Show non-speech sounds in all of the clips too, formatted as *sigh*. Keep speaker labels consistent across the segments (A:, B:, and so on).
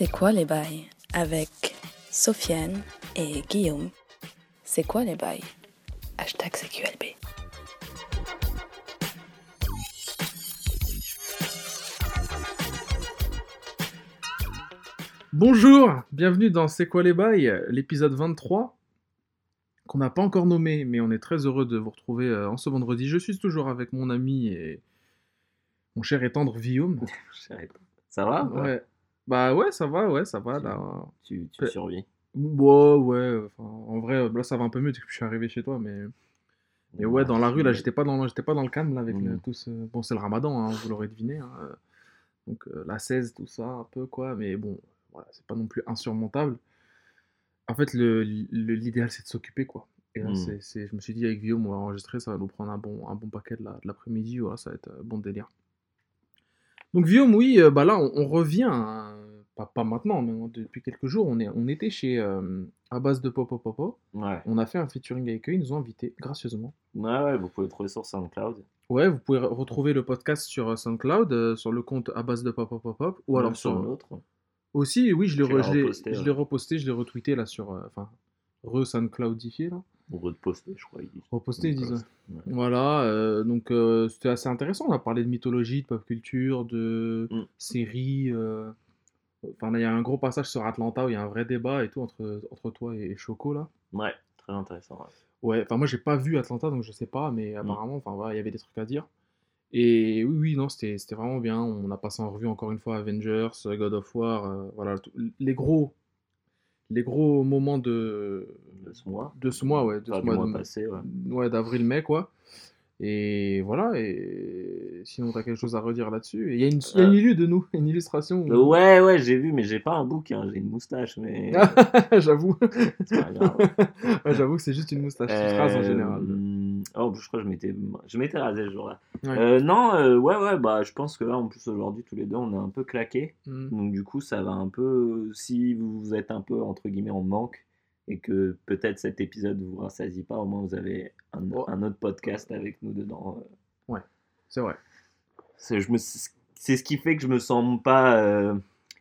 A: C'est quoi les bails avec Sofiane et Guillaume. C'est quoi les bails Hashtag CQLB.
B: Bonjour, bienvenue dans C'est quoi les bails, l'épisode 23, qu'on n'a pas encore nommé, mais on est très heureux de vous retrouver euh, en ce vendredi. Je suis toujours avec mon ami et mon cher et tendre Guillaume. *laughs*
C: Ça va?
B: Ouais. Bah ouais, ça va, ouais, ça va là.
C: Tu, tu
B: Pe-
C: survis.
B: Ouais, ouais, en vrai, là ça va un peu mieux depuis que je suis arrivé chez toi, mais... Mais ouais, dans la rue, là, j'étais pas dans, j'étais pas dans le calme, là, avec
C: Mm.
B: tout ce... Bon, c'est le ramadan, hein, vous l'aurez deviné, hein, euh, donc euh, la 16, tout ça, un peu, quoi, mais bon, voilà, c'est pas non plus insurmontable. En fait, le- le- l'idéal, c'est de s'occuper, quoi. Et là,
C: Mm.
B: c'est, c'est- je me suis dit, avec Guillaume, on va enregistrer, ça va nous prendre un bon, un bon paquet de, la- de l'après-midi, voilà, ça va être un bon délire. Donc, Guillaume, oui, euh, bah là, on, on revient, hein, pas, pas maintenant, mais depuis quelques jours, on, est, on était chez euh, à base de Popo Popo.
C: Ouais.
B: On a fait un featuring avec eux, ils nous ont invités gracieusement.
C: ouais, ouais, vous pouvez le trouver sur SoundCloud.
B: Ouais, vous pouvez re- retrouver le podcast sur euh, SoundCloud, euh, sur le compte à base de pop pop ou
C: Même
B: alors
C: sur
B: sur
C: l'autre.
B: aussi, oui, je l'ai re-
C: l'as
B: je l'ai
C: reposté,
B: je l'ai reposté, je l'ai retweeté là sur, euh, enfin, re SoundCloudifié là,
C: Ou reposter, je crois. ils
B: reposté ils disent. Ouais. Voilà, euh, donc c'était assez intéressant. On a parlé de mythologie, de pop culture, de
C: Mm.
B: séries. Enfin, il y a un gros passage sur Atlanta où il y a un vrai débat et tout entre, entre toi et Choco là.
C: Ouais, très intéressant. ouais.
B: Ouais, enfin moi j'ai pas vu Atlanta donc je sais pas, mais apparemment, enfin voilà, il y avait des trucs à dire. Et oui, oui, non, c'était vraiment bien. On a passé en revue encore une fois Avengers, God of War, euh, voilà, les gros, les gros moments de
C: De ce mois.
B: de ce mois, ouais, de
C: Enfin,
B: ce mois,
C: mois passé, ouais.
B: ouais, d'avril-mai quoi. Et voilà, et sinon t'as quelque chose à redire là-dessus? Il y a une, une
C: Euh.
B: illu de nous, une illustration.
C: Euh, ouais, ouais, j'ai vu, mais j'ai pas un bouquin, j'ai une moustache, mais *laughs*
B: J'avoue. *laughs* *laughs* Ouais, J'avoue que c'est juste une moustache qui se rase en
C: Euh,
B: général.
C: Oh, je crois que je m'étais, je m'étais rasé ce jour-là.
B: Ouais.
C: Euh, non, euh, ouais, ouais, bah, je pense que là, en plus, aujourd'hui, tous les deux, on est un peu claqués.
B: Mm.
C: Donc, du coup, ça va un peu. Si vous êtes un peu, entre guillemets, en manque et que peut-être cet épisode vous rassasie pas, au moins vous avez un,
B: Oh.
C: un autre podcast avec nous dedans.
B: C'est vrai.
C: C'est je me- c'est ce qui fait que je me sens pas. euh,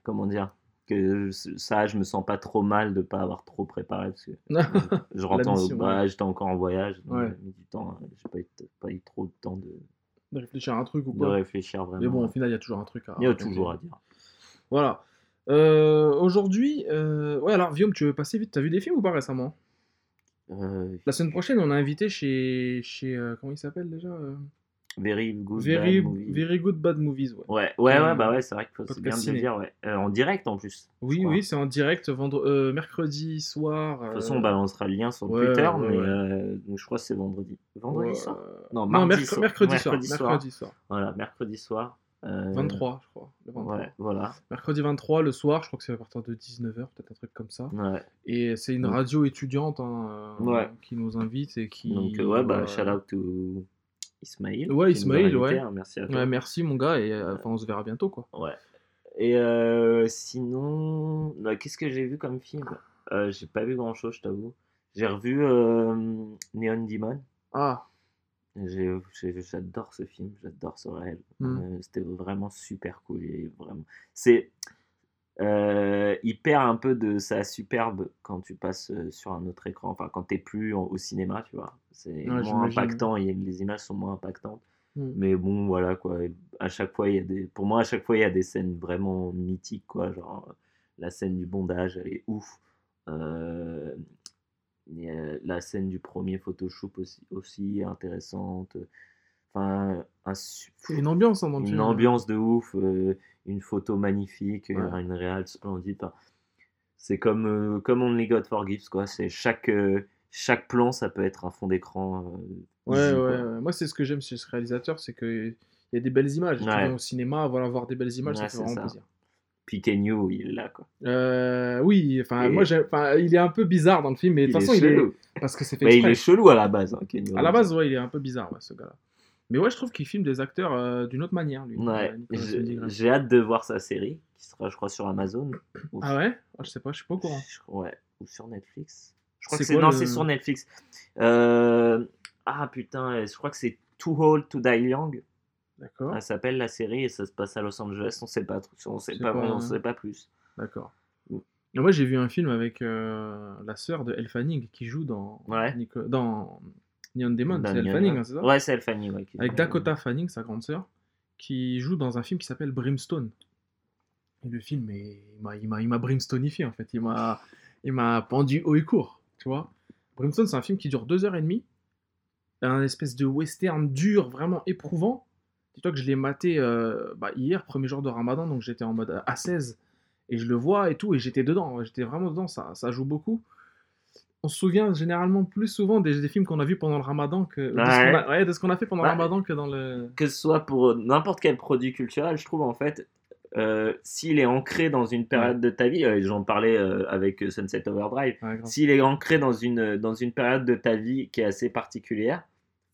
C: comment dire que ça, je me sens pas trop mal de pas avoir trop préparé parce que *laughs* je rentre en-
B: mission, ouais.
C: j'étais encore en voyage, donc
B: Ouais.
C: du temps, hein. j'ai pas eu, pas eu trop de temps de,
B: de réfléchir à un truc ou
C: de
B: quoi.
C: réfléchir vraiment.
B: Mais bon, au final, il y a toujours un truc à.
C: il y a toujours à dire.
B: Voilà. Euh, Aujourd'hui, euh, ouais, alors, Guillaume, tu veux passer vite T'as vu des films ou pas récemment?
C: Euh,
B: La semaine prochaine, on a invité chez. chez comment il s'appelle déjà
C: very good.
B: Very,
C: bad movie.
B: Very Good Bad Movies, ouais.
C: Ouais, ouais, ouais, bah ouais, c'est vrai que c'est bien de le dire, ouais. Euh, en direct en plus.
B: Oui, oui, c'est en direct vendre, euh, mercredi soir.
C: De toute façon, on balancera le lien sur
B: ouais,
C: Twitter,
B: ouais,
C: mais donc je crois que c'est vendredi. Vendredi soir? Non,
B: Non,
C: mardi
B: merc-
C: soir.
B: mercredi soir.
C: Mercredi soir.
B: Mercredi soir.
C: Voilà, mercredi soir. Euh,
B: 23, je crois. Le 23.
C: Ouais, voilà.
B: Mercredi 23, le soir, je crois que c'est à partir de 19h, peut-être un truc comme ça.
C: Ouais.
B: Et c'est une radio étudiante hein, euh,
C: Ouais.
B: qui nous invite et qui.
C: Donc, euh, ouais, bah,
B: euh,
C: shout out to Ismail.
B: Ouais, Ismail, ouais.
C: hein, merci à toi.
B: Merci mon gars, et euh, enfin, on se verra bientôt quoi.
C: Ouais. Et euh, sinon, bah, qu'est-ce que j'ai vu comme film? Euh, J'ai pas vu grand chose, je t'avoue. J'ai revu euh, Neon Demon.
B: Ah,
C: J'adore ce film, j'adore ce réel.
B: Mm.
C: Euh, C'était vraiment super cool. vraiment... C'est. euh, il perd un peu de sa superbe quand tu passes euh, sur un autre écran, enfin quand t'es plus en- au cinéma, tu vois. C'est
B: Ouais,
C: moins impactant, les images sont moins impactantes.
B: Mm.
C: Mais bon, voilà quoi. À chaque fois, il y a des. Pour moi, à chaque fois, il y a des scènes vraiment mythiques, quoi. Genre, la scène du bondage, elle est ouf. Euh, a la scène du premier Photoshop aussi, aussi intéressante. Enfin, un
B: une ambiance hein, dans
C: une
B: film.
C: ambiance de ouf, euh, une photo magnifique, euh,
B: Ouais.
C: une réal splendide. Enfin, c'est comme, euh, comme Only God Forgives, quoi. C'est chaque, euh, chaque plan, ça peut être un fond d'écran. euh,
B: Ouais, ouais. Moi, c'est ce que j'aime chez ce réalisateur, c'est que il y a des belles images. Tu
C: Ouais.
B: vas au cinéma, voilà, voir des belles images, ça fait vraiment
C: ça.
B: plaisir.
C: Piquenio, il est là, quoi.
B: Euh, oui, enfin,
C: Et-
B: moi, il est un peu bizarre dans le film, mais de toute façon, il est
C: chelou.
B: parce que c'est fait
C: Bah, il
B: exprès.
C: est chelou à la base, hein, Kenyo.
B: À la base, ouais, il est un peu bizarre, ouais, ce gars-là. Mais ouais, je trouve qu'il filme des acteurs euh, d'une autre manière, lui.
C: Ouais,
B: euh,
C: j'ai hâte de voir sa série, qui sera, je crois, sur Amazon. Ou
B: Ah ouais? Ah, Je sais pas, je suis pas au courant.
C: Ouais, ou sur Netflix. Je crois que c'est non,
B: le-
C: c'est sur Netflix. Euh, Ah putain, je crois que c'est Too Old to Die Young.
B: D'accord.
C: Elle s'appelle la série et ça se passe à Los Angeles. On sait pas, on sait pas,
B: pas-
C: on sait pas plus.
B: D'accord. Moi, j'ai vu un film avec euh, la sœur de Elle Fanning qui joue dans,
C: Ouais.
B: Nico- dans Neon Demon. C'est Elle Fanning, hein, c'est ça
C: Ouais, c'est Elle Fanning. ouais,
B: Avec Dakota Fanning, sa grande sœur, qui joue dans un film qui s'appelle Brimstone. Et le film, est- il m'a- il m'a il m'a brimstonifié en fait. Il m'a il m'a pendu haut et court, tu vois. Brimstone, c'est un film qui dure deux heures et demie. Un espèce de western dur, vraiment éprouvant. Dis-toi que je l'ai maté euh, bah, hier, premier jour de Ramadan, donc j'étais en mode A16. Et je le vois et tout, et j'étais dedans. J'étais vraiment dedans, ça, ça joue beaucoup. On se souvient généralement plus souvent des, des films qu'on a vus pendant le Ramadan que de ce qu'on a- ouais, de ce qu'on a fait pendant
C: Ouais.
B: le Ramadan que dans le.
C: que ce soit pour n'importe quel produit culturel, je trouve en fait, euh, s'il est ancré dans une période de ta vie, euh, j'en parlais euh, avec Sunset Overdrive, s'il est ancré dans une, dans une période de ta vie qui est assez particulière,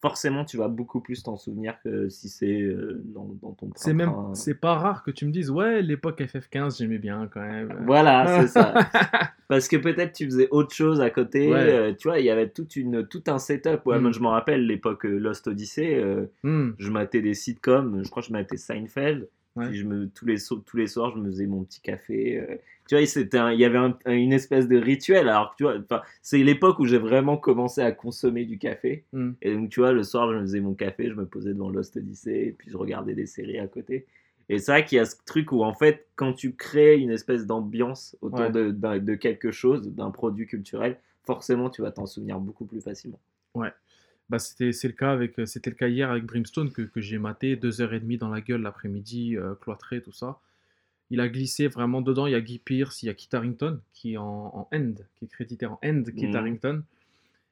C: forcément tu vas beaucoup plus t'en souvenir que si c'est euh, dans, dans ton
B: C'est même, c'est pas rare que tu me dises, ouais, l'époque FF15, j'aimais bien quand même.
C: Voilà, c'est ça. *laughs* Parce que peut-être tu faisais autre chose à côté.
B: Ouais.
C: euh, tu vois, il y avait toute une, tout un setup. Ouais,
B: Mm.
C: Moi, je m'en rappelle l'époque euh, Lost Odyssey. euh,
B: Hmm,
C: je matais des sitcoms. Je crois que je matais Seinfeld.
B: Ouais.
C: Je me, tous, les, tous les soirs, je me faisais mon petit café. euh. tu vois, c'était il y avait un- un- une espèce de rituel. Alors, tu vois, c'est l'époque où j'ai vraiment commencé à consommer du café.
B: hmm.
C: Et donc, tu vois, le soir, je me faisais mon café, je me posais devant Lost Odyssey, et puis je regardais des séries à côté. Et c'est vrai qu'il y a ce truc où, en fait, quand tu crées une espèce d'ambiance autour
B: Ouais.
C: de, d'un- de quelque chose, d'un produit culturel, forcément, tu vas t'en souvenir beaucoup plus facilement.
B: Bah, c'était, c'est le cas avec, euh, c'était le cas hier avec Brimstone que, que j'ai maté deux heures et demie dans la gueule l'après-midi, euh, cloîtré, tout ça. Il a glissé vraiment dedans. Il y a Guy Pearce, il y a Kit Harington qui est en, en end, qui est crédité en end, Kit
C: Mhm.
B: Harington.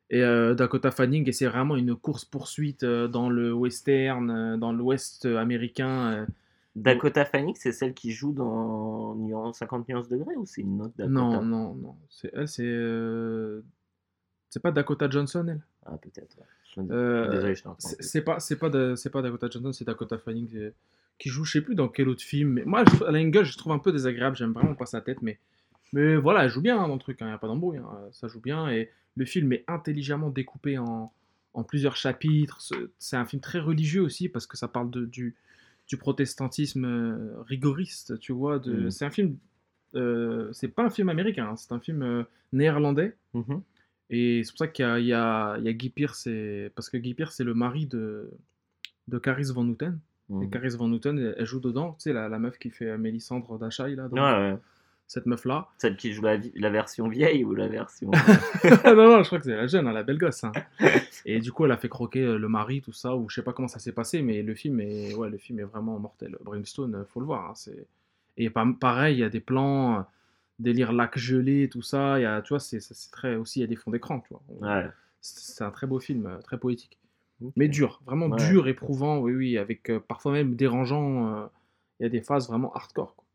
B: Et euh, Dakota Fanning, et c'est vraiment une course-poursuite euh, dans le western, dans l'ouest américain.
C: Dakota Fanning, c'est celle qui joue dans Nuance- 50 nuances degrés ou c'est une autre Dakota?
B: Non, non, non. C'est, elle, c'est. euh, C'est pas Dakota Johnson, elle?
C: Ah, peut-être. ouais.
B: Euh,
C: Désolé, je t'ai
B: C'est pas, c'est pas, c'est pas Dakota Johnson, c'est Dakota Fanning euh, qui joue, je sais plus dans quel autre film. Mais moi, je, trouve- elle a une gueule, je trouve un peu désagréable, j'aime vraiment pas sa tête, mais, mais voilà, elle joue bien hein, dans le truc, il n'y a pas d'embrouille, hein, ça joue bien. Et le film est intelligemment découpé en, en plusieurs chapitres. C'est- un film très religieux aussi, parce que ça parle de, du, du protestantisme euh, rigoriste, tu vois. de-
C: Mhm.
B: C'est un film, euh, c'est pas un film américain, hein, c'est un film euh, néerlandais.
C: Mhm.
B: Et c'est pour ça qu'il y a, y y Guy Pearce, et- parce que Guy Pearce, c'est le mari de, de Caris Van Houten. Et
C: Mhm.
B: Caris Van Houten, elle, elle joue dedans, tu sais, la, la meuf qui fait Mélissandre d'Achaï, là, dans-
C: Ouais, ouais.
B: cette meuf-là.
C: Celle qui joue la, version vieille ou la version. *laughs*
B: non, non, je crois que c'est la jeune, hein, la belle gosse. hein. *laughs* Et du coup, elle a fait croquer euh, le mari, tout ça, ou je sais pas comment ça s'est passé, mais le film est, ouais, le film est vraiment mortel. Brimstone, euh, faut le voir. hein. Et pa- pareil, il y a des plans, délire lac gelé, tout ça. Il y a, tu vois, c'est, très aussi, il y a des fonds d'écran, tu vois.
C: ouais.
B: C'est un très beau film, euh, très poétique. Mais dur, vraiment
C: Ouais.
B: dur, éprouvant, oui, oui, avec euh, parfois même dérangeant. euh, Il y a des phases vraiment hardcore. quoi.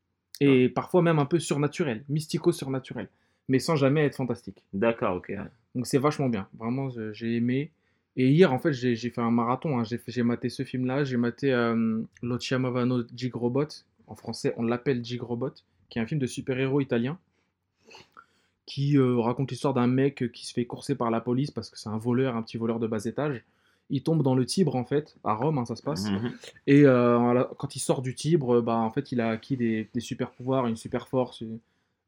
B: Et parfois même un peu surnaturel, mystico-surnaturel, mais sans jamais être fantastique.
C: D'accord, ok.
B: Donc c'est vachement bien, vraiment, j'ai aimé. Et hier, en fait, j'ai fait un marathon, hein. j'ai maté ce film-là, j'ai maté euh, Lo Chiamavano Jig Robot, en français on l'appelle Jig Robot, qui est un film de super-héros italien, qui euh, raconte l'histoire d'un mec qui se fait courser par la police parce que c'est un voleur, un petit voleur de bas étage. Il tombe dans le Tibre, en fait, à Rome, hein, ça se passe.
C: Mhm.
B: Et euh, quand il sort du Tibre, bah, en fait, il a acquis des, des super pouvoirs, une super force, une,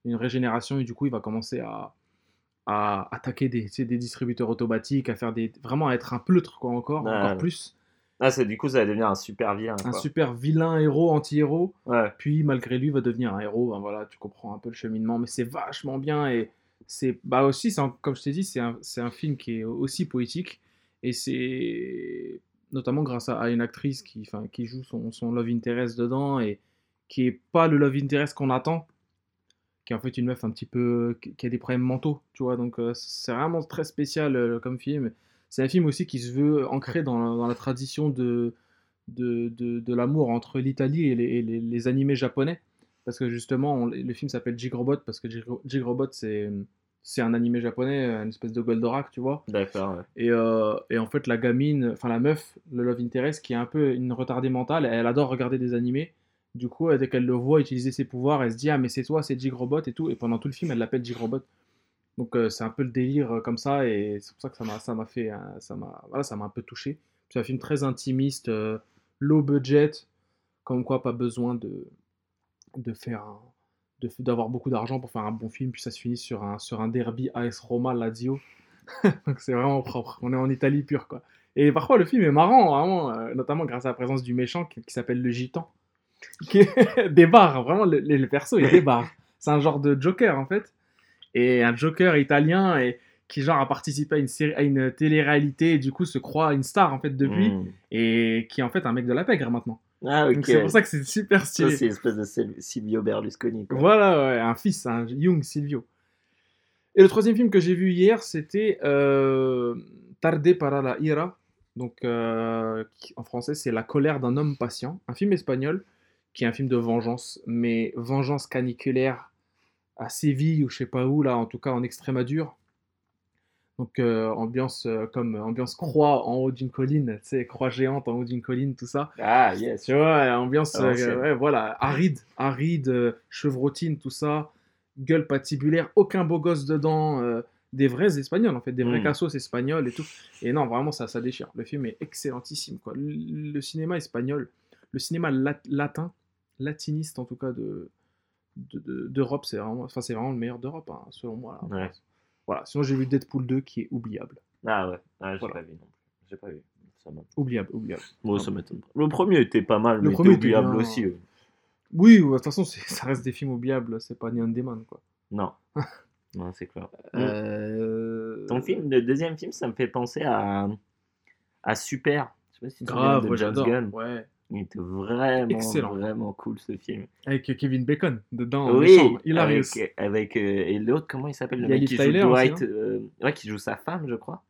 B: une régénération, et du coup, il va commencer à, à attaquer des, distributeurs automatiques, à faire des, vraiment à être un pleutre, quoi, encore, encore plus.
C: Ah, c'est du coup, ça va devenir un super vilain.
B: Un
C: quoi.
B: super vilain héros, anti-héros,
C: Ouais.
B: puis malgré lui, va devenir un héros. Ben voilà, tu comprends un peu le cheminement, mais c'est vachement bien, et c'est, bah aussi, un- comme je t'ai dit, c'est un, un film qui est aussi poétique, et c'est notamment grâce à, à une actrice qui, qui joue son, son love interest dedans et qui est pas le love interest qu'on attend, qui est en fait une meuf un petit peu qui, qui a des problèmes mentaux, tu vois. Donc euh, c'est vraiment très spécial euh, comme film. C'est un film aussi qui se veut ancré dans, la- dans la tradition de, de, de, de l'amour entre l'Italie et, les, et les- les animés japonais. Parce que justement, on- le film s'appelle Jig Robot parce que Jig, Jig Robot c'est c'est un animé japonais, une espèce de Goldorak, tu vois.
C: D'accord, ouais.
B: Et, euh, et en fait, la gamine, enfin la meuf, le Love Interest, qui est un peu une retardée mentale, elle adore regarder des animés. Du coup, dès qu'elle le voit utiliser ses pouvoirs, elle se dit Ah, mais c'est toi, c'est Jig Robot et tout. Et pendant tout le film, elle l'appelle Jig Robot. Donc, euh, c'est un peu le délire euh, comme ça. Et c'est pour ça que ça m'a ça m'a fait. euh, ça m'a voilà, ça m'a un peu touché. C'est un film très intimiste, low budget, comme quoi pas besoin de, de faire de- d'avoir beaucoup d'argent pour faire un bon film, puis ça se finit sur un, sur un derby AS Roma Lazio. *laughs* Donc c'est vraiment propre. On est en Italie pure, quoi. Et parfois, le film est marrant, vraiment, notamment grâce à la présence du méchant qui, s'appelle le Gitan. *laughs* Qui débarre, vraiment, le- le perso, il débarre. C'est un genre de Joker, en fait. Et un Joker italien et, qui, genre, a participé à une, série, à une télé-réalité et du coup se croit une star, en fait, depuis.
C: Mm.
B: Et qui est, en fait, un mec de la pègre, maintenant.
C: Ah, ok.
B: C'est pour ça que c'est super stylé.
C: c'est l'espèce de Sil- Silvio Berlusconi. quoi.
B: Voilà, ouais, un fils, un Young Silvio. Et le troisième film que j'ai vu hier, c'était euh, Tarde para la ira. Donc, euh, qui- en français, c'est La colère d'un homme patient. Un film espagnol qui est un film de vengeance, mais vengeance caniculaire à Séville ou je sais pas où, là, en tout cas en Extrémadure. Donc, euh, ambiance euh, comme ambiance croix en haut d'une colline, tu sais, croix géante en haut d'une colline, tout ça.
C: Ah, yes.
B: Tu vois, ambiance,
C: Ah,
B: euh, ouais, voilà, aride, aride, chevrotine, tout ça, gueule patibulaire, aucun beau gosse dedans, des vrais espagnols en fait, des vrais
C: Mm.
B: cassos espagnols et tout. Et non, vraiment, ça, ça déchire. Le film est excellentissime, quoi. Le, le cinéma espagnol, le cinéma lat- latin, latiniste en tout cas de de- de- d'Europe, c'est vraiment, enfin, c'est vraiment le meilleur d'Europe, hein, selon moi. là.
C: Ouais.
B: Voilà, sinon j'ai vu Deadpool 2 qui est oubliable.
C: Ah, ouais. Ah, j'ai
B: Voilà.
C: pas vu non plus. J'ai pas vu. Ça
B: Oubliable, oubliable.
C: Moi, ça m'étonne pas. Le premier était pas mal,
B: Le
C: mais
B: premier
C: était oubliable
B: bien.
C: aussi. euh.
B: Oui, de toute façon, *laughs* ça reste des films oubliables, c'est pas Neon Demon, quoi.
C: Non. *laughs* non, c'est clair.
B: Euh...
C: Ton film, le deuxième film, ça me fait penser à, à Super. Je sais pas si tu
B: Grave,
C: de
B: ouais,
C: James
B: j'adore.
C: Gunn.
B: Ouais.
C: Il était vraiment,
B: Excellent.
C: vraiment cool ce film.
B: Avec Kevin Bacon dedans,
C: oui,
B: hilarious.
C: avec, avec euh, et l'autre, comment il s'appelle? Le mec qui
B: Tyler
C: joue
B: aussi,
C: Dwight, euh, ouais, qui joue sa femme, je crois.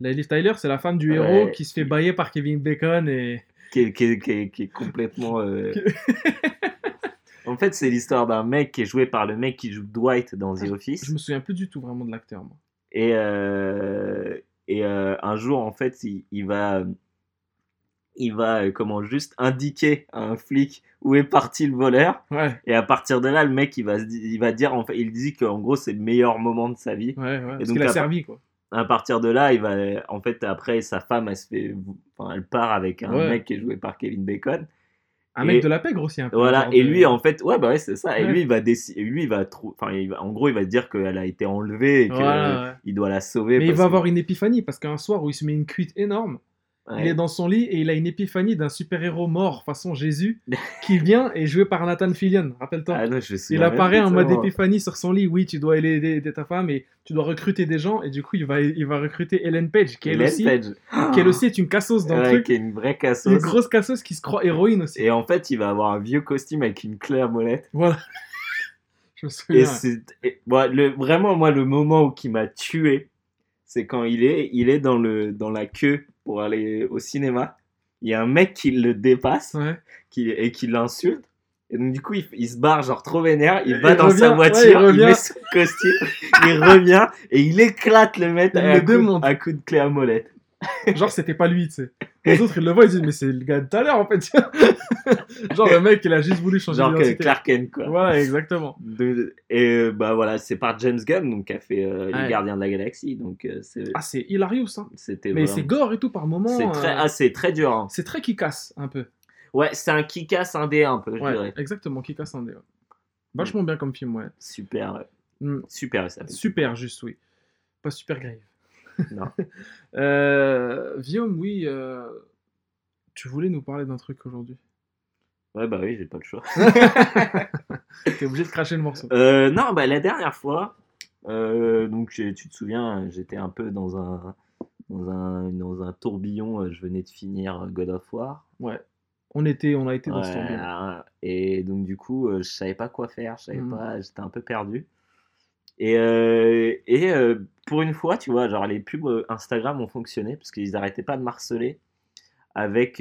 B: Liv Tyler, c'est la femme du héros qui se fait bailler par Kevin Bacon et.
C: Qui est, qui est- qui est- qui est complètement. euh, *laughs* en fait, c'est l'histoire d'un mec qui est joué par le mec qui joue Dwight dans The Office.
B: Je me souviens plus du tout vraiment de l'acteur, moi.
C: Et, euh, et euh, un jour, en fait, il, il va, il va euh, comment, juste indiquer à un flic où est parti le voleur.
B: Ouais,
C: Et à partir de là, le mec, il va, se di- il va dire, en fait, il dit qu'en gros, c'est le meilleur moment de sa vie.
B: ouais, ouais. Parce
C: donc,
B: qu'il a
C: à-
B: servi, quoi.
C: À partir de là, il va, en fait, après, sa femme, elle se fait, enfin, elle part avec un
B: Ouais.
C: mec qui est joué par Kevin Bacon.
B: Un
C: Et-
B: mec de la pègre aussi, un peu.
C: Voilà,
B: genre
C: et
B: de-
C: lui, en fait, ouais, bah ouais, c'est ça. Et
B: Ouais.
C: lui, il va décider, lui, il va trou- enfin, il va- en gros, il va dire qu'elle a été enlevée et qu'il
B: Voilà, ouais.
C: doit la sauver.
B: Mais il
C: parce
B: va
C: que-
B: avoir une épiphanie parce qu'un soir où il se met une cuite énorme,
C: Ouais.
B: il est dans son lit et il a une épiphanie d'un super-héros mort façon Jésus *laughs* qui vient et joué par Nathan Fillion, rappelle-toi.
C: Ah
B: Il apparaît en
C: de
B: mode épiphanie sur son lit. Oui, tu dois aider, aider ta femme et tu dois recruter des gens. Et du coup, il va, il va recruter Ellen Page, qui elle, aussi, *gasps* qui elle aussi est une cassos dans
C: Ouais,
B: le truc.
C: qui est une vraie
B: Une
C: cassos.
B: grosse cassos qui se croit héroïne aussi.
C: Et en fait, il va avoir un vieux costume avec une clé à molette.
B: Voilà. *laughs* Je me
C: Et
B: souviens.
C: c'est et- bon, le, vraiment, moi, le moment où qui m'a tué, c'est quand il est, il est dans, le, dans la queue pour aller au cinéma. Il y a un mec qui le dépasse
B: Ouais.
C: qui, et qui l'insulte. Et donc, du coup, il, il se barre, genre trop vénère. Il
B: Il
C: va dans
B: revient,
C: sa
B: ouais,
C: voiture,
B: il
C: met son costume, il revient et il éclate le mec à, à coup de clé à molette.
B: Genre, c'était pas lui, tu sais. Les autres, ils le voient, ils disent, mais c'est le gars de tout à l'heure, en fait. *laughs* Genre, le mec, il a juste voulu changer
C: Genre que. Clark Kent, quoi.
B: Voilà, exactement.
C: De- et euh, bah voilà, c'est par James Gunn, donc qui a fait euh,
B: Ouais.
C: Les Gardiens de la Galaxie. Donc euh, c'est-
B: Ah, c'est hilarious, hein.
C: c'était
B: Mais
C: vraiment-
B: c'est gore et tout par moment.
C: C'est très,
B: euh,
C: ah, c'est très dur. hein.
B: C'est très qui casse, un peu.
C: Ouais, c'est un qui casse un dé un peu, je
B: Ouais,
C: dirais.
B: exactement, qui casse un dé. ouais. Vachement bien comme film, ouais.
C: Super, ouais.
B: Mm.
C: super ça.
B: Super, juste, oui. Pas super grave.
C: Non.
B: Euh, Guillaume, oui, euh, tu voulais nous parler d'un truc aujourd'hui.
C: Ouais, bah oui, j'ai pas le choix. *laughs*
B: T'es obligé de cracher le morceau.
C: Euh, non, bah la dernière fois, euh, donc tu te souviens, j'étais un peu dans un, dans un, dans un tourbillon. Je venais de finir God of War.
B: Ouais. On, était, on a été dans ce
C: Ouais,
B: tourbillon.
C: hein, Et donc du coup, je savais pas quoi faire, je savais
B: Mhm.
C: pas, j'étais un peu perdu. Et, euh, et euh, pour une fois, tu vois, genre les pubs euh, Instagram ont fonctionné parce qu'ils arrêtaient pas de marceler avec,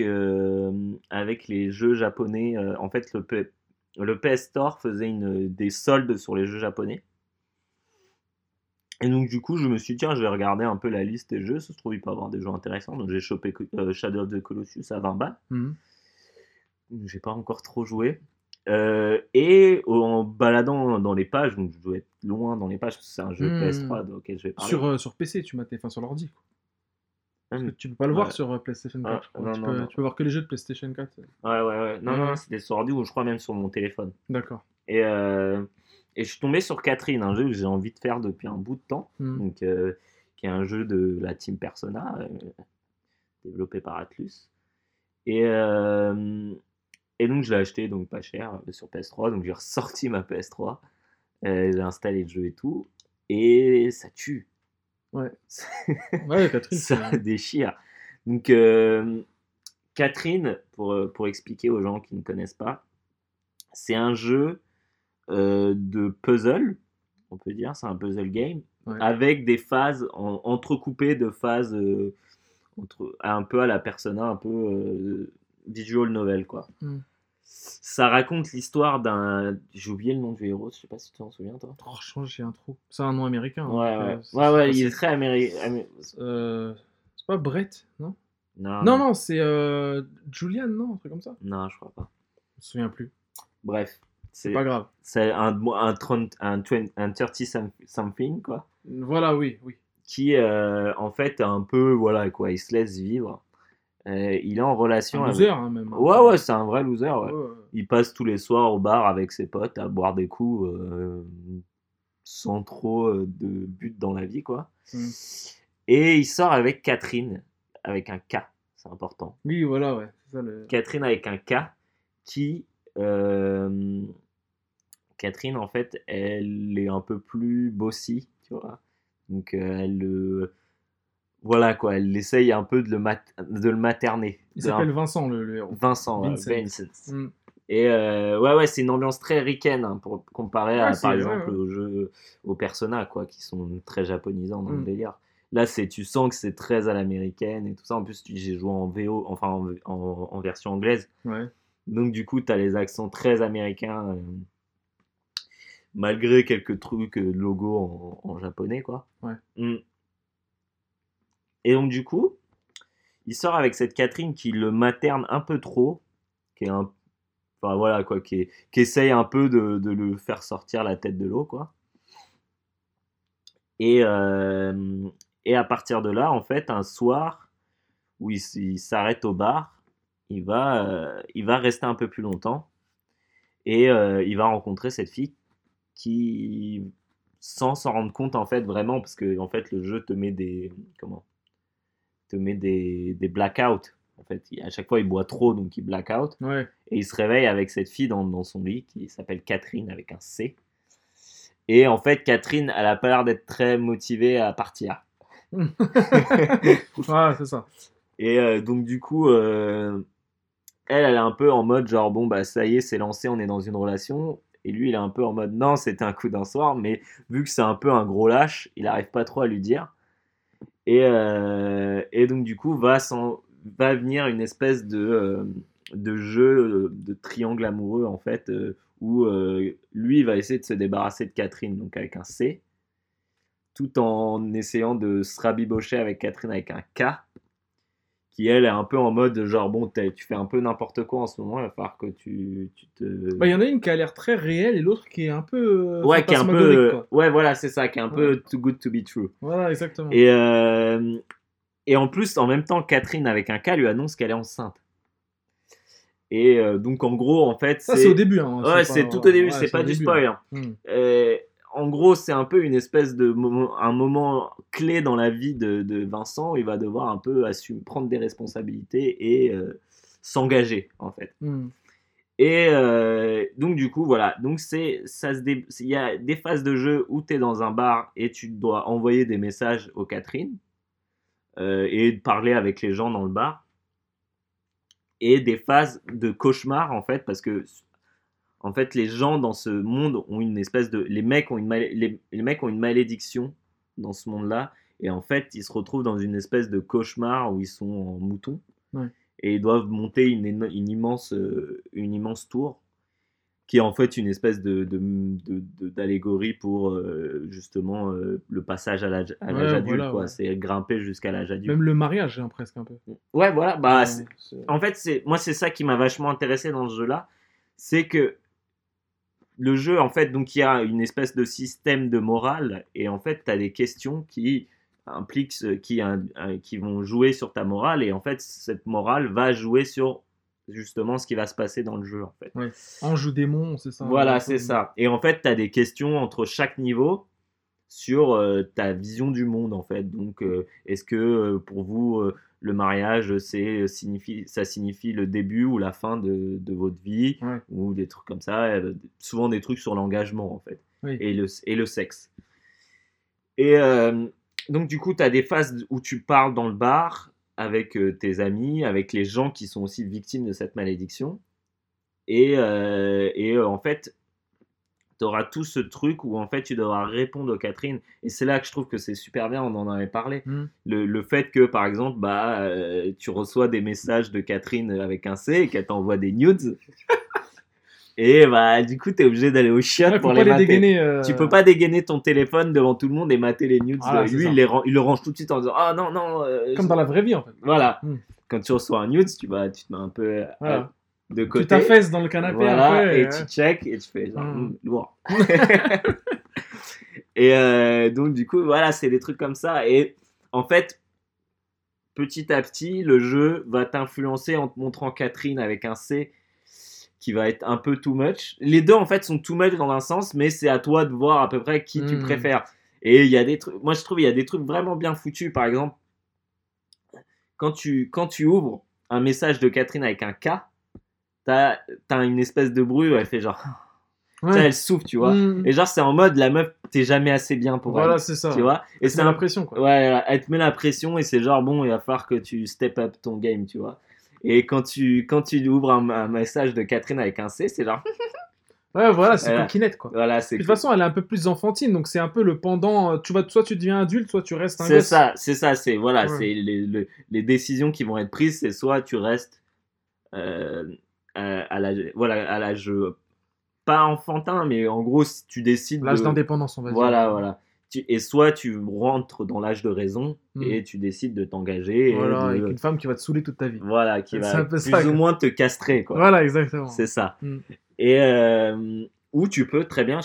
C: avec les jeux japonais. en fait, le, P- le PS Store faisait une, des soldes sur les jeux japonais. Et donc du coup, je me suis dit, tiens, je vais regarder un peu la liste des jeux. Ça se trouve, il peut y avoir des jeux intéressants. Donc j'ai chopé euh, Shadow of the Colossus à 20 balles.
B: Mhm.
C: J'ai pas encore trop joué. Euh, et en baladant dans les pages, donc je dois être loin dans les pages, c'est un jeu
B: Hmm.
C: PS3 auquel je vais parler.
B: Sur, euh, sur PC, tu matais, enfin sur l'ordi.
C: Hum.
B: tu peux pas le voir
C: Ouais.
B: sur euh, PlayStation 4.
C: Ah,
B: je crois.
C: non,
B: tu,
C: non,
B: peux,
C: non.
B: tu peux voir que les jeux de PlayStation 4.
C: Ouais, ouais, ouais. Non,
B: Ouais.
C: non, c'était sur ordi ou je crois même sur mon téléphone.
B: D'accord.
C: Et, euh, et je suis tombé sur Catherine, un jeu que j'ai envie de faire depuis un bout de temps,
B: Hmm.
C: donc, qui est un jeu de la team Persona, développé par Atlus. Et, et donc je l'ai acheté donc pas cher euh, sur PS3, donc j'ai ressorti ma PS3, euh, j'ai installé le jeu et tout, et ça tue.
B: Ouais. *laughs* Ouais, Catherine,
C: ça déchire. Donc, euh, Catherine, pour, pour expliquer aux gens qui ne connaissent pas, c'est un jeu euh, de puzzle, on peut dire, c'est un puzzle game,
B: Ouais.
C: avec des phases en- entrecoupées de phases entre, un peu à la persona, un peu visual novel, quoi.
B: Mm.
C: Ça raconte l'histoire d'un. J'ai oublié le nom du héros, je sais pas si tu t'en souviens, toi.
B: Oh, change, j'ai un trou. C'est un nom américain.
C: Ouais,
B: donc,
C: ouais,
B: euh,
C: ouais, ouais, il est très américain.
B: Euh, c'est pas Brett, non?
C: Non,
B: Non, non, c'est euh, Julian, non Un truc comme ça?
C: Non, je crois pas.
B: Je me souviens plus.
C: Bref,
B: C'est pas grave.
C: c'est un, un, 30, un, 20 un 30 some- something, quoi,
B: Voilà, oui, oui.
C: qui, euh, en fait, un peu, voilà, quoi, il se laisse vivre. Euh, il est en relation
B: Un
C: avec...
B: loser, hein, même. hein.
C: Ouais, ouais, c'est un vrai loser, ouais.
B: Ouais, ouais.
C: Il passe tous les soirs au bar avec ses potes à boire des coups euh, sans trop euh, de but dans la vie, quoi.
B: Mm.
C: Et il sort avec Catherine, avec un K, c'est important.
B: Oui, voilà, ouais. C'est ça le.
C: Catherine avec un K qui. Catherine, en fait, elle est un peu plus bossy, tu vois. Donc, elle le. Voilà, quoi, elle essaye un peu de le, mat- de le materner.
B: Il
C: un-
B: s'appelle Vincent, le, le héros.
C: Vincent,
B: Vincent.
C: Vincent.
B: Mm.
C: Et euh, ouais, ouais, c'est une ambiance très ricaine hein, pour comparer à, par exemple,
B: ouais.
C: aux jeux, aux Persona, quoi, qui sont très japonisants dans le
B: Mm.
C: délire. Là, c'est, tu sens que c'est très à l'américaine et tout ça. En plus, j'ai joué en VO, enfin en, en- en version anglaise.
B: Ouais.
C: Donc, du coup, tu as les accents très américains, euh, malgré quelques trucs, euh, logos en, en japonais, quoi.
B: Ouais.
C: Mm. Et donc, du coup, il sort avec cette Catherine qui le materne un peu trop, qui est un. Enfin, voilà, quoi, qui, essaye un peu de, le faire sortir la tête de l'eau, quoi. Et, euh, et à partir de là, en fait, un soir où il s'arrête au bar, il va, euh, il va rester un peu plus longtemps et euh, il va rencontrer cette fille qui, sans s'en rendre compte en fait vraiment, parce que en fait le jeu te met des comment, te met des, des blackouts. En fait, il- à chaque fois il boit trop donc il blackout
B: Ouais.
C: et il se réveille avec cette fille dans, dans son lit qui s'appelle Catherine avec un C. Et en fait, Catherine, elle a pas l'air d'être très motivée à partir. *laughs*
B: Ah, c'est ça.
C: Et euh, donc, du coup, euh, elle, elle est un peu en mode genre, bon, bah ça y est, c'est lancé, on est dans une relation. Et lui, il est un peu en mode, non, c'était un coup d'un soir, mais vu que c'est un peu un gros lâche, il arrive pas trop à lui dire. Et, euh, et donc, du coup, va, va venir une espèce de, euh, de jeu euh, de triangle amoureux, en fait, où lui, va essayer de se débarrasser de Catherine, donc avec un C, tout en essayant de se rabibocher avec Catherine avec un K qui elle est un peu en mode genre bon tu fais un peu n'importe quoi en ce moment il va falloir que tu, tu te
B: Bah, il y en a une qui a l'air très réelle et l'autre qui est un peu. euh,
C: ouais qui est un peu
B: quoi.
C: ouais voilà c'est ça qui est un peu too good to be true
B: Voilà, exactement.
C: et euh, et en plus en même temps Catherine avec un K lui annonce qu'elle est enceinte et euh, donc en gros en fait
B: c'est au début. Hein,
C: ouais c'est tout au début
B: ouais,
C: c'est pas
B: au
C: du
B: début,
C: spoil
B: hein.
C: hein.
B: Hmm.
C: En gros, c'est un peu une espèce de moment, un moment clé dans la vie de, de Vincent. où Il va devoir un peu prendre des responsabilités et euh, s'engager en fait.
B: Hmm.
C: Et euh, donc du coup, voilà. Donc c'est ça se dé- il y a des phases de jeu où tu es dans un bar et tu dois envoyer des messages aux Catherine euh, et parler avec les gens dans le bar. Et des phases de cauchemar en fait parce que en fait les gens dans ce monde ont une espèce de les mecs ont une les, les mecs ont une malédiction dans ce monde-là et en fait ils se retrouvent dans une espèce de cauchemar où ils sont en mouton
B: Ouais.
C: et ils doivent monter une, immense euh, une immense tour qui est en fait une espèce de d'allégorie pour euh, justement euh, le passage à l'âge
B: Ouais,
C: adulte
B: voilà,
C: quoi
B: ouais.
C: c'est grimper jusqu'à l'âge adulte
B: Même le mariage, hein, presque un peu.
C: ouais voilà bah
B: Ouais,
C: en fait, c'est moi c'est ça qui m'a vachement intéressé dans ce jeu-là, c'est que le jeu en fait donc il y a une espèce de système de morale et en fait tu as des questions qui impliquent ce- qui un- un- qui vont jouer sur ta morale et en fait cette morale va jouer sur justement ce qui va se passer dans le jeu en fait.
B: Ange ou démon, c'est ça.
C: Voilà, c'est ça. Et en fait, tu as des questions entre chaque niveau sur euh, ta vision du monde en fait. Donc, euh, est-ce que euh, pour vous, euh, le mariage, c'est signifie, ça signifie le début ou la fin de, de votre vie
B: Ouais.
C: ou des trucs comme ça. euh, souvent des trucs sur l'engagement en fait
B: Oui.
C: et le, et le sexe. Et euh, donc, du coup, tu as des phases où tu parles dans le bar avec euh, tes amis, avec les gens qui sont aussi victimes de cette malédiction. Et, euh, et euh, en fait, tu auras tout ce truc où en fait tu devras répondre aux Catherine. Et c'est là que je trouve que c'est super bien, on en avait parlé.
B: Mm.
C: Le, le fait que, par exemple, bah, euh, tu reçois des messages de Catherine avec un C et qu'elle t'envoie des nudes. *laughs* et bah, du coup, tu es obligé d'aller au chiottes
B: Ouais,
C: pour les mater.
B: dégainer. euh,
C: Tu peux pas dégainer ton téléphone devant tout le monde et mater les nudes. De-
B: c'est
C: lui, il, les ran- il le range tout de suite en disant Ah non, non. euh,
B: Comme dans la vraie vie, en fait.
C: Voilà.
B: Hmm.
C: Quand tu reçois un nudes, tu, vas, tu te mets un peu euh,
B: Voilà.
C: De
B: Tu
C: côté.
B: t'affaisses dans le canapé
C: Voilà, et
B: euh,
C: tu check et tu fais genre
B: Hmm.
C: hmm, lourd. *laughs* et euh, donc, du coup, voilà, c'est des trucs comme ça. Et en fait, petit à petit, le jeu va t'influencer en te montrant Catherine avec un C qui va être un peu too much. Les deux, en fait, sont too much dans un sens, mais c'est à toi de voir à peu près qui tu
B: Hmm.
C: préfères. Et il y a des trucs, moi je trouve, il y a des trucs vraiment bien foutus. Par exemple, quand tu, quand tu ouvres un message de Catherine avec un K, t'as as une espèce de bruit où elle fait genre,
B: ouais. *laughs*
C: tu sais, elle souffle, tu vois.
B: Mm.
C: Et genre, c'est en mode, la meuf, t'es jamais assez bien pour
B: Voilà,
C: elle.
B: c'est ça.
C: Tu vois Et
B: C'est
C: un
B: l'impression, quoi.
C: Ouais, elle te met la pression et c'est genre, bon, il va falloir que tu step up ton game, tu vois. Et quand tu, quand tu ouvres un, un message de Catherine avec un C, c'est genre, *laughs*
B: Ouais, voilà, c'est
C: Voilà.
B: coquinette, quoi.
C: voilà,
B: De toute façon, elle est un peu plus enfantine, donc c'est un peu le pendant. euh, Tu vas, soit tu deviens adulte, soit tu restes un
C: C'est ça, c'est ça, c'est voilà,
B: Ouais.
C: c'est les, le- les décisions qui vont être prises, c'est soit tu restes euh, à, à l'âge, voilà, à l'âge euh, pas enfantin, mais en gros, si tu décides
B: L'âge
C: de-
B: d'indépendance, on va dire.
C: voilà, voilà. Tu- et soit tu rentres dans l'âge de raison
B: Mm.
C: et tu décides de t'engager,
B: Voilà,
C: de-
B: avec une femme qui va te saouler toute ta vie.
C: voilà, qui va plus
B: ça,
C: ou
B: quoi.
C: moins te castrer, quoi.
B: Voilà, exactement.
C: C'est ça.
B: Mm.
C: Et euh, ou tu peux très bien,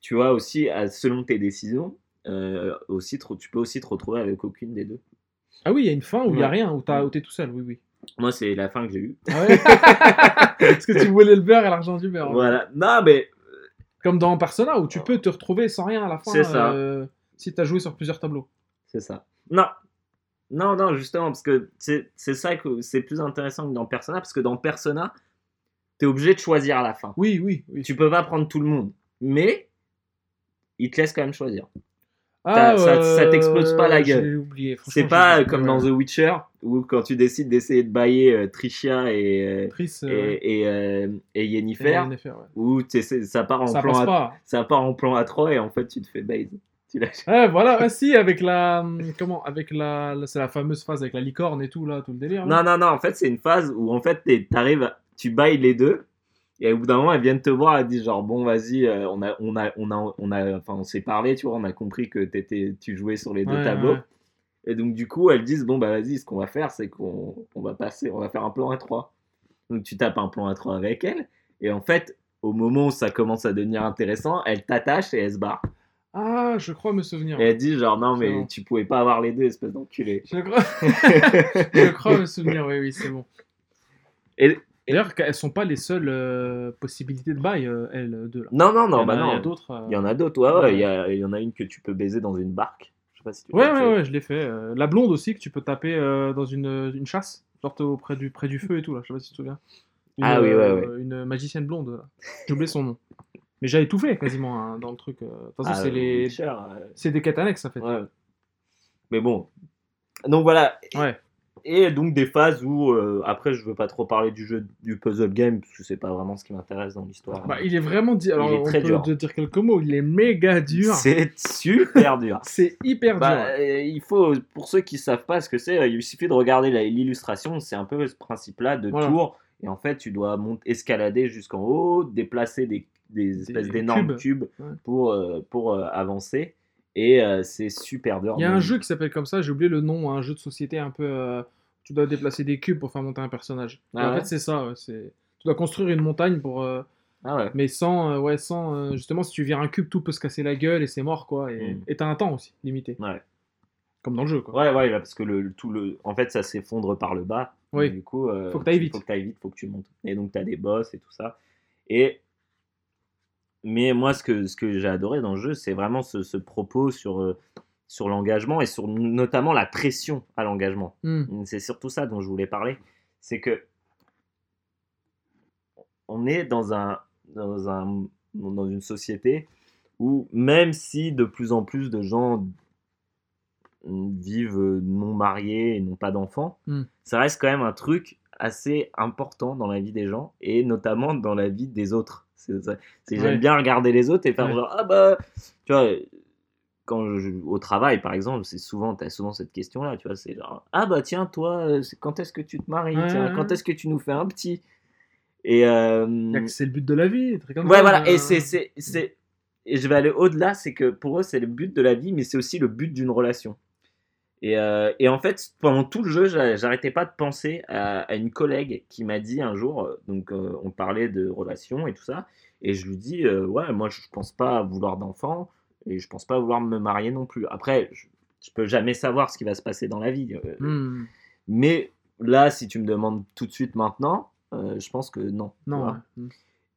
C: tu vois aussi, selon tes décisions, euh, aussi, tu peux aussi te retrouver avec aucune des deux.
B: Ah oui, il y a une fin où il n'y a
C: Ouais.
B: rien, où t'as- où t'es tout seul, oui, oui.
C: Moi, c'est la fin que j'ai eue.
B: Ah ouais *laughs* Parce que tu voulais le beurre et l'argent du beurre.
C: Voilà. Non, mais
B: Comme dans Persona, où tu peux te retrouver sans rien à la fin.
C: C'est ça.
B: euh, si t'as joué sur plusieurs tableaux.
C: c'est ça. Non. Non, non, justement, parce que c'est c'est ça que c'est plus intéressant que dans Persona, parce que dans Persona, t'es obligé de choisir à la fin.
B: Oui, oui, oui.
C: Tu peux pas prendre tout le monde, mais il te laisse quand même choisir.
B: Ah,
C: ça- ça t'explose pas la gueule.
B: Oublié.
C: C'est pas euh, comme
B: ouais.
C: dans The Witcher, où quand tu décides d'essayer de bailler euh, Tricia et, euh,
B: Triss, euh,
C: et,
B: ouais.
C: et, euh, et
B: Et
C: Yennefer,
B: Yennefer, ouais.
C: où ça part en
B: Ça
C: plan à, ça part en plan A3 et en fait tu te fais base. *laughs* Tu.
B: Ouais, voilà, ah, si, avec la. hum, Comment Avec la. C'est la fameuse phase avec la licorne et tout, là, tout le délire. là.
C: Non, non, non, en fait c'est une phase où en fait t'arrives, à- tu bailles les deux et au bout d'un moment elles viennent te voir, elles disent genre bon vas-y, euh, on a, on a, on a, on a, enfin on s'est parlé, tu vois, on a compris que t'étais, tu jouais sur les deux
B: Ouais,
C: tableaux.
B: ouais.
C: Et donc du coup, elles disent bon bah vas-y, ce qu'on va faire, c'est qu'on on va passer, on va faire un plan à 3. Donc tu tapes un plan à 3 avec elle, et en fait, au moment où ça commence à devenir intéressant, elle t'attache et elle se barre.
B: Ah, je crois me souvenir.
C: Et elle dit genre non mais
B: bon.
C: tu pouvais pas avoir les deux, espèce d'enculé.
B: Je crois... *laughs* je crois me souvenir, oui, oui, c'est bon.
C: Et-
B: D'ailleurs, elles sont pas les seules euh, possibilités de bail, euh, elles deux là.
C: Non non
B: Il y
C: non
B: en
C: bah
B: a- il y a
C: non.
B: d'autres. euh,
C: Il y en a d'autres, ouais, ouais.
B: Ouais.
C: Il y, a- il y en a une que tu peux baiser dans une barque. Je sais pas si tu
B: Ouais, ouais,
C: fait.
B: ouais, je l'ai fait. euh, La blonde aussi, que tu peux taper euh, dans une, une chasse, genre auprès du, près du feu et tout, là. Je sais pas si tu te souviens. Une,
C: Ah oui, ouais,
B: euh, Une magicienne blonde. J'ai oublié son nom. Mais j'avais tout fait quasiment hein, dans le truc. euh. De toute façon,
C: Ah,
B: c'est les...
C: Euh,
B: c'est des quêtes annexes, en fait.
C: ouais. Mais bon. Donc voilà.
B: Ouais.
C: Et donc des phases où, euh, après je veux pas trop parler du jeu du puzzle game, parce que c'est pas vraiment ce qui m'intéresse dans l'histoire.
B: Bah, il est vraiment. di- Alors,
C: est
B: on
C: très
B: peut
C: dur.
B: te dire quelques mots. Il est méga dur.
C: C'est super dur. *laughs*
B: C'est hyper
C: Bah,
B: dur.
C: euh, il faut, pour ceux qui savent pas ce que c'est, euh, il suffit de regarder l'illustration, c'est un peu ce principe-là de
B: Voilà.
C: tour, et en fait tu dois monter, escalader jusqu'en haut, déplacer des, des espèces d'énormes
B: cubes.
C: pour, euh, pour avancer, et euh, c'est super dur.
B: Il y a un jeu qui s'appelle comme ça, j'ai oublié le nom, un jeu de société un peu. euh, tu dois déplacer des cubes pour faire monter un personnage.
C: Ah
B: en
C: ouais
B: fait, c'est ça. ouais, c'est... Tu dois construire une montagne pour. euh,
C: Ah ouais.
B: Mais sans, euh, ouais, sans. euh, justement, si tu vires un cube, tout peut se casser la gueule et c'est mort, quoi. Et
C: Mm.
B: t'as un temps aussi, limité.
C: Ouais.
B: Comme dans le jeu, quoi.
C: Ouais, ouais, parce que le, tout le, en fait, ça s'effondre par le bas.
B: Oui.
C: Du coup, euh,
B: Faut que t'ailles vite.
C: Faut que t'ailles vite, faut que tu montes. Et donc, t'as des boss et tout ça. Et mais moi, ce que, ce que j'ai adoré dans le jeu, c'est vraiment ce, ce propos sur, sur l'engagement et sur notamment la pression à l'engagement.
B: Hmm.
C: C'est surtout ça dont je voulais parler. C'est que on est dans, un, dans, un, dans une société où même si de plus en plus de gens vivent non mariés et n'ont pas d'enfants,
B: Hmm.
C: ça reste quand même un truc assez important dans la vie des gens et notamment dans la vie des autres. C'est, ça- c'est-
B: Ouais.
C: J'aime bien regarder les autres et faire
B: Ouais.
C: genre ah bah tu vois quand je, au travail par exemple c'est souvent t'as souvent cette question là tu vois c'est genre ah bah tiens toi euh, quand est-ce que tu te maries?
B: Ouais,
C: Tiens,
B: ouais,
C: quand est-ce que tu nous fais un petit et euh,
B: C'est le but de la vie. comme
C: Ouais,
B: ça,
C: voilà,
B: euh,
C: et c'est, c'est, et je vais aller au-delà, c'est que pour eux, c'est le but de la vie, mais c'est aussi le but d'une relation. Et, euh, et en fait, pendant tout le jeu, j'a- j'arrêtais pas de penser à, à une collègue qui m'a dit un jour, euh, donc euh, on parlait de relations et tout ça, et je lui dis, euh, ouais, moi je pense pas vouloir d'enfant, et je pense pas vouloir me marier non plus. Après, je, je peux jamais savoir ce qui va se passer dans la vie. euh,
B: Hmm.
C: Mais là, si tu me demandes tout de suite maintenant, euh, je pense que non.
B: Non, ouais. Hmm.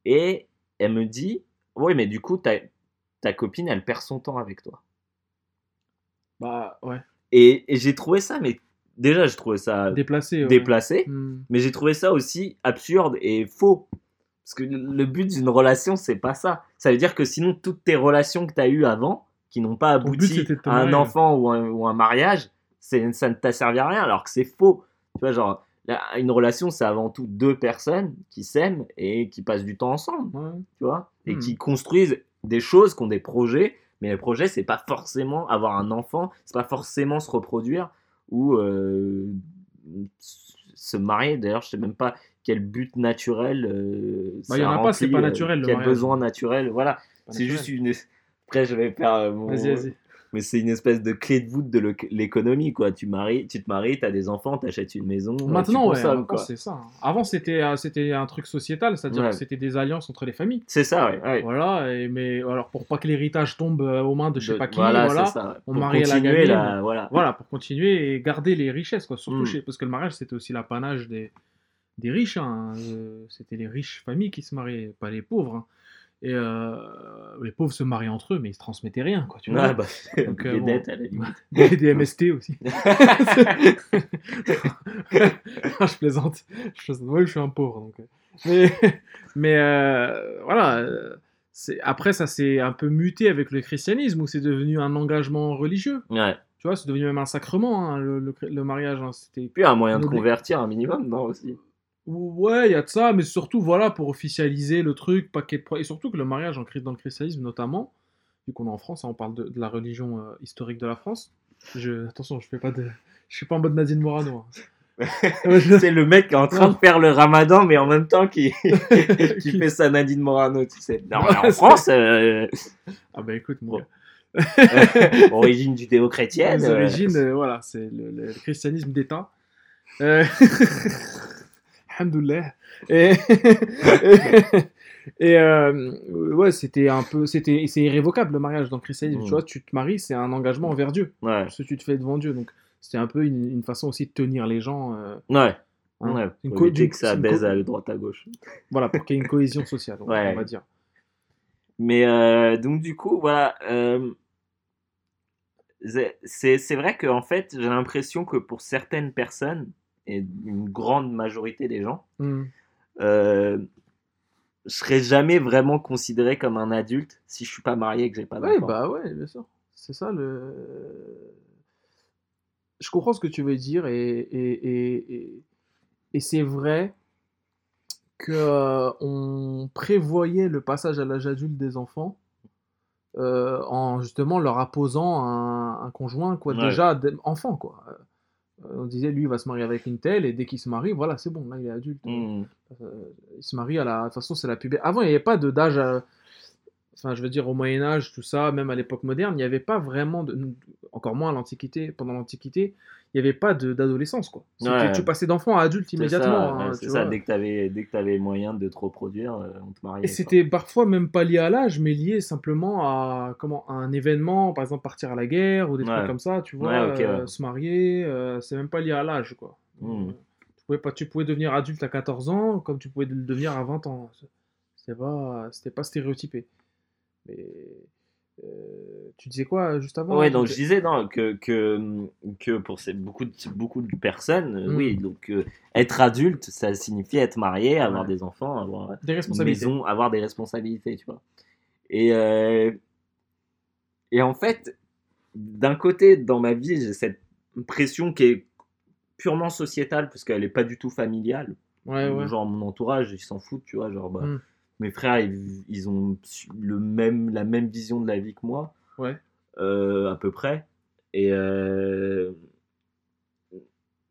C: Et elle me dit Oui, mais du coup, ta, ta copine, elle perd son temps avec toi.
B: Bah, ouais.
C: Et, et j'ai trouvé ça, mais déjà, j'ai trouvé ça
B: Déplacé. ouais.
C: déplacé,
B: Hmm.
C: mais j'ai trouvé ça aussi absurde et faux. Parce que le but d'une relation, c'est pas ça. Ça veut dire que sinon, toutes tes relations que tu as eues avant, qui n'ont pas
B: but,
C: abouti à un enfant ou un, ou un mariage, ça ne t'a servi à rien, alors que c'est faux. Tu vois, genre, là, une relation, c'est avant tout deux personnes qui s'aiment et qui passent du temps ensemble.
B: Ouais.
C: tu vois, et
B: Hmm.
C: qui construisent des choses, qui ont des projets, mais les projets, c'est pas forcément avoir un enfant, c'est pas forcément se reproduire ou euh, se marier. D'ailleurs, je sais même pas quel but naturel. Euh,
B: Bah, y en
C: ça
B: a pas, c'est pas
C: euh,
B: naturel,
C: Quel besoin naturel, voilà. C'est juste une. Après, je vais faire euh, mon.
B: Vas-y, vas-y.
C: Mais c'est une espèce de clé de voûte de l'é- l'économie, quoi. Tu, maries, tu te maries, tu as des enfants, tu achètes une maison. euh,
B: Maintenant, ouais, maintenant, c'est ça. hein. Avant, c'était c'était un truc sociétal, c'est-à-dire
C: Ouais.
B: que c'était des alliances entre les familles.
C: C'est ça, ouais. ouais.
B: Voilà, et, mais alors pour pas que l'héritage tombe aux mains de je sais
C: De-
B: pas qui,
C: voilà, ça.
B: on
C: Pour
B: marie à la
C: continuer
B: gamine.
C: la- voilà.
B: voilà, pour continuer et garder les richesses, quoi. Surtout
C: Mm.
B: chez- parce que le mariage c'était aussi l'apanage des, des riches, hein. Euh, c'était les riches familles qui se mariaient, pas les pauvres. hein. Et euh, les pauvres se mariaient entre eux, mais ils se transmettaient rien, quoi. Tu vois
C: Ouais, bah,
B: Donc, euh, bon.
C: dettes, à la limite.
B: des, des *laughs* MST aussi. *laughs* Ah, je plaisante. Je. Ouais, je suis un pauvre. Donc... Mais, *laughs* mais euh, voilà. Après, ça s'est un peu muté avec le christianisme, où c'est devenu un engagement religieux.
C: Ouais.
B: Tu vois, c'est devenu même un sacrement, hein, le, le- le mariage. hein, C'était
C: Puis un moyen de convertir un minimum, non aussi.
B: Ouais, il y a de ça, mais surtout, voilà, pour officialiser le truc, paquet de Et surtout que le mariage en, dans le christianisme, notamment, vu qu'on est en France, hein, on parle de, de la religion euh, historique de la France. Je, attention, je fais pas de, je suis pas en mode Nadine Morano. hein. *laughs*
C: C'est le mec qui est en train de faire le ramadan, mais en même temps qui, *laughs* qui fait sa Nadine Morano, tu sais. Non, mais en France, euh,
B: Ah bah écoute, gars. *laughs*
C: origine judéo-chrétienne. Euh,
B: origines, euh, voilà, c'est le, le christianisme d'État. Alhamdoulilah. Et, *laughs* et euh, ouais, c'était un peu, c'était, c'est irrévocable le mariage dans le christianisme.
C: Mm.
B: Tu vois, tu te maries, c'est un engagement envers Dieu.
C: Ouais,
B: Ce que tu te fais devant Dieu. Donc c'était un peu une, une façon aussi de tenir les gens. euh,
C: ouais.
B: hein.
C: ouais.
B: Une co-
C: éviter que ça baise à droite à gauche.
B: Voilà, pour qu'il y ait une cohésion sociale, on,
C: Ouais.
B: on va dire.
C: Mais euh, donc du coup, voilà. c'est- c'est c'est vrai que en fait, j'ai l'impression que pour certaines personnes et une grande majorité des gens,
B: Mm.
C: euh, je serais jamais vraiment considéré comme un adulte si je suis pas marié et que j'ai pas
B: Ouais,
C: d'enfant.
B: bah ouais, bien sûr. C'est ça le. Je comprends ce que tu veux dire et, et, et, et, c'est vrai que euh, on prévoyait le passage à l'âge adulte des enfants euh, en justement leur apposant un, un conjoint quoi
C: Ouais.
B: déjà enfant quoi. Euh, on disait lui il va se marier avec une telle et dès qu'il se marie voilà c'est bon là il est adulte.
C: Hmm.
B: Euh, il se marie à la. De toute façon, c'est la puberté. Avant, il n'y avait pas de d'âge. à- enfin, je veux dire, au Moyen-Âge, tout ça, même à l'époque moderne, il n'y avait pas vraiment de. Encore moins à l'Antiquité, pendant l'Antiquité, il n'y avait pas d'adolescence, quoi.
C: Ouais.
B: Tu passais d'enfant à adulte immédiatement. hein, tu
C: c'est ça. Dès que que t'avais le moyen de te reproduire, euh, on te mariait.
B: Et c'était parfois même pas lié à l'âge, mais lié simplement à, comment, à un événement, par exemple partir à la guerre ou des trucs comme ça, tu vois, euh, se marier, euh, c'est même pas lié à l'âge, quoi.
C: Hmm.
B: Tu, pouvais pas, tu pouvais devenir adulte à 14 ans comme tu pouvais le devenir à 20 ans. C'était pas, c'était pas stéréotypé. Mais euh, tu disais quoi juste avant
C: Ouais, donc je disais non, que, que, que pour ces, beaucoup, de, beaucoup de personnes, euh,
B: Mm.
C: oui, donc euh, être adulte, ça signifie être marié, avoir
B: Ouais.
C: des enfants, avoir
B: Des
C: une
B: responsabilités.
C: maison, avoir des responsabilités, tu vois. Et, euh, et en fait, d'un côté, dans ma vie, j'ai cette pression qui est purement sociétale, parce qu'elle n'est pas du tout familiale.
B: Ouais, ouais.
C: Genre mon entourage, ils s'en foutent, tu vois. Genre, bah,
B: Mm.
C: Mes frères, ils, ils ont le même, la même vision de la vie que moi,
B: Ouais.
C: euh, à peu près. Et, euh,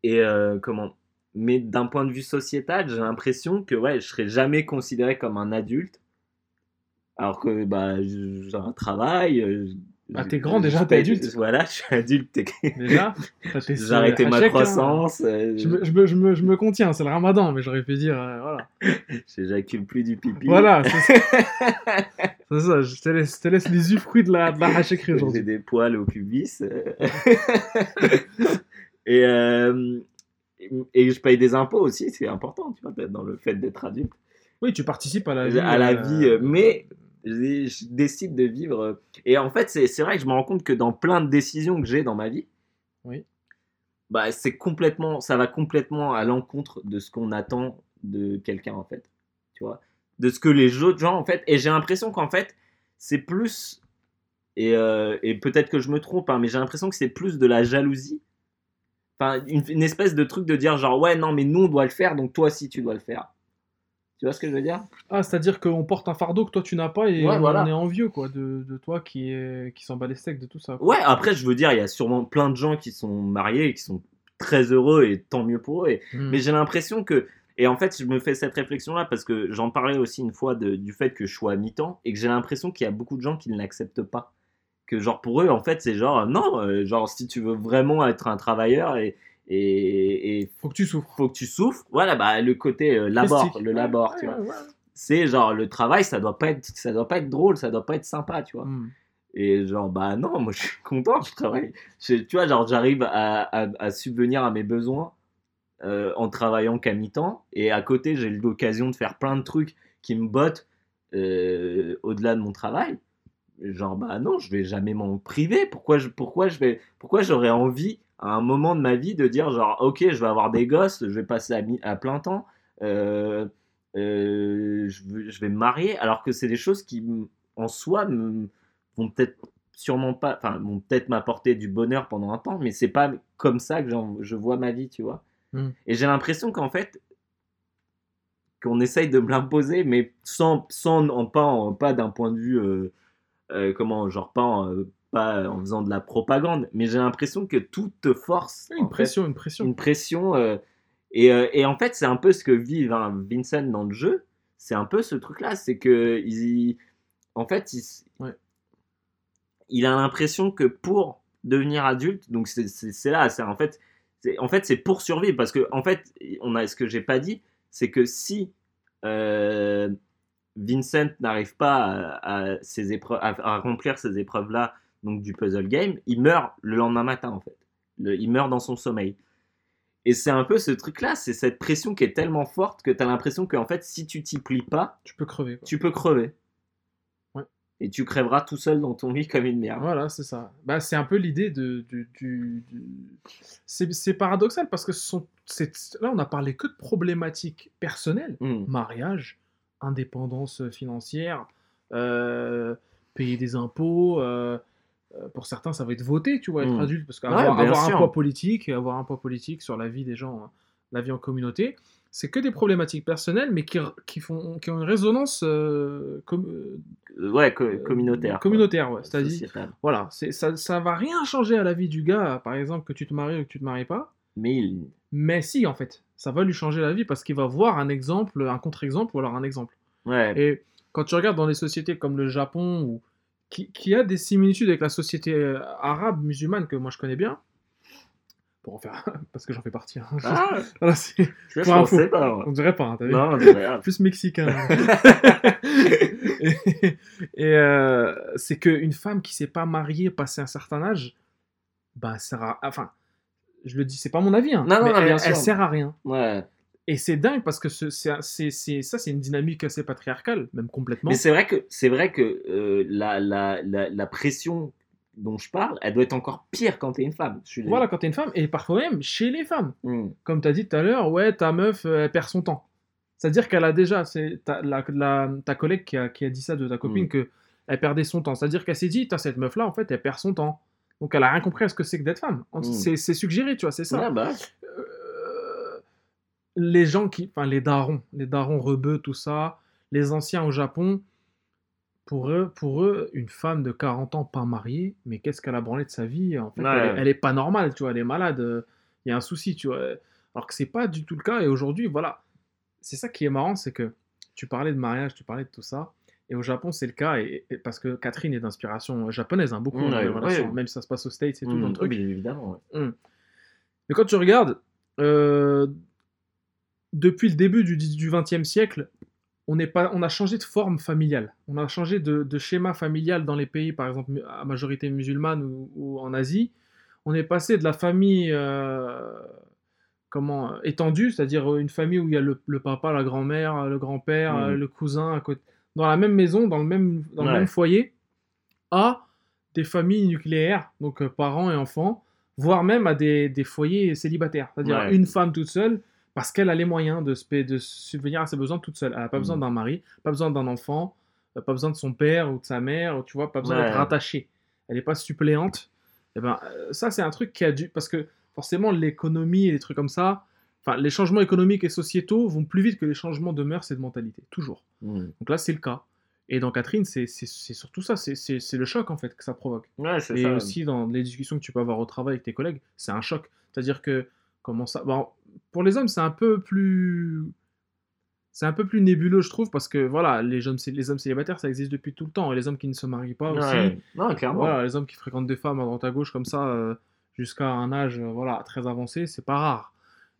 C: et euh, comment Mais d'un point de vue sociétal, j'ai l'impression que ouais, je serais jamais considéré comme un adulte. Alors que bah, j'ai un travail. Euh,
B: Bah, t'es grand déjà,
C: je
B: t'es adulte.
C: Voilà, je suis adulte. t'es-
B: Déjà, *laughs*
C: J'ai arrêté ma
B: chacun,
C: croissance. euh,
B: Je me, je, me, je, me, je me contiens, c'est le ramadan, mais j'aurais pu dire, euh, voilà. *laughs*
C: J'éjacule plus du pipi.
B: Voilà, c'est ça. *laughs* C'est ça, je te laisse, te laisse les usufruits de la, de la hachecrée
C: J'ai
B: aujourd'hui.
C: des poils au pubis. euh. et, euh, et je paye des impôts aussi, c'est important, tu vois, dans le fait d'être adulte.
B: Oui, tu participes à la vie.
C: À la
B: euh,
C: vie, euh, mais je, je décide de vivre. euh, Et en fait, c'est c'est vrai que je me rends compte que dans plein de décisions que j'ai dans ma vie,
B: Oui.
C: bah, c'est complètement, ça va complètement à l'encontre de ce qu'on attend de quelqu'un, en fait. Tu vois? De ce que les autres gens, en fait. Et j'ai l'impression qu'en fait, c'est plus. Et, euh, et peut-être que je me trompe, hein, mais j'ai l'impression que c'est plus de la jalousie. Enfin, une, une espèce de truc de dire genre, ouais, non, mais nous, on doit le faire, donc toi aussi, tu dois le faire. Tu vois ce que je veux dire?
B: Ah, c'est-à-dire qu'on porte un fardeau que toi tu n'as pas et
C: Ouais,
B: on,
C: voilà.
B: on est envieux, quoi, de, de toi qui, est, qui s'en bat les steaks de tout ça. quoi.
C: Ouais, après, je veux dire, il y a sûrement plein de gens qui sont mariés et qui sont très heureux et tant mieux pour eux. Et-
B: Hmm.
C: Mais j'ai l'impression que. Et en fait, je me fais cette réflexion-là parce que j'en parlais aussi une fois de- du fait que je sois à mi-temps et que j'ai l'impression qu'il y a beaucoup de gens qui ne l'acceptent pas. Que, genre, pour eux, en fait, c'est genre, non, euh, genre, si tu veux vraiment être un travailleur et. Et, et
B: Faut que tu souffres.
C: faut que tu souffres. Voilà, bah, le côté euh, labor,
B: Festif.
C: le labor,
B: ouais,
C: tu vois.
B: ouais.
C: C'est genre, le travail, ça doit pas être, ça doit pas être drôle, ça doit pas être sympa, tu vois.
B: Hmm.
C: Et genre, bah non, moi je suis *laughs* content, je travaille. Je- tu vois, genre, j'arrive à, à, à subvenir à mes besoins euh, en travaillant qu'à mi-temps. Et à côté, j'ai l'occasion de faire plein de trucs qui me bottent euh, au-delà de mon travail. Genre, bah non, je vais jamais m'en priver. Pourquoi je, pourquoi je vais, pourquoi j'aurais envie à un moment de ma vie de dire, genre, ok, je vais avoir des gosses, je vais passer à, mi- à plein temps. euh, euh, je, vais me marier, alors que c'est des choses qui, en soi, me, vont peut-être sûrement pas, enfin, vont peut-être m'apporter du bonheur pendant un temps, mais c'est pas comme ça que je vois ma vie, tu vois.
B: Mm.
C: Et j'ai l'impression qu'en fait, qu'on essaye de me l'imposer, mais sans, sans en, pas, en- pas d'un point de vue, euh, euh, comment, genre pas en, euh, pas en faisant de la propagande, mais j'ai l'impression que tout te force. en
B: Une
C: fait,
B: pression, une pression.
C: une pression. euh, et, euh, et en fait, c'est un peu ce que vit Vin- Vincent dans le jeu. C'est un peu ce truc-là. C'est que, il, en fait, il, s-
B: Ouais.
C: il a l'impression que pour devenir adulte, donc c'est- là, c'est en fait, c'est en fait c'est pour survivre parce que en fait, on a ce que j'ai pas dit, c'est que si euh, Vincent n'arrive pas à, à ces épreuves, à, à remplir ces épreuves-là, donc du puzzle game, il meurt le lendemain matin en fait. Le- il meurt dans son sommeil. Et c'est un peu ce truc-là, c'est cette pression qui est tellement forte que tu as l'impression qu'en fait, si tu t'y plies pas,
B: Tu peux crever. quoi.
C: tu peux crever.
B: Ouais.
C: Et tu crèveras tout seul dans ton lit comme une merde.
B: Voilà, c'est ça. Bah, c'est un peu l'idée de, du. du- du- C'est paradoxal parce que ce sont, là, on a parlé que de problématiques personnelles
C: Hmm.
B: mariage, indépendance financière, euh, payer des impôts. euh, euh, pour certains, ça va être voter, tu vois, être
C: Mm.
B: adulte, parce qu'avoir avoir un poids politique, avoir un poids politique sur la vie des gens, hein, la vie en communauté, c'est que des problématiques personnelles, mais qui, qui, font, qui ont une résonance euh, com-
C: Euh, Ouais,
B: euh,
C: communautaire.
B: communautaire, ouais. C'est-à-dire, voilà, ça, ça va rien changer à la vie du gars, par exemple, que tu te maries ou que tu te maries pas.
C: Mais il...
B: Mais si, en fait, ça va lui changer la vie parce qu'il va voir un exemple, un contre-exemple ou alors un exemple.
C: Ouais.
B: Et quand tu regardes dans des sociétés comme le Japon, ou qui, qui a des similitudes avec la société euh, arabe musulmane que moi je connais bien, pour en faire, *laughs* parce que j'en fais partie. hein.
C: Ah, *laughs*
B: Voilà, c'est-
C: je
B: Pour info.
C: pensais pas. ouais.
B: on dirait pas, hein, t'as vu?
C: Non, c'est vrai. *laughs*
B: plus mexicain. et et, euh, c'est qu'une femme qui s'est pas mariée passé un certain âge, bah, elle sert à... Enfin, je le dis, c'est pas mon avis, hein,
C: Non, non,
B: mais
C: non,
B: elle,
C: bien
B: elle
C: sûr.
B: sert à rien.
C: Ouais.
B: Et c'est dingue parce que ce- c'est, c'est, c'est- ça, c'est une dynamique assez patriarcale, même complètement.
C: Mais c'est vrai que c'est vrai que euh, la, la, la, la pression dont je parle, elle doit être encore pire quand t'es une femme. Je suis
B: Voilà, quand t'es une femme, et parfois même chez les femmes.
C: Hmm.
B: Comme t'as dit tout à l'heure, ouais, ta meuf, euh, elle perd son temps. C'est-à-dire qu'elle a déjà, c'est ta, collègue qui a, qui a dit ça de ta copine,
C: Mm.
B: que elle perdait son temps. C'est-à-dire qu'elle s'est dit, cette meuf-là, en fait, elle perd son temps. Donc elle a rien compris à ce que c'est que d'être femme.
C: Mm.
B: C'est, c'est suggéré, tu vois, c'est ça.
C: Bah,
B: les gens qui, enfin les darons, les darons rebeux, tout ça, les anciens au Japon, pour eux, pour eux, une femme de 40 ans pas mariée, mais qu'est-ce qu'elle a branlé de sa vie En fait,
C: Ouais.
B: elle, elle est pas normale, tu vois, elle est malade, euh, il y a un souci, tu vois. Alors que c'est pas du tout le cas, et aujourd'hui, voilà, c'est ça qui est marrant, c'est que tu parlais de mariage, tu parlais de tout ça, et au Japon, c'est le cas, et, et- parce que Catherine est d'inspiration japonaise, hein, beaucoup
C: Mm, ouais, ouais.
B: même si ça se passe aux States et tout,
C: hmm,
B: dans le truc.
C: bien évidemment. ouais.
B: Mais quand tu regardes, euh, depuis le début du, du 20e siècle, on, n'est pas, on a changé de forme familiale. On a changé de, de schéma familial dans les pays, par exemple, à majorité musulmane ou, ou en Asie. On est passé de la famille euh, comment, euh, étendue, c'est-à-dire une famille où il y a le, le papa, la grand-mère, le grand-père, euh, le cousin, à côté, dans la même maison, dans le même, dans le
C: Ouais.
B: même foyer, à des familles nucléaires, donc euh, parents et enfants, voire même à des, des foyers célibataires, c'est-à-dire
C: Ouais.
B: une femme toute seule, parce qu'elle a les moyens de, subvenir à ses besoins toute seule. Elle n'a pas besoin
C: Mhm.
B: d'un mari, pas besoin d'un enfant, euh, pas besoin de son père ou de sa mère, tu vois, pas besoin
C: Ouais.
B: d'être rattachée. Elle n'est pas suppléante. Et ben, euh, ça, c'est un truc qui a dû. Parce que forcément, l'économie et les trucs comme ça, enfin, les changements économiques et sociétaux vont plus vite que les changements de mœurs et de mentalité. Toujours.
C: Hmm.
B: Donc là, c'est le cas. Et dans Catherine, c'est surtout ça, c'est- le choc en fait que ça provoque.
C: Ouais,
B: Et
C: ça.
B: aussi dans les discussions que tu peux avoir au travail avec tes collègues, c'est un choc. C'est-à-dire que, comment ça. Bon, pour les hommes, c'est un peu plus. C'est un peu plus nébuleux, je trouve, parce que voilà, les, jeunes, les hommes célibataires, ça existe depuis tout le temps. Et les hommes qui ne se marient pas aussi.
C: Ouais. Non, clairement.
B: Voilà, les hommes qui fréquentent des femmes à droite à gauche comme ça, euh, jusqu'à un âge euh, voilà, très avancé, c'est pas rare.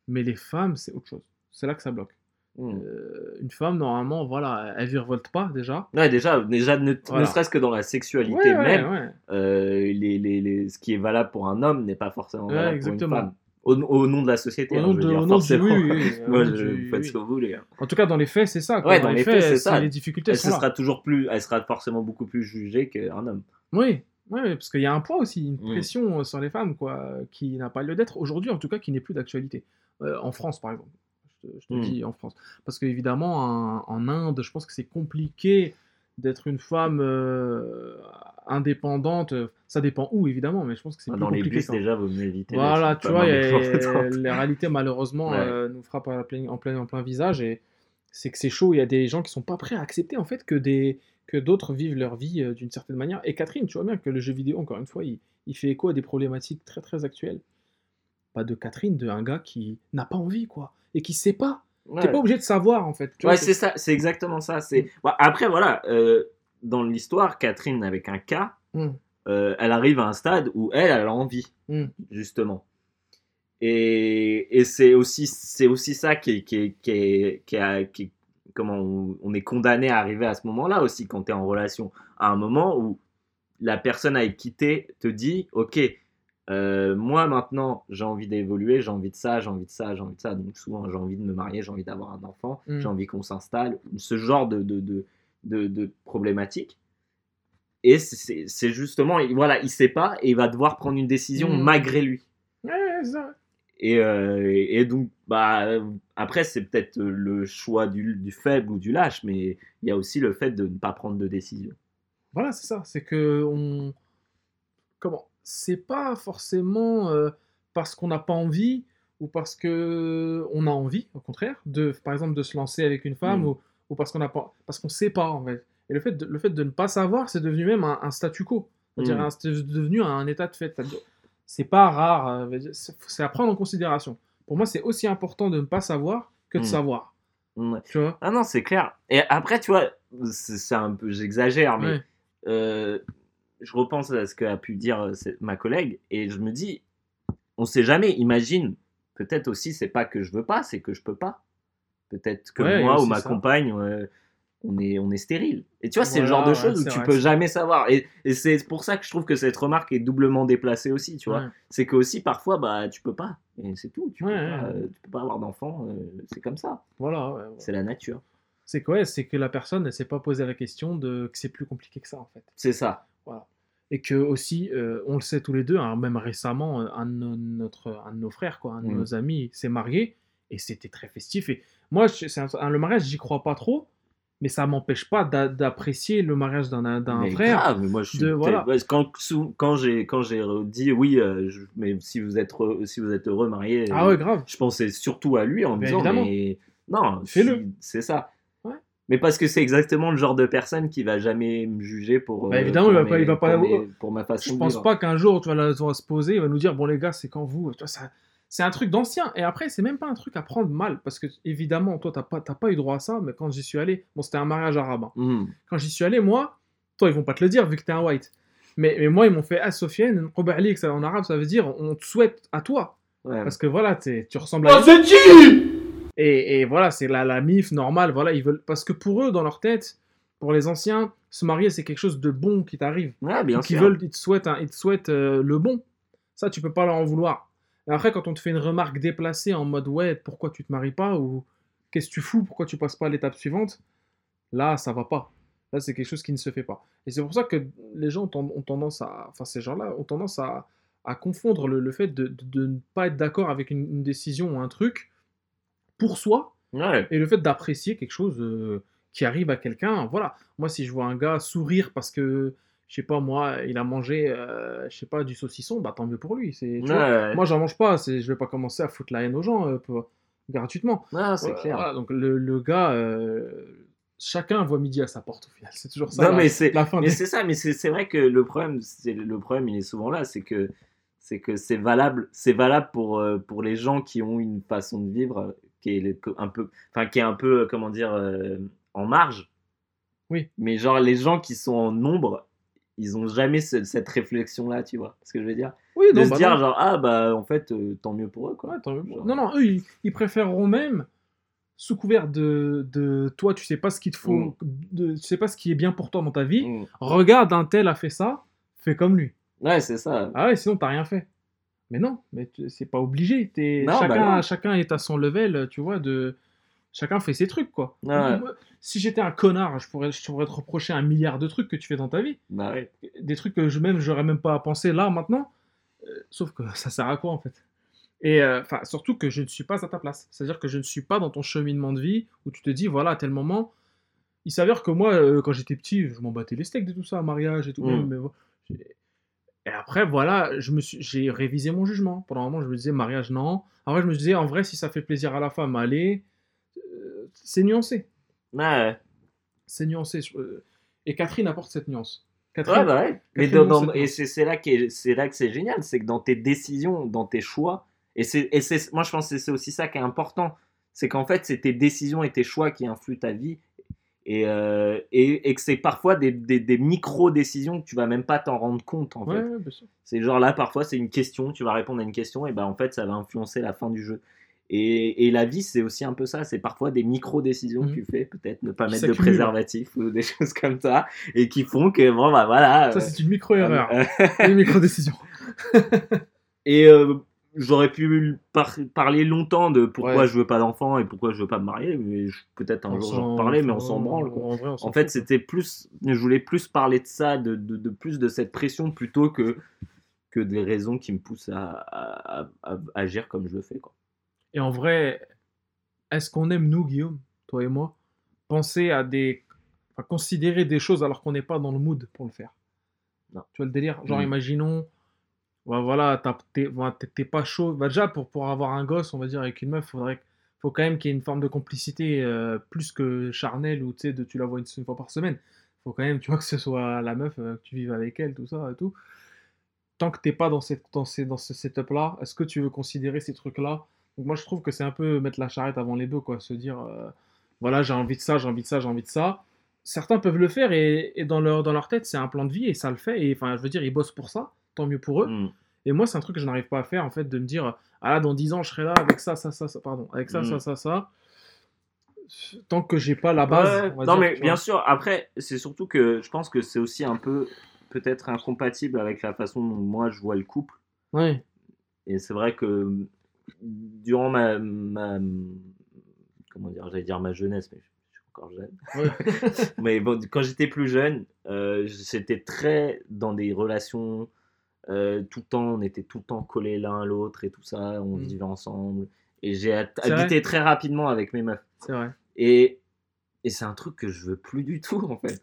B: Mais les femmes, c'est autre chose. C'est là que ça bloque.
C: Hmm.
B: Euh, une femme, normalement, voilà, elle virevolte pas déjà.
C: Ouais, déjà, déjà ne,
B: Voilà.
C: ne serait-ce que dans la sexualité
B: Ouais,
C: même,
B: ouais.
C: euh, les, les, les, ce qui est valable pour un homme n'est pas forcément valable
B: exactement.
C: pour une femme. Au, au nom de la société,
B: Au
C: hein,
B: nom de-
C: dire,
B: au nom du-
C: forcément.
B: oui, oui, oui, au *laughs*
C: Moi,
B: nom
C: je,
B: du-
C: faites
B: oui.
C: ce que vous voulez. hein.
B: En tout cas, dans les faits, c'est ça. quoi.
C: Ouais, dans les faits, c'est ça.
B: Les difficultés
C: Elle,
B: sont
C: ce
B: là.
C: sera toujours plus, elle sera forcément beaucoup plus jugée qu'un homme.
B: Oui, oui, oui, parce qu'il y a un poids aussi, une pression euh, sur les femmes, quoi, qui n'a pas lieu d'être aujourd'hui, en tout cas, qui n'est plus d'actualité. Euh, en France, par exemple. Je te, je te
C: Mm.
B: dis en France. Parce qu'évidemment, en, en Inde, je pense que c'est compliqué d'être une femme euh, indépendante. Ça dépend où, évidemment, mais je pense que c'est plus
C: Dans les
B: compliqué.
C: bus,
B: quand-
C: déjà, vaut mieux éviter.
B: Voilà, tu vois,
C: mal
B: il y a-
C: indépendante.
B: les *laughs* réalités, malheureusement,
C: Ouais.
B: euh, nous la en, plein, en plein visage. Et c'est que c'est chaud. Il y a des gens qui sont pas prêts à accepter, en fait, que des que d'autres vivent leur vie euh, d'une certaine manière. Et Catherine, tu vois bien que le jeu vidéo, encore une fois, il, il fait écho à des problématiques très, très actuelles. Pas de Catherine, de un gars qui n'a pas envie, quoi. Et qui sait pas.
C: Ouais.
B: T'es pas obligé de savoir, en fait. tu
C: Ouais, c'est ça, c'est exactement ça. C'est Bon, après voilà, euh, dans l'histoire, Catherine avec un K,
B: Mm.
C: euh, elle arrive à un stade où elle, elle a envie,
B: Mm.
C: justement. Et, et c'est aussi, c'est aussi ça qui est, qui est, qui est- qui comment on, on est condamné à arriver à ce moment-là aussi quand tu es en relation. À un moment où la personne avec qui t'es te dit, ok, euh, moi maintenant j'ai envie d'évoluer, j'ai envie de ça, j'ai envie de ça, j'ai envie de ça. Donc souvent j'ai envie de me marier, j'ai envie d'avoir un enfant,
B: Mm.
C: j'ai envie qu'on s'installe, ce genre de, de, de, de, de problématiques. Et c'est justement, voilà, il sait pas et il va devoir prendre une décision
B: Mm.
C: malgré lui.
B: Ouais, ça.
C: Et, euh, et donc, bah, après, c'est peut-être le choix du, du faible ou du lâche, mais il y a aussi le fait de ne pas prendre de décision.
B: Voilà, c'est ça. C'est que on. Comment C'est pas forcément euh, parce qu'on n'a pas envie ou parce que on a envie, au contraire, de, par exemple, de se lancer avec une femme
C: Mm.
B: ou, ou parce qu'on n'a pas, parce qu'on sait pas en fait. Et le fait de, le fait de ne pas savoir, c'est devenu même un, un statu quo.
C: Mm.
B: un- c'est devenu un état de fait. C'est pas rare. euh, C'est à prendre en considération. Pour moi, c'est aussi important de ne pas savoir que de
C: Mm.
B: savoir. Tu vois?
C: Ah non, c'est clair. Et après, tu vois, c'est c'est un peu, j'exagère, mais
B: Ouais.
C: euh, je repense à ce qu'a pu dire euh, ma collègue et je me dis, on sait jamais. Imagine, peut-être aussi, c'est pas que je veux pas, c'est que je peux pas. Peut-être que
B: Ouais,
C: moi ou ma
B: ça.
C: compagne, on est, on est stérile. Et tu vois, c'est le genre de
B: ouais,
C: choses où tu peux jamais savoir. Et, et c'est pour ça que je trouve que cette remarque est doublement déplacée aussi, tu vois.
B: Ouais.
C: C'est que aussi parfois, bah, tu peux pas. Et c'est tout. Tu,
B: Ouais,
C: peux
B: ouais,
C: pas,
B: ouais.
C: euh, tu peux pas avoir d'enfant. euh, c'est comme ça.
B: Voilà, ouais, ouais.
C: C'est la nature.
B: C'est quoi C'est que la personne ne s'est pas posé la question de que c'est plus compliqué que ça, en fait.
C: C'est ça.
B: Voilà. Et que aussi, euh, on le sait tous les deux, hein, même récemment, euh, un de, nos, notre, un de nos frères, quoi, un de nos amis s'est marié et c'était très festif. Et moi, je- un- le mariage, j'y crois pas trop, mais ça m'empêche pas d'a- d'apprécier le mariage d'un frère.
C: grave, mais moi je suis
B: de- voilà.
C: quand j'ai quand j'ai dit oui euh, je- mais si vous êtes re- si vous êtes heureux marié
B: Ah ouais, grave.
C: je pensais surtout à lui en me disant mais non
B: Fais-le.
C: c'est ça. Mais parce que c'est exactement le genre de personne qui va jamais me juger pour
B: Bah,
C: euh,
B: évidemment,
C: pour
B: il va pas- il va pas-
C: pour, mes- pour ma façon
B: Je
C: de
B: pense
C: vivre.
B: pas qu'un jour, tu vas, là, on va se poser, il va nous dire, bon les gars, c'est quand vous. Tu vois, ça- c'est un truc d'ancien. Et après, c'est même pas un truc à prendre mal, parce que évidemment, toi, t'as pas, t'as pas eu droit à ça, mais quand j'y suis allé, bon, c'était un mariage arabe. hein.
C: Mhm.
B: Quand j'y suis allé, moi, toi, ils vont pas te le dire vu que t'es un white. Mais, mais moi, ils m'ont fait, ah, Sofiane, Robert Ali, que ça en arabe, ça veut dire, on te souhaite à toi.
C: Ouais.
B: Parce que voilà, t'es- tu ressembles
C: Oh,
B: à.
C: c'est qui?
B: Et, et voilà, c'est la, la mif normale. Voilà, ils veulent. Parce que pour eux, dans leur tête, pour les anciens, se marier, c'est quelque chose de bon qui t'arrive.
C: ouais bien
B: Donc ils
C: sûr
B: veulent, ils te souhaitent, ils te souhaitent euh, le bon. Ça, tu peux pas leur en vouloir. Et après, quand on te fait une remarque déplacée en mode ouais, pourquoi tu te maries pas ou qu'est-ce que tu fous, pourquoi tu passes pas à l'étape suivante, là, ça va pas. Là, c'est quelque chose qui ne se fait pas. Et c'est pour ça que les gens ont, ten- ont tendance à, enfin ces gens-là ont tendance à, à confondre le, le fait de, de- de ne pas être d'accord avec une, une décision ou un truc pour soi
C: ouais
B: et le fait d'apprécier quelque chose euh, qui arrive à quelqu'un, voilà. Moi, si je vois un gars sourire parce que, je sais pas, moi, il a mangé, euh, je sais pas, du saucisson, bah tant mieux pour lui. C'est,
C: ouais
B: Moi, j'en mange pas, c'est, je vais pas commencer à foutre la haine aux gens euh, pour- gratuitement.
C: Non, c'est clair
B: voilà, donc le, le gars, chacun voit midi à sa porte au final. *laughs* C'est toujours ça.
C: non
B: la,
C: mais c'est Mais
B: des-
C: c'est ça, mais c'est vrai que le problème, c'est le problème, il est souvent là, c'est que c'est que c'est valable, c'est valable pour pour les gens qui ont une façon de vivre qui est un peu, enfin qui est un peu, euh, comment dire, euh, en marge.
B: Oui.
C: Mais genre les gens qui sont en nombre, ils ont jamais ce- cette réflexion là, tu vois, ce que je veux dire?
B: Oui,
C: De
B: non,
C: se
B: bah
C: dire
B: non.
C: genre ah bah en fait euh, tant mieux pour eux quoi.
B: Ouais, tant mieux.
C: Genre.
B: Non, non, eux, ils, ils préféreront même, sous couvert de, de toi, tu sais pas ce qu'il te faut,
C: Mm.
B: de, tu sais pas ce qui est bien pour toi dans ta vie,
C: Mm.
B: regarde un tel a fait ça, fais comme lui.
C: Ouais c'est ça.
B: Ah ouais, sinon t'as rien fait. Mais non, mais c'est pas obligé.
C: Non, bah
B: chacun, chacun est à son level, tu vois, de... Chacun fait ses trucs, quoi.
C: Ouais.
B: Moi, Si j'étais un connard, je pourrais, je pourrais te reprocher un milliard de trucs que tu fais dans ta vie.
C: Bah ouais.
B: Des trucs que je même j'aurais même pas à penser là, maintenant. Euh, sauf que ça sert à quoi, en fait? Et euh, enfin, surtout que je ne suis pas à ta place. C'est-à-dire que je ne suis pas dans ton cheminement de vie où tu te dis, voilà, à tel moment... Il s'avère que moi, euh, quand j'étais petit, je m'en battais les steaks de tout ça, mariage et tout.
C: Mm.
B: mais et après, voilà, je me suis, j'ai révisé mon jugement. Pendant un moment, je me disais, mariage, non. Après, je me disais, en vrai, si ça fait plaisir à la femme, allez. Euh, c'est nuancé.
C: Ouais.
B: C'est nuancé. Euh, Et Catherine apporte cette nuance.
C: Ouais,
B: Catherine,
C: bah ouais. Mais dans- dans- et c'est là, c'est là que c'est génial, c'est que dans tes décisions, dans tes choix, et et moi je pense que c'est aussi ça qui est important, c'est qu'en fait c'est tes décisions et tes choix qui influent ta vie, et, euh, et, et que c'est parfois des, des, des micro-décisions que tu vas même pas t'en rendre compte en
B: Ouais,
C: fait.
B: ouais.
C: C'est genre là parfois c'est une question, tu vas répondre à une question, et ben en fait ça va influencer la fin du jeu. Et, et la vie, c'est aussi un peu ça. C'est parfois des micro-décisions
B: Mhm.
C: que tu fais, peut-être ne pas
B: Qui
C: mettre de préservatif ou des *laughs* choses comme ça, et qui font que, bon, bah voilà.
B: Ça,
C: euh,
B: c'est une micro-erreur.
C: euh, *laughs*
B: une micro-décision.
C: Et euh, j'aurais pu par- parler longtemps de pourquoi
B: Ouais.
C: je veux pas d'enfant et pourquoi je veux pas me marier, peut-être un
B: On
C: jour j'en reparler, mais on s'en branle. quoi.
B: En, vrai,
C: fait, c'était plus, je voulais plus parler de ça, de, de, de plus de cette pression plutôt que que des raisons qui me poussent à, à, à- à agir comme je le fais. Quoi.
B: Et en vrai, est-ce qu'on aime, nous, Guillaume, toi et moi, penser à des. Enfin, considérer des choses alors qu'on n'est pas dans le mood pour le faire?
C: Non.
B: Tu vois le délire? Genre,
C: Mm.
B: imaginons. Voilà, t'es pas chaud. Bah, déjà, pour, pour avoir un gosse, on va dire, avec une meuf, faudrait faut quand même qu'il y ait une forme de complicité euh, plus que charnelle ou de tu la vois une, fois par semaine. Faut quand même, tu vois, que ce soit la meuf, euh, que tu vives avec elle, tout ça et tout. Tant que t'es pas dans, cette, dans, dans ce setup-là, est-ce que tu veux considérer ces trucs-là? Donc moi je trouve que c'est un peu mettre la charrette avant les bœufs, quoi. Se dire, euh, voilà, j'ai envie de ça, j'ai envie de ça, j'ai envie de ça. Certains peuvent le faire et, et dans, leur, dans leur tête, c'est un plan de vie et ça le fait. Et enfin, je veux dire, ils bossent pour ça, tant mieux pour eux.
C: Mm.
B: Et moi, c'est un truc que je n'arrive pas à faire, en fait, de me dire, ah là, dans 10 ans, je serai là avec ça, ça, ça, ça, pardon, avec ça,
C: Mm.
B: ça, ça, ça. Tant que j'ai pas la base.
C: Ouais,
B: on va
C: non,
B: dire,
C: mais bien
B: vois.
C: sûr, après, c'est surtout que je pense que c'est aussi un peu peut-être incompatible avec la façon dont moi je vois le couple.
B: Ouais.
C: Et c'est vrai que durant ma, ma comment dire, j'allais dire ma jeunesse, mais je suis encore jeune.
B: Ouais. *laughs*
C: mais bon, quand j'étais plus jeune, euh, j'étais très dans des relations euh, tout le temps, on était tout le temps collés l'un à l'autre et tout ça, on
B: Mm.
C: vivait ensemble. Et j'ai habité très rapidement avec mes meufs.
B: C'est vrai.
C: Et, et c'est un truc que je veux plus du *laughs* tout, en fait.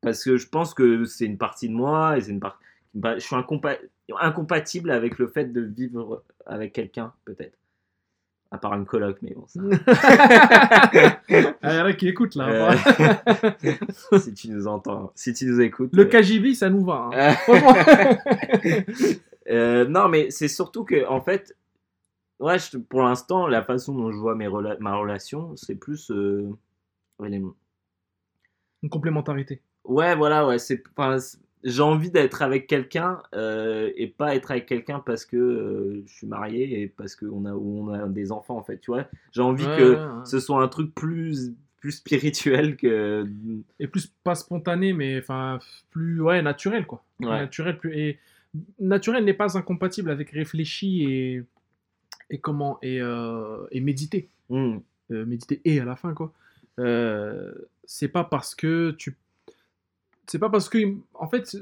C: Parce que je pense que c'est une partie de moi et c'est une partie. Bah, je suis incompa- incompatible avec le fait de vivre avec quelqu'un, peut-être. À part une coloc, mais bon, ça. *laughs*
B: Ah, il y en a qui écoutent là.
C: Euh, *laughs* si tu nous entends, si tu nous écoutes.
B: Le
C: euh,
B: KGB, ça nous va. hein. *laughs*
C: euh, non, mais c'est surtout que, en fait, ouais, je- pour l'instant, la façon dont je vois mes rela- ma relation, c'est plus. euh, ouais, les-
B: Une complémentarité.
C: Ouais, voilà, ouais, c'est, enfin, c'est- j'ai envie d'être avec quelqu'un euh, et pas être avec quelqu'un parce que euh, je suis marié et parce qu'on a, on a des enfants, en fait, tu vois. J'ai envie
B: Ouais,
C: que
B: ouais, ouais.
C: ce soit un truc plus, plus spirituel que.
B: Et plus pas spontané, mais enfin plus ouais naturel quoi. Naturel plus et naturel n'est pas incompatible avec réfléchi et et comment et euh, et méditer.
C: Hmm,
B: Euh, méditer et à la fin quoi. Euh, c'est pas parce que tu c'est pas parce que en fait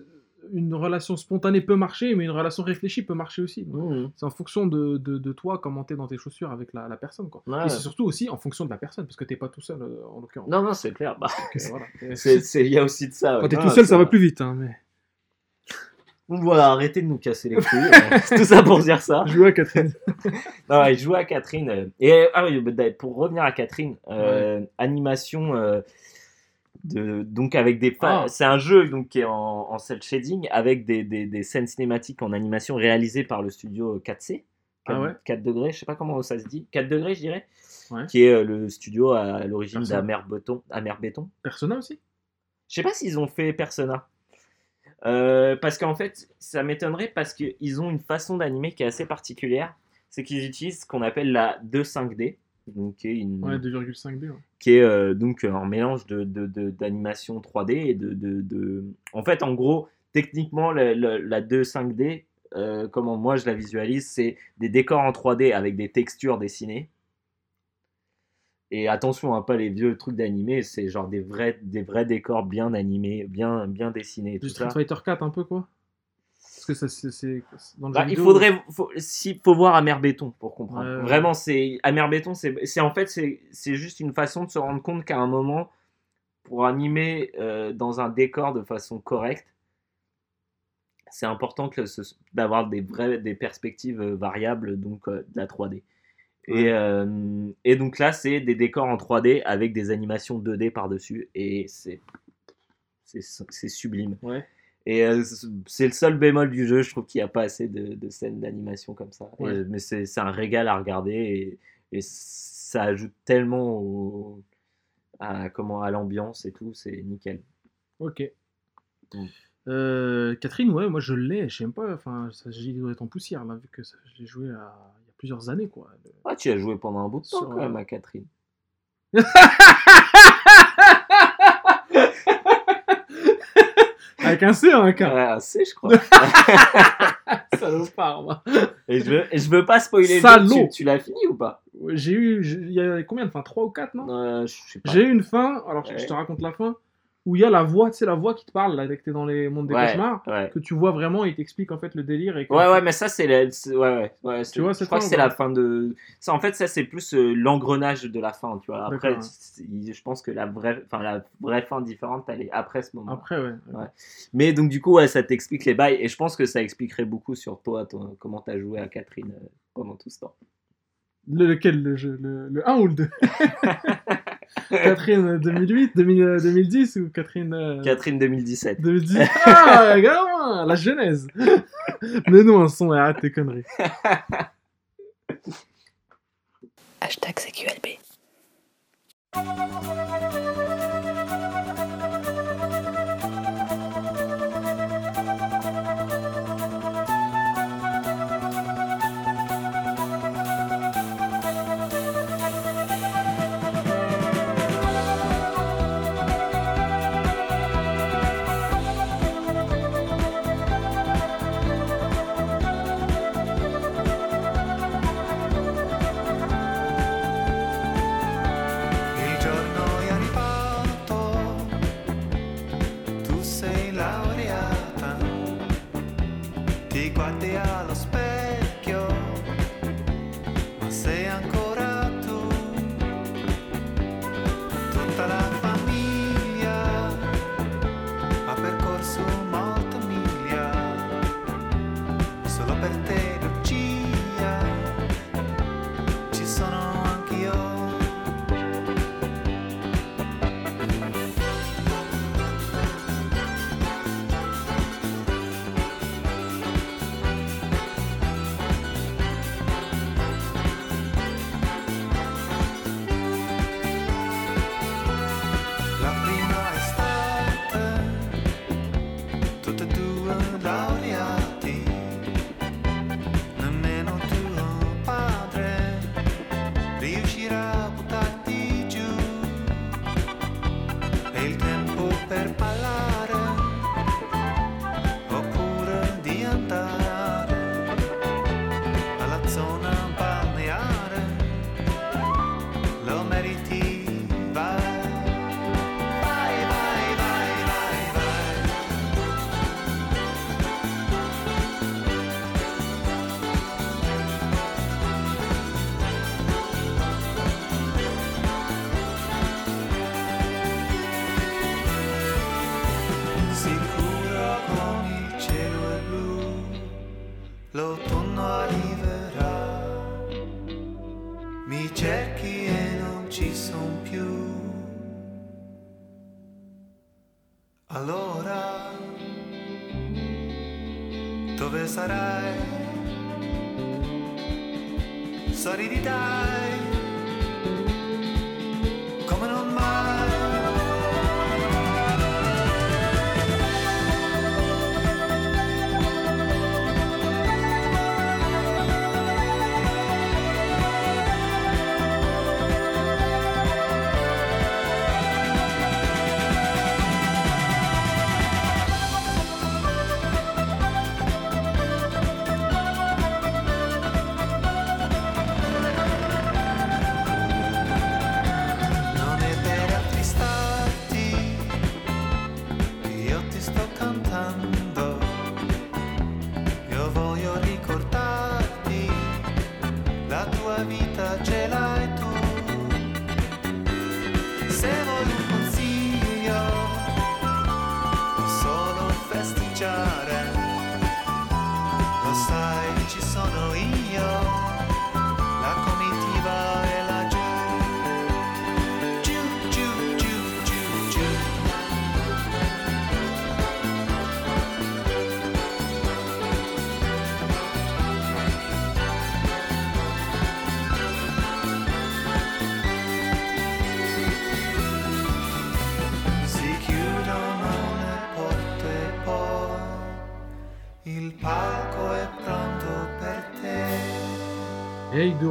B: une relation spontanée peut marcher, mais une relation réfléchie peut marcher aussi.
C: Hmm,
B: C'est en fonction de, de, de toi, comment t'es dans tes chaussures avec la, la personne. Quoi.
C: ouais.
B: Et c'est surtout aussi en fonction de la personne, parce que t'es pas tout seul euh, en l'occurrence.
C: Non, non, c'est clair. Bah,
B: euh, voilà. *laughs*
C: Il y a aussi de ça. ouais.
B: Quand t'es tout seul, ça va plus vite. Hein, mais...
C: Voilà, arrêtez de nous casser les couilles. euh, *laughs* c'est tout ça pour dire ça. *laughs*
B: Jouer à Catherine.
C: Non, ouais, à Catherine. Et ah oui, bah, pour revenir à Catherine, euh, animation euh, de donc avec des
B: Ah.
C: c'est un jeu donc qui est en, en cel shading avec des, des, des scènes cinématiques en animation réalisées par le studio 4C. 4,
B: Ah ouais
C: 4 degrés, je sais pas comment ça se dit. 4 degrés, je dirais.
B: Ouais.
C: Qui est euh, le studio à l'origine d'Amer Béton. Amer Béton.
B: Persona aussi?
C: Je sais pas s'ils ont fait Persona. Euh, parce qu'en fait, ça m'étonnerait parce qu'ils ont une façon d'animer qui est assez particulière. C'est qu'ils utilisent ce qu'on appelle la 2.5D, donc qui est, une,
B: Ouais, 2,5D. Ouais.
C: qui est euh, donc un mélange de, d'animation 3D et de, de, de- En fait, en gros, techniquement, la, la- la 2.5D, euh, comment moi je la visualise, c'est des décors en 3D avec des textures dessinées. Et attention, hein, pas les vieux trucs d'animé, c'est genre des vrais, des vrais décors bien animés, bien, bien dessinés.
B: Du
C: Tout ça.
B: Street Fighter 4 un peu quoi Parce que ça c'est
C: Bah, il faudrait, faut, si, faut voir Amer Béton pour comprendre.
B: Ouais.
C: Vraiment, c'est Amer Béton, c'est, en fait, c'est, juste une façon de se rendre compte qu'à un moment, pour animer euh, dans un décor de façon correcte, c'est important d'avoir des vraies, des perspectives euh, variables, donc euh, de la 3D. Et, euh, et donc là, c'est des décors en 3D avec des animations 2D par-dessus, et c'est, sublime.
B: Ouais.
C: Et euh, c'est le seul bémol du jeu, je trouve qu'il n'y a pas assez de, de scènes d'animation comme ça. Et- mais c'est un régal à regarder et, et ça ajoute tellement au- à, comment, à l'ambiance et tout, c'est nickel.
B: Ok.
C: Mm.
B: Euh, Catherine, ouais, moi je l'ai, je sais même pas, enfin, ça j'ai doit être en poussière là, vu que ça- je l'ai joué à- il y a plusieurs années quoi.
C: Ah, tu as joué pendant un bout de temps
B: Sur,
C: quand même
B: euh,
C: à Catherine. *laughs*
B: Avec un C, un K.
C: Ouais, assez, je crois. *laughs*
B: Salopard, moi.
C: et, je veux, et je veux pas spoiler
B: Salaud.
C: tu, tu l'as fini ou pas?
B: J'ai eu, il y a combien de fins? 3 ou 4, non?
C: Euh, Je sais pas.
B: J'ai eu une fin, alors
C: Ouais.
B: je te raconte la fin, où il y a la voix, tu sais, la voix qui te parle, là, dès que t'es dans les mondes des
C: Ouais,
B: cauchemars,
C: ouais.
B: que tu vois vraiment il t'explique en fait le délire. Et que-
C: Ouais, ouais, mais ça, c'est la... ouais, ouais, c'est-
B: vois
C: je crois que
B: fin
C: c'est la fin de. Ça, en fait, ça, c'est plus euh, l'engrenage de la fin, tu vois. Après, je pense que la vraie, enfin, la vraie fin différente, elle est après ce moment.
B: Après, ouais.
C: Mais donc, du coup, ouais, ça t'explique les bails. Et je pense que ça expliquerait beaucoup sur toi, toi comment t'as joué à Catherine euh, pendant tout ce temps.
B: Le, lequel le jeu le, le 1 ou le 2 *laughs* *laughs* Catherine euh, 2008, 2000, euh, 2010 ou Catherine euh,
C: Catherine 2017.
B: 2010 *laughs* Ah, gamin, la genèse *laughs* Mais non, un son, arrête tes conneries.
A: Hashtag CQLB.
D: Per te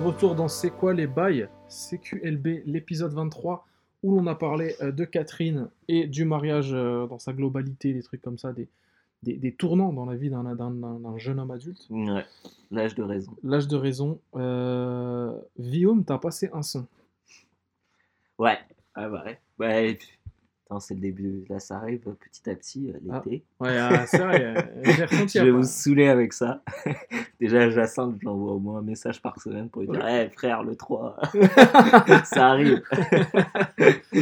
B: retour dans C'est quoi les bails CQLB, l'épisode 23, où l'on a parlé euh, de Catherine et du mariage euh, dans sa globalité, des trucs comme ça, des, des, des tournants dans la vie d'un jeune homme adulte.
C: Ouais, l'âge de raison.
B: L'âge de raison. Euh, Guillaume, t'as passé un son.
C: Ouais, ouais, bah ouais. Ouais, puis, attends, c'est le début. Là, ça arrive petit à petit, euh,
B: Ah.
C: l'été.
B: Ouais, ah, euh, *laughs*
C: Je vais vous saouler avec ça. *laughs* Déjà, Jacinthe, je l'envoie au moins un message par semaine pour lui dire
B: Ouais.
C: Frère, le 3, *laughs* ça arrive.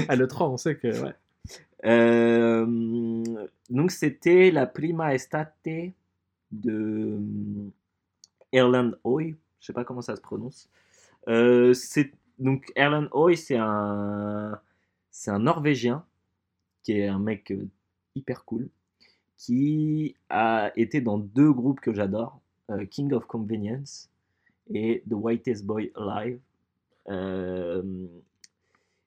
B: Ah, le 3, on sait que. Ouais.
C: Euh, donc, c'était la prima estate de Erland Hoy. Je sais pas comment ça se prononce. C'est donc Erland Hoy, c'est un c'est un Norvégien qui est un mec euh, hyper cool qui a été dans deux groupes que j'adore, euh, King of Convenience et The Whitest Boy Alive. Euh,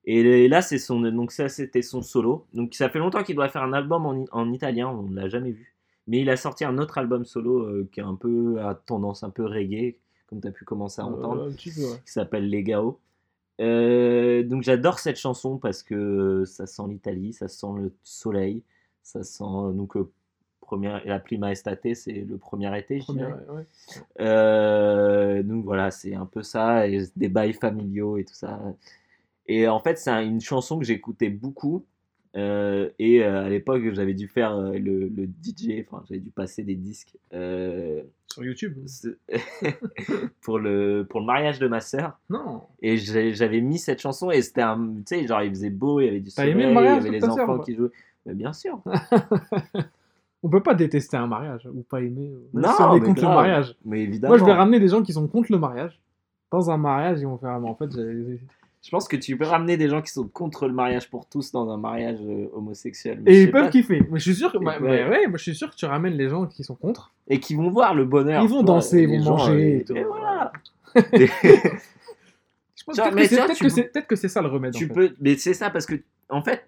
C: Et là, c'est son, donc ça, c'était son solo. Donc ça fait longtemps qu'il doit faire un album en, italien, on ne l'a jamais vu. Mais il a sorti un autre album solo euh, qui est un peu à tendance un peu reggae, comme tu as pu commencer à entendre,
B: peu, ouais.
C: qui s'appelle Legao. Euh, donc j'adore cette chanson parce que ça sent l'Italie, ça sent le soleil, ça sent donc euh, première, la Prima Estate, c'est le premier été, dirais.
B: ouais.
C: Euh, donc voilà, c'est un peu ça, et des bails familiaux et tout ça. Et en fait, c'est un- une chanson que j'écoutais beaucoup. Euh, et euh, à l'époque, j'avais dû faire euh, le, le DJ, enfin, j'avais dû passer des disques
B: Sur YouTube.
C: c'est- *laughs* pour, le, pour le mariage de ma sœur.
B: Non.
C: Et j'avais mis cette chanson, et c'était un. Tu sais, genre, il faisait beau, il y avait du soleil,
B: aimé le
C: il y avait les enfants qui jouaient. Mais bien sûr. *laughs*
B: On peut pas détester un mariage ou pas aimer.
C: Non,
B: si on est
C: mais
B: contre
C: grave.
B: le mariage.
C: Mais évidemment.
B: Moi, je vais ramener des gens qui sont contre le mariage. Dans un mariage, ils vont faire. Mais en fait,
C: Je pense que tu peux ramener des gens qui sont contre le mariage pour tous dans un mariage euh, homosexuel. mais
B: Et ils peuvent
C: pas.
B: kiffer. Mais je suis sûr que. Bah,
C: ouais.
B: bah ouais, moi, je suis sûr que tu ramènes les gens qui sont contre.
C: Et qui vont voir le bonheur.
B: Ils vont danser, ils vont manger
C: euh,
B: et tout.
C: et voilà. *laughs*
B: Je pense peut-être que c'est
C: tu
B: c'est ça le remède. en
C: tu
B: fait.
C: peux, mais c'est ça parce que en fait,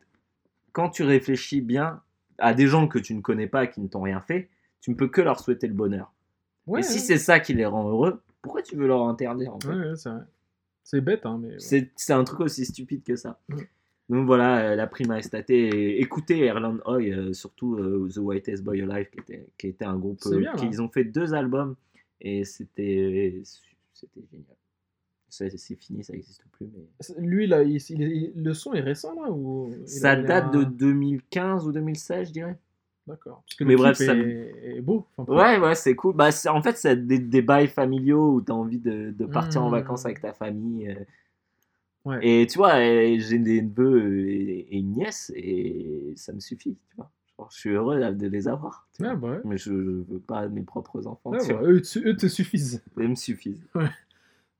C: quand tu réfléchis bien à des gens que tu ne connais pas, qui ne t'ont rien fait, tu ne peux que leur souhaiter le bonheur.
B: Ouais,
C: et si c'est ça qui les rend heureux, pourquoi tu veux leur interdire en fait?
B: C'est vrai. C'est bête, hein, mais.
C: C'est c'est un truc aussi stupide que ça. Donc voilà, euh, la prima estate. Et écoutez Erland Hoy, euh, surtout euh, The Whitest Boy Alive, qui était, qui était un groupe.
B: C'est bien.
C: Ils ont fait deux albums et c'était c'était génial. C'est fini, ça n'existe plus. Mais...
B: Lui, là, il- il- il- le son est récent, là ou...
C: Ça date de
B: un-
C: 2015 ou 2016, je dirais.
B: D'accord. Parce que
C: Mais
B: le
C: bref,
B: clip
C: ça-
B: est... est beau.
C: Ouais, ouais, c'est cool. Bah, c'est- en fait, c'est des, des bails familiaux où tu as envie de, de partir en
B: Mmh.
C: vacances avec ta famille. euh.
B: Ouais.
C: Et tu vois, euh, j'ai des neveux et, et une nièce et ça me suffit. Tu vois. Genre, je suis heureux de les avoir.
B: Ouais,
C: vois.
B: bah ouais.
C: Mais je, je veux pas mes propres enfants.
B: Ouais,
C: tu
B: bah, eux, te- eux te suffisent.
C: Ils me suffisent.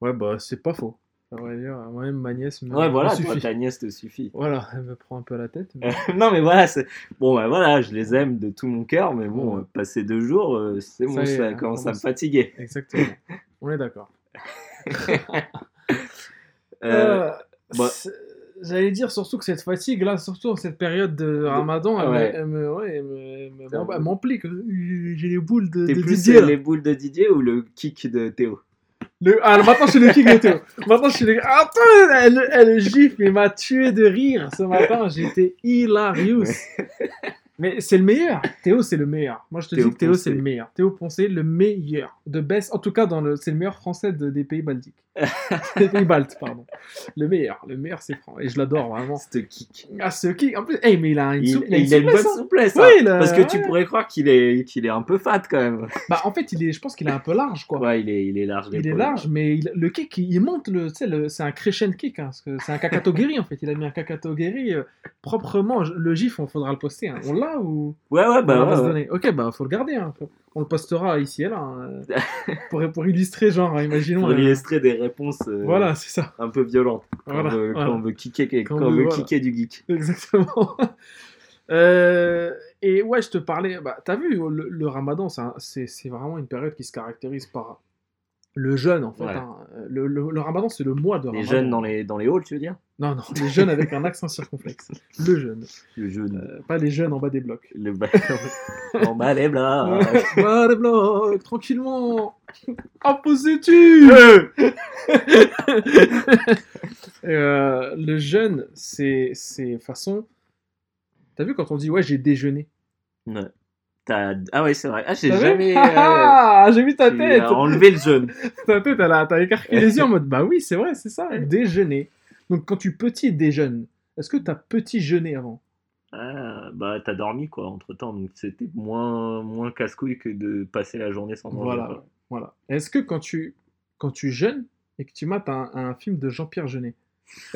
B: Ouais, bah, c'est pas faux. À vrai dire, moi-même, ma nièce me,
C: Ouais, voilà, toi, ta nièce te suffit. *laughs*
B: Voilà, elle me prend un peu la tête. mais- *laughs*
C: non, mais voilà, c'est... bon, bah, voilà, je les aime de tout mon cœur, mais bon,
B: Ouais.
C: passer deux jours, euh, c'est
B: Ça
C: bon, ça commence à me fatiguer.
B: Exactement. *laughs* On est d'accord.
C: Euh,
B: Euh,
C: bah-
B: J'allais dire surtout que cette fatigue, là, surtout en cette période de ramadan, elle,
C: Ouais.
B: me- elle elle elle m'implique. J'ai les boules de,
C: T'es
B: de
C: plus
B: Didier.
C: les boules de Didier ou le kick de Théo?
B: Le... Ah, maintenant, je suis le king Théo. Maintenant, je suis le. Attends, elle, elle gifle et m'a tué de rire ce matin. J'étais hilarious. Mais c'est le meilleur. Théo, c'est le meilleur. Moi, je te
C: Théo
B: dis que Théo, c'est le meilleur. Théo Poncé, le meilleur. De best. En tout cas, dans le... c'est le meilleur français de- des pays baltiques. Des pays baltes, pardon. Le meilleur. Le meilleur, c'est franc. Et je l'adore vraiment.
C: Ce kick.
B: Ah, ce qui. En plus, hey, mais il a une,
C: Il,
B: sou-
C: il a une
B: souplesse,
C: bonne
B: hein.
C: souplesse.
B: Oui,
C: hein,
B: il a-
C: Parce que tu
B: ouais.
C: pourrais croire qu'il est, qu'il est un peu fat quand même. *laughs*
B: Bah, en fait, il est, je pense qu'il est un peu large, quoi.
C: Ouais, il est, il est large.
B: Il est large, mais il- le kick, il, il monte, le, tu le- c'est un crescent kick, hein, parce que c'est un kakatogiri en fait. Il a mis un kakatogiri euh, proprement. Le gif, on faudra le poster. hein. On l'a ou?
C: Ouais, ouais,
B: on
C: bah
B: va
C: ouais,
B: se donner Ok, bah faut le garder. hein. On le postera ici et là. hein, *laughs* pour, pour illustrer, genre, hein, imaginons.
C: Pour
B: euh,
C: illustrer des réponses euh,
B: Voilà, c'est ça.
C: un peu violentes. Quand,
B: Voilà,
C: on, veut,
B: voilà.
C: quand on veut kicker, quand
B: Quand
C: on veut
B: voilà.
C: kicker du geek.
B: Exactement. *laughs* Euh, et ouais, je te parlais. Bah, T'as vu, le, le ramadan, c'est vraiment une période qui se caractérise par le jeûne, en fait.
C: Ouais.
B: hein. Le, le- le ramadan, c'est le mois de
C: Les
B: ramadan.
C: jeunes dans les, dans les halls, tu veux dire?
B: Non, non, les jeunes avec un accent circonflexe. Le jeune.
C: Le jeune.
B: Euh, pas les jeunes en bas des blocs.
C: Le *laughs* en bas les blas.
B: Ouais, bas des blocs, tranquillement. Imposez-tu *laughs* Euh, Le jeûne, c'est façon. T'as vu quand on dit ouais, j'ai déjeuné?
C: Ouais. Ah ouais, c'est vrai. Ah, j'ai
B: T'as vu?
C: jamais. euh,
B: Ah, J'ai vu ta
C: tu
B: tête
C: enlevé le jeune. *laughs*
B: Ta tête, elle a- t'as écarquillé les yeux en mode bah oui, c'est vrai, c'est ça, déjeuner. Donc quand tu petit déjeunes, est-ce que t'as petit jeûné avant?
C: Ah, bah, t'as dormi quoi entre temps, donc c'était moins, moins casse-couille que de passer la journée sans manger.
B: Voilà.
C: quoi.
B: Voilà. Est-ce que quand tu, quand tu jeûnes et que tu mates un, un film de Jean-Pierre Jeunet, *laughs*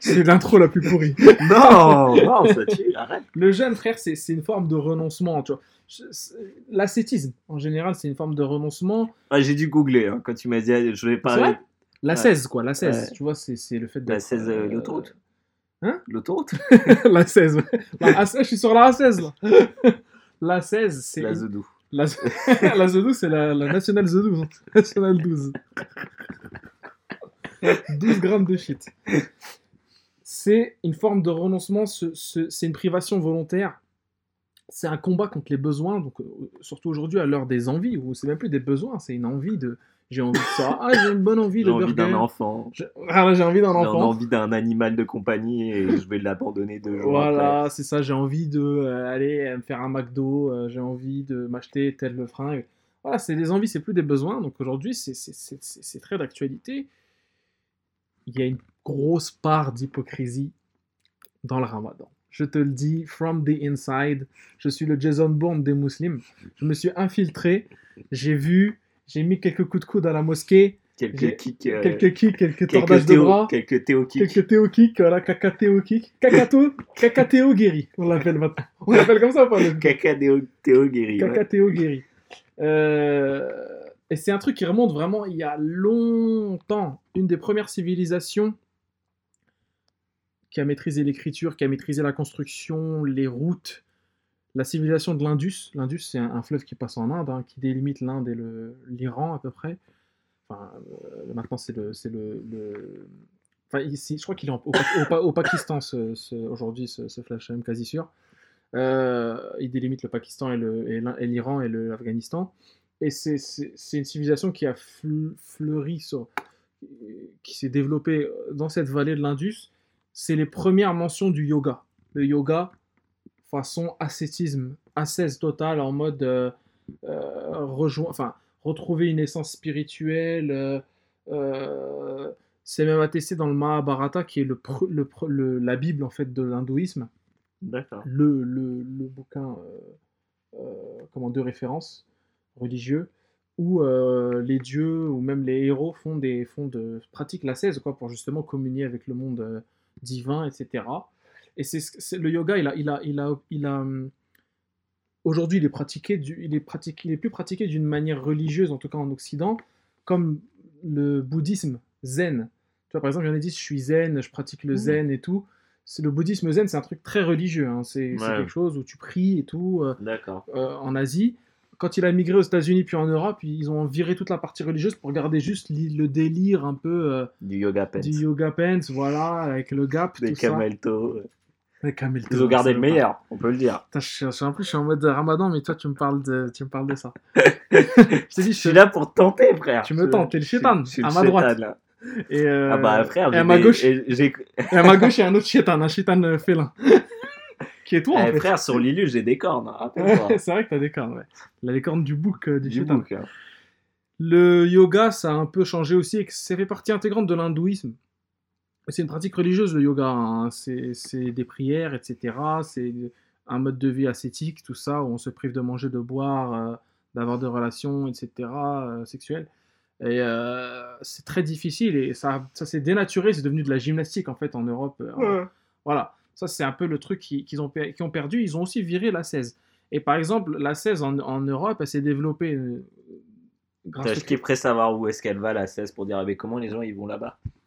B: c'est l'intro la plus pourrie.
C: Non, non, ça tue, arrête.
B: Le jeûne, frère, c'est c'est une forme de renoncement. Tu vois. L'ascétisme, en général, c'est une forme de renoncement.
C: Ah, j'ai dû googler hein, quand tu m'as dit, ah, je vais parler
B: La
C: Ouais.
B: 16, quoi. La 16,
C: Ouais.
B: tu vois, c'est c'est le fait de.
C: la 16, euh, l'autoroute.
B: Hein?
C: L'autoroute? *laughs*
B: La 16, ouais. La A16, je suis sur la A16, là. *laughs* La 16, c'est.
C: La Zedou.
B: La, *laughs* la Zedou, c'est la, la nationale Zedou, non Nationale 12. 12 grammes de shit. C'est une forme de renoncement, ce- ce- c'est une privation volontaire. C'est un combat contre les besoins, donc euh, surtout aujourd'hui à l'heure des envies, où c'est même plus des besoins, c'est une envie de. J'ai envie de ça, ah j'ai une bonne envie
C: J'ai
B: de
C: envie
B: burger.
C: d'un enfant.
B: Je- Ah, j'ai envie d'un
C: J'ai
B: enfant.
C: envie d'un animal de compagnie et je vais l'abandonner deux jours
B: Voilà, c'est ça, j'ai envie de euh, aller euh, me faire un McDo, euh, j'ai envie de m'acheter tel fringue. Voilà, c'est des envies, c'est plus des besoins. Donc aujourd'hui, c'est très d'actualité. Il y a une grosse part d'hypocrisie dans le ramadan. Je te le dis, from the inside, je suis le Jason Bourne des musulmans. Je me suis infiltré, j'ai vu, j'ai mis quelques coups de coude à la mosquée,
C: Quelques kicks. euh,
B: quelques kicks, quelques
C: quelques
B: tordages de bras.
C: Quelques théo kicks.
B: Quelques Théo Kick, voilà, caca Théo Kick. Cacato, caca Théo Guéry, on l'appelle maintenant. On l'appelle comme ça ou pas le-
C: Caca Théo, Théo Guéry. ouais.
B: Guéry. Euh, Et c'est un truc qui remonte vraiment il y a longtemps. Une des premières civilisations qui a maîtrisé l'écriture, qui a maîtrisé la construction, les routes. La civilisation de l'Indus. L'Indus, c'est un, fleuve qui passe en Inde, hein, qui délimite l'Inde et l'Iran à peu près. Enfin, euh, maintenant, c'est le, le, le- Enfin, ici, je crois qu'il est au, Pa- au Pa- au Pakistan aujourd'hui, ce, ce suis même quasi sûr. Euh, il délimite le Pakistan et l'Iran et l'Afghanistan. Et c'est- une civilisation qui a fl- fleuri, sur, qui s'est développée dans cette vallée de l'Indus. C'est les premières mentions du yoga. Le yoga, façon ascétisme, ascèse totale, en mode euh, euh, rejoint, enfin, retrouver une essence spirituelle. euh, euh, c'est même attesté dans le Mahabharata, qui est le, pre- le la Bible en fait de l'hindouisme
C: D'accord.
B: le, le, le bouquin comment, de référence religieux où euh, les dieux ou même les héros font des font de pratiquent l'ascèse quoi pour justement communier avec le monde euh, divin etc et c'est ce- c'est- le yoga il a il a il a il a hum, aujourd'hui il est pratiqué du- il est pratiqué il est plus pratiqué d'une manière religieuse en tout cas en Occident comme le bouddhisme zen tu vois par exemple il y en a qui disent je suis zen je pratique le
C: Mhm.
B: zen et tout c'est le bouddhisme zen, c'est un truc très religieux. hein. C'est
C: Ouais.
B: quelque chose où tu pries et tout. euh,
C: D'accord.
B: euh, en Asie, quand il a migré aux États-Unis puis en Europe, ils ont viré toute la partie religieuse pour garder juste le délire un peu euh,
C: Du yoga pants.
B: du yoga pants, voilà, avec le gap,
C: Des
B: tout
C: camel toe, Ils ont gardé le meilleur, on peut le dire.
B: Putain, je suis- en plus, je suis en mode Ramadan, mais toi, tu me parles de, tu me parles de ça. *laughs* je t'ai dit,
C: Je suis là pour te tenter, frère.
B: Tu me tentes, t'es le chétan, à ma droite.
C: là.
B: Et, euh,
C: Ah bah frère,
B: et à ma gauche, *laughs*
C: et
B: à ma gauche, il y a un autre chétan, un chétan euh, félin. *laughs* qui est toi, en
C: Eh,
B: fait.
C: frère, sur Lilu, j'ai des cornes,
B: c'est vrai que t'as des cornes, ouais. Il a les cornes du bouc euh, du,
C: du bouc. hein.
B: Le yoga, ça a un peu changé aussi, et que ça fait partie intégrante de l'hindouisme. C'est une pratique religieuse, le yoga. hein. C'est des prières, etc. C'est un mode de vie ascétique, tout ça, où on se prive de manger, de boire, euh, d'avoir des relations, etc., euh, sexuelles. Et euh, c'est très difficile, et ça, ça s'est dénaturé, c'est devenu de la gymnastique, en fait, en Europe. voilà, ça c'est un peu le truc qui- qu'ils ont, perdu. Ils ont aussi viré la 16. Et par exemple, la 16 en, en Europe, elle s'est développée grâce
C: Je kifferais savoir où est-ce qu'elle va, la 16, pour dire ah, mais comment les gens ils vont là-bas? *laughs*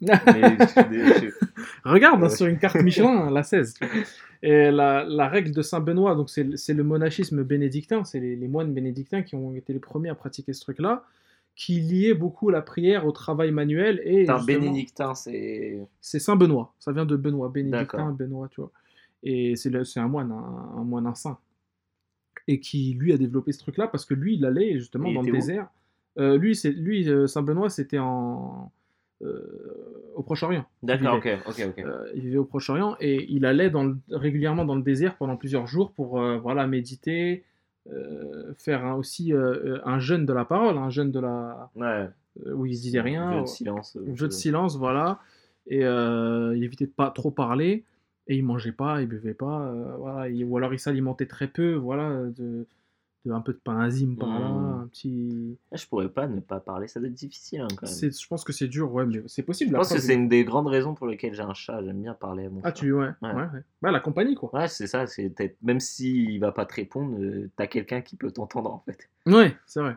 B: Regarde hein, sur une carte Michelin, la 16. tu vois. Et la, la règle de Saint-Benoît, donc c'est le monachisme bénédictin, c'est les, les moines bénédictins qui ont été les premiers à pratiquer ce truc-là, qui liait beaucoup la prière au travail manuel. Et justement-
C: bénédictin, c'est.
B: C'est Saint-Benoît, ça vient de Benoît, bénédictin. Benoît, tu vois. Et c'est un moine, un, un moine, un saint. Et qui, lui, a développé ce truc-là parce que lui, il allait justement
C: Il
B: dans le désert. Euh, lui, c'est lui euh, Saint-Benoît, c'était en euh, au Proche-Orient.
C: D'accord,
B: Il
C: ok, ok, ok.
B: Il vivait au Proche-Orient et il allait dans le- régulièrement dans le désert pendant plusieurs jours pour voilà, méditer, faire un- aussi un jeûne de la parole, un jeûne de la...
C: Ouais.
B: où il se disait rien.
C: Jeu de silence.
B: Un jeu de silence, voilà. Et il évitait de pas trop parler. Et il mangeait pas, il buvait pas. euh, voilà. Et- ou alors il s'alimentait très peu, voilà. De, de un peu de pain azim par là,
C: Mm.
B: un petit.
C: Ah, Je pourrais pas ne pas parler, ça doit être difficile hein, quand même.
B: C'est, je pense que c'est dur, ouais, mais c'est possible.
C: Je pense que c'est une des grandes raisons pour lesquelles j'ai un chat. J'aime bien parler à mon
B: Ah,
C: chat.
B: tu, ouais,
C: Ouais.
B: ouais. ouais. Bah, la compagnie, quoi.
C: Ouais, c'est ça. Même s'il va pas te répondre, euh, t'as quelqu'un qui peut t'entendre en fait.
B: Ouais, c'est vrai.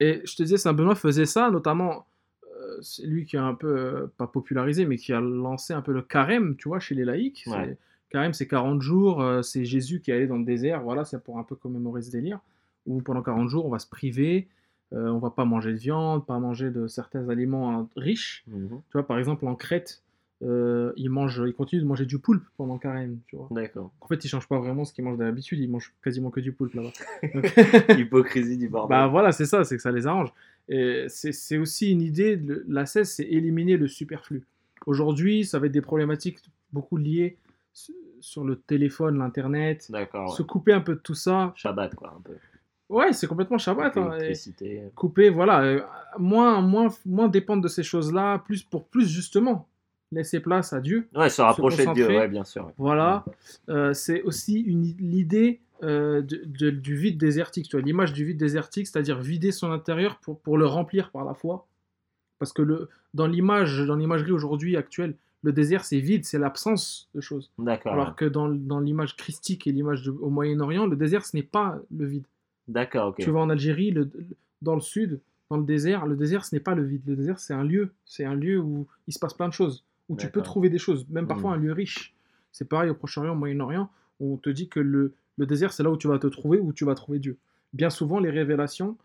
B: Et je te disais, Saint-Benoît faisait ça, notamment, euh, c'est lui qui a un peu, euh, pas popularisé, mais qui a lancé un peu le carême, tu vois, chez les laïcs. C'est-
C: Ouais.
B: Carême, c'est 40 jours, euh, c'est Jésus qui est allé dans le désert, voilà, c'est pour un peu commémorer ce délire, où pendant 40 jours, on va se priver, euh, on va pas manger de viande, pas manger de certains aliments hein, riches.
C: Mhm.
B: Tu vois, par exemple, en Crète, euh, ils, mangent, ils continuent de manger du poulpe pendant le carême, tu vois.
C: D'accord.
B: En fait, ils changent pas vraiment ce qu'ils mangent d'habitude, ils mangent quasiment que du poulpe là-bas. *laughs* Donc- *laughs*
C: Hypocrisie du bordel.
B: bah voilà, c'est ça, c'est que ça les arrange. Et c'est aussi une idée, de- la cesse, c'est éliminer le superflu. Aujourd'hui, ça va être des problématiques beaucoup liées sur le téléphone, l'internet, se
C: Ouais.
B: couper un peu de tout ça.
C: Shabbat, quoi, un peu.
B: Ouais, c'est complètement Shabbat. hein, couper, voilà, euh, moins, moins, moins dépendre de ces choses-là, plus pour plus justement laisser place à Dieu.
C: Ouais, se rapprocher de Dieu, ouais, bien sûr. ouais.
B: Voilà, Euh, c'est aussi l'idée euh, de- de- du vide désertique, tu vois, l'image du vide désertique, c'est-à-dire vider son intérieur pour, pour le remplir par la foi. Parce que le, dans l'image, dans l'imagerie aujourd'hui actuelle, le désert c'est vide, c'est l'absence de choses.
C: D'accord.
B: Alors que dans, dans l'image christique et l'image au Moyen-Orient, le désert ce n'est pas le vide.
C: D'accord, ok.
B: Tu vas en Algérie, le- dans le sud, dans le désert, le désert ce n'est pas le vide. Le désert c'est un lieu, c'est un lieu où il se passe plein de choses, où tu peux trouver des choses, même parfois
C: Mhm.
B: un lieu riche. C'est pareil au Proche-Orient, au Moyen-Orient, où on te dit que le, le désert c'est là où tu vas te trouver, où tu vas trouver Dieu. Bien souvent, les révélations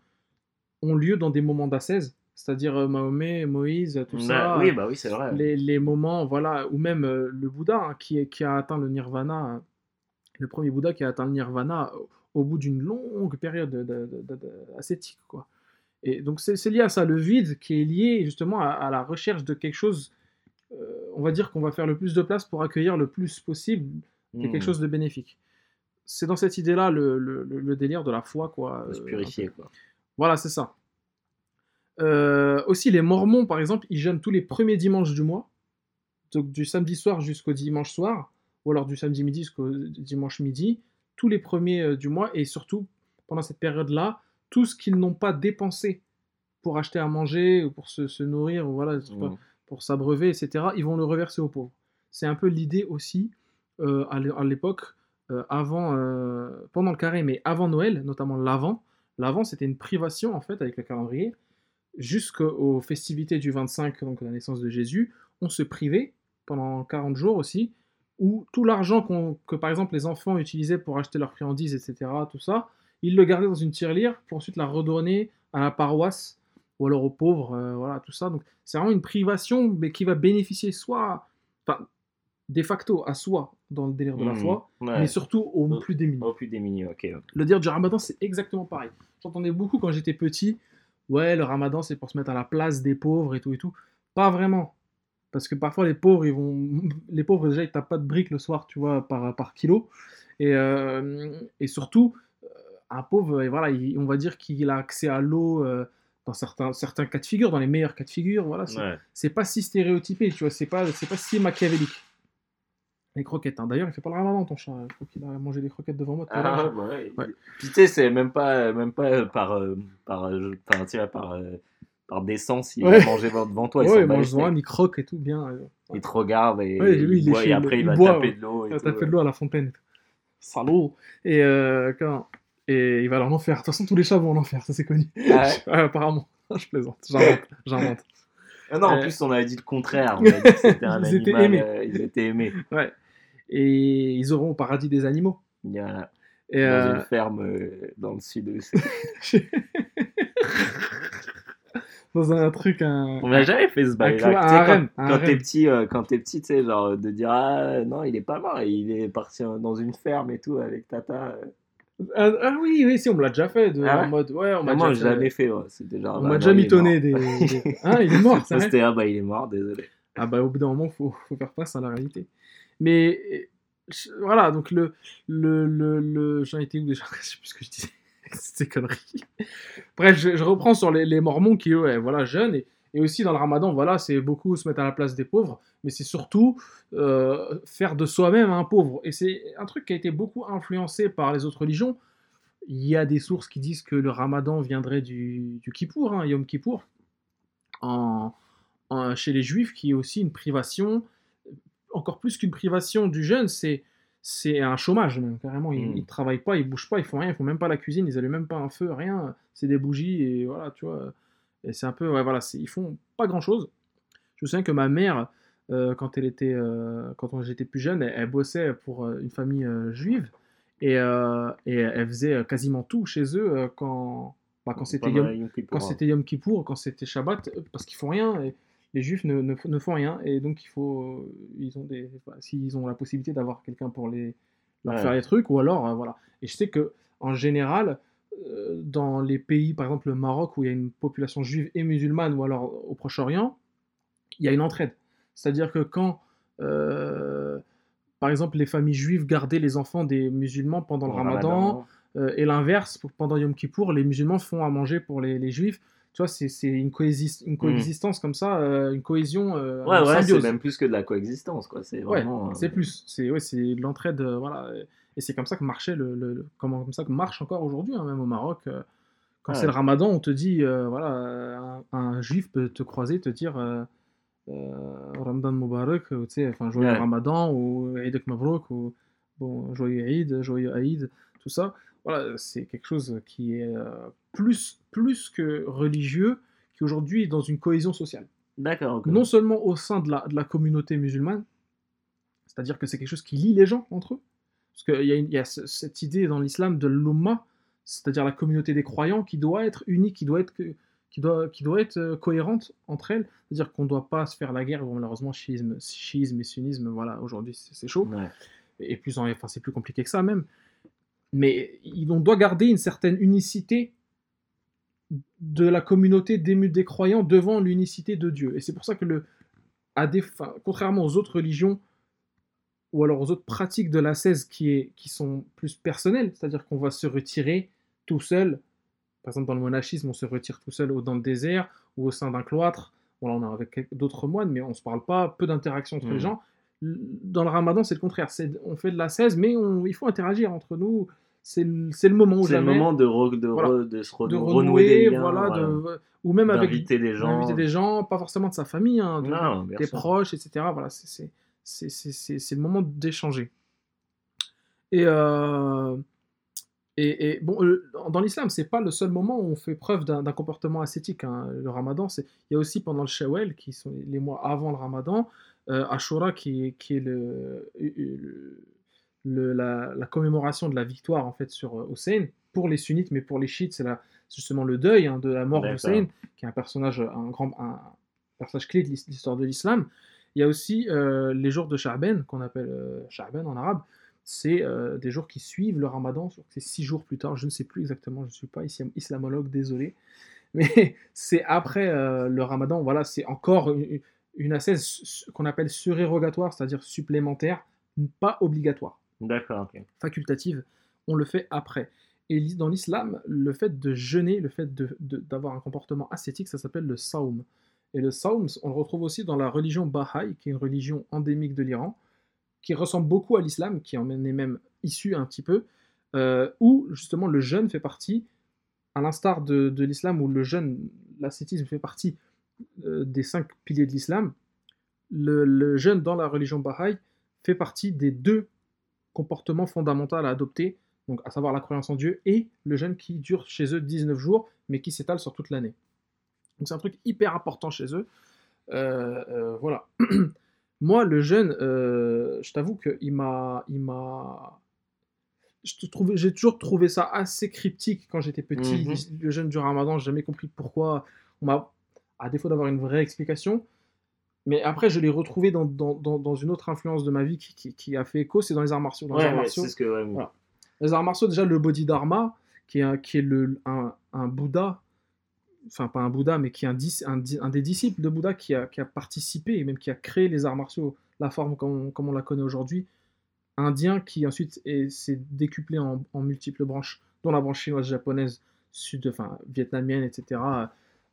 B: ont lieu dans des moments d'ascèse, c'est-à-dire euh, Mahomet, Moïse, tout
C: Bah,
B: ça.
C: oui, bah oui, c'est vrai.
B: les, les moments, voilà, ou même euh, le Bouddha hein, qui, a atteint le nirvana, euh, le premier Bouddha qui a atteint le nirvana au, au bout d'une longue période de- de- de- de- ascétique, quoi. Et donc c'est lié à ça, le vide qui est lié justement à, à la recherche de quelque chose, euh, on va dire qu'on va faire le plus de place pour accueillir le plus possible est
C: Hmm.
B: quelque chose de bénéfique. C'est dans cette idée-là le, le- le- le délire de la foi, quoi.
C: Se purifier, quoi.
B: voilà, c'est ça. Euh, aussi, les Mormons, par exemple, ils jeûnent tous les premiers dimanches du mois, donc du samedi soir jusqu'au dimanche soir, ou alors du samedi midi jusqu'au dimanche midi, tous les premiers euh, du mois, et surtout, pendant cette période-là, tout ce qu'ils n'ont pas dépensé pour acheter à manger, ou pour se, se nourrir, ou voilà,
C: Hmm.
B: pour s'abreuver, etc., ils vont le reverser aux pauvres. C'est un peu l'idée aussi, euh, à l'é- à l'époque, avant, pendant le carré, mais avant Noël, notamment l'avant. L'avant, c'était une privation, en fait, avec le calendrier. Jusqu'aux festivités du 25, donc la naissance de Jésus, on se privait pendant 40 jours aussi, où tout l'argent que, par exemple, les enfants utilisaient pour acheter leurs friandises, etc., tout ça, ils le gardaient dans une tirelire pour ensuite la redonner à la paroisse ou alors aux pauvres, euh, voilà, tout ça. Donc, c'est vraiment une privation, mais qui va bénéficier soit, enfin, de facto à soi dans le délire de la
C: Hmm.
B: foi,
C: Ouais.
B: mais surtout aux
C: Oh.
B: plus démunis.
C: Au plus démunis, ok.
B: Le dire du ramadan, c'est exactement pareil. J'entendais beaucoup quand j'étais petit, ouais, le ramadan, c'est pour se mettre à la place des pauvres et tout et tout. Pas vraiment. Parce que parfois, les pauvres, ils vont. *laughs* Les pauvres, déjà, ils tapent pas de briques le soir, tu vois, par, par kilo. Et, euh, et surtout, euh, un pauvre, et voilà, il- on va dire qu'il a accès à l'eau euh, dans certains, certains cas de figure, dans les meilleurs cas de figure. Voilà, c'est
C: Ouais.
B: pas si stéréotypé, tu vois, c'est pas, c'est pas si machiavélique. Les croquettes, hein. d'ailleurs, il fait pas le ramadan, ton chat. Je crois qu'il a mangé des croquettes devant moi.
C: Ah, ouais.
B: Ouais.
C: Puis tu sais, c'est même pas, même pas par, euh, par, euh, tu vois, par, euh, par décence, il
B: Ouais.
C: va manger devant toi, il
B: Ouais, mange devant, il croque et tout, bien. euh,
C: Il te regarde et,
B: lui, il
C: boit,
B: chez
C: et après il
B: il
C: va
B: boit,
C: taper de l'eau.
B: Il a
C: tout,
B: tapé
C: ouais.
B: de l'eau à la fontaine. Salaud Et euh, quand... Et il va aller en enfer. De toute façon, tous les chats vont en enfer, ça c'est connu.
C: Ah *laughs* ouais
B: Ouais, apparemment. *laughs* Je plaisante. J'invente. J'invente.
C: Ah non, en
B: Euh,
C: plus on avait dit le contraire. On *laughs* a dit que c'était un
B: Ils étaient aimés.
C: euh, ils étaient aimés.
B: Ouais. Et ils auront au paradis des animaux.
C: Voilà.
B: Et
C: Dans
B: euh,
C: une ferme euh, dans le sud. *laughs*
B: dans un truc, un.
C: On n'a jamais fait ce bail quand quand t'es petit, euh, quand t'es petit, tu sais, genre de dire ah non, il est pas mort, il est parti euh, dans une ferme et tout avec Tata. euh.
B: Ah, ah oui, oui, si, on me l'a déjà fait. De,
C: Ah ouais
B: en mode, ouais, on m'a
C: Ah,
B: déjà
C: jamais fait. ouais. C'était genre.
B: On
C: bah,
B: m'a déjà mitonné des, des- Hein, *laughs* il est mort,
C: Ça c'était ah bah il est mort, désolé.
B: Ah bah au bout d'un moment, faut, faut faire face à la réalité. Mais euh, voilà, donc le, le, le, le- j'en étais où déjà? *laughs* Je sais plus ce que je disais. Ces conneries. Bref, je, reprends sur les, Mormons qui eux, voilà, jeunes et, aussi dans le Ramadan, voilà, c'est beaucoup se mettre à la place des pauvres, mais c'est surtout euh, faire de soi-même un pauvre. Et c'est un truc qui a été beaucoup influencé par les autres religions. Il y a des sources qui disent que le Ramadan viendrait du, du Kippour, hein, Yom Kippour, chez les Juifs, qui est aussi une privation, encore plus qu'une privation du jeûne, c'est c'est un chômage même, carrément. Ils,
C: Mm.
B: ils travaillent pas, ils bougent pas, ils font rien, ils font même pas la cuisine, ils allument même pas un feu, rien. C'est des bougies et voilà, tu vois. Et c'est un peu, ouais, voilà, ils font pas grand chose. Je me souviens que ma mère, euh, quand elle était, euh, quand j'étais plus jeune, elle, elle bossait pour euh, une famille euh, juive et, et elle faisait quasiment tout chez eux quand, bah, quand c'était
C: Pendant
B: Yom,
C: Yom Kippour,
B: quand
C: hein.
B: c'était Yom Kippour, quand c'était Shabbat, parce qu'ils font rien, et les Juifs ne, ne- ne font rien, et donc il faut, euh, ils ont des, bah, s'ils ont la possibilité d'avoir quelqu'un pour les leur
C: Ouais.
B: faire les trucs, ou alors euh, voilà. Et je sais que en général, euh, dans les pays, par exemple le Maroc, où il y a une population juive et musulmane, ou alors au Proche-Orient, il y a une entraide. C'est-à-dire que quand, euh, par exemple, les familles juives gardaient les enfants des musulmans pendant le Ramadan, euh, et l'inverse, pendant Yom Kippour, les musulmans font à manger pour les, les juifs. Tu vois, c'est une, coexis- une coexistence comme ça, euh, une cohésion, euh,
C: Ouais, ouais, c'est même plus que de la coexistence, quoi. C'est vraiment. euh,
B: c'est plus, c'est ouais, c'est de l'entraide, euh, voilà. Et c'est comme ça que marchait le, le- comment, comme ça que marche encore aujourd'hui, hein, même au Maroc. euh, quand
C: Ouais.
B: c'est le Ramadan, on te dit, euh, voilà, euh, un, un juif peut te croiser, te dire euh, euh, Ramadan Mubarak, ou, tu sais, enfin joyeux
C: Ouais.
B: Ramadan ou Eid Mabrouk ou bon joyeux Eid, joyeux Aïd, tout ça. Voilà, c'est quelque chose qui est euh, plus plus que religieux, qui aujourd'hui est dans une cohésion sociale.
C: D'accord.
B: non seulement au sein de la, de la communauté musulmane, c'est-à-dire que c'est quelque chose qui lie les gens entre eux, parce qu'il y, y a ce- cette idée dans l'islam de l'umma, c'est-à-dire la communauté des croyants, qui doit être unique, qui doit être, qui doit, qui doit être euh, cohérente entre elles, c'est-à-dire qu'on ne doit pas se faire la guerre, bon, malheureusement, chiisme, chiisme et sunnisme, voilà, aujourd'hui c'est c'est chaud,
C: Ouais.
B: et plus en- enfin, c'est plus compliqué que ça même, mais on doit garder une certaine unicité de la communauté des, des croyants devant l'unicité de Dieu. Et c'est pour ça que, le, à des, enfin, contrairement aux autres religions, ou alors aux autres pratiques de la 16 qui, est, qui sont plus personnelles, c'est-à-dire qu'on va se retirer tout seul, par exemple dans le monachisme, on se retire tout seul dans le désert ou au sein d'un cloître, bon là on est avec d'autres moines, mais on ne se parle pas, peu d'interaction entre les gens. Dans le ramadan, c'est le contraire, on fait de la 16, mais on- il faut interagir entre nous, c'est le, moment où
C: C'est le moment de, re- de,
B: Voilà.
C: re- de se re-
B: de
C: renouer des
B: renouer,
C: liens,
B: voilà,
C: voilà.
B: de- ou même avec
C: des gens.
B: des gens, pas forcément de sa famille, hein,
C: Non,
B: des proches, etc. Voilà, c'est- le moment d'échanger. Et, euh, et, et bon, le- dans l'islam, c'est pas le seul moment où on fait preuve d'un comportement ascétique. hein. Le ramadan, il y a aussi pendant le Shawwal, qui sont les mois avant le ramadan, euh, Ashura, qui est, qui est le, le- le- la, la commémoration de la victoire en fait sur euh, Hussein. Pour les sunnites, mais pour les chiites, c'est justement le deuil hein, de la mort d'Hussein, qui est un personnage, un grand un personnage clé de l'his- l'histoire de l'islam. Il y a aussi euh, les jours de Sha'ban, qu'on appelle euh, Sha'ban en arabe. C'est euh, des jours qui suivent le ramadan, c'est six jours plus tard, je ne sais plus exactement, je ne suis pas islam- islamologue, désolé. *laughs* Mais c'est après euh, le ramadan, voilà, c'est encore une, su- qu'on appelle surérogatoire, c'est-à-dire supplémentaire, pas obligatoire
C: D'accord, ok.
B: facultative, on le fait après. Et dans l'islam, le fait de jeûner, le fait d'avoir un comportement ascétique, ça s'appelle le saum. Et le saum, on le retrouve aussi dans la religion Baha'i, qui est une religion endémique de l'Iran, qui ressemble beaucoup à l'islam, qui en est même issu un petit peu, euh, où justement le jeûne fait partie, à l'instar de, de l'islam, où le jeûne, l'ascétisme fait partie des cinq piliers de l'islam, le, le jeûne dans la religion Baha'i fait partie des deux comportement fondamental à adopter, donc à savoir la croyance en Dieu et le jeûne qui dure chez eux 19 jours, mais qui s'étale sur toute l'année. Donc c'est un truc hyper important chez eux. Euh, euh, voilà. *clears throat* Moi, le jeûne, euh, je t'avoue qu'il m'a, il m'a, j'ai toujours trouvé ça assez cryptique quand j'étais petit.
C: Mhm.
B: Le jeûne du Ramadan, j'ai jamais compris pourquoi. On m'a, à défaut d'avoir une vraie explication, mais après, je l'ai retrouvé dans, dans, dans, dans une autre influence de ma vie qui, qui, qui a fait écho, c'est dans les arts martiaux. Dans les
C: Ouais,
B: arts
C: ouais,
B: martiaux,
C: ce que. ouais,
B: Voilà. les arts martiaux, déjà, le Bodhidharma, qui est, un, qui est le, un, un Bouddha, enfin pas un Bouddha, mais qui est un, des disciples de Bouddha qui a, qui a participé et même qui a créé les arts martiaux, la forme comme, on- comme on la connaît aujourd'hui, indien qui ensuite est- s'est décuplé en, en multiples branches, dont la branche chinoise, japonaise, sud, enfin vietnamienne, etc.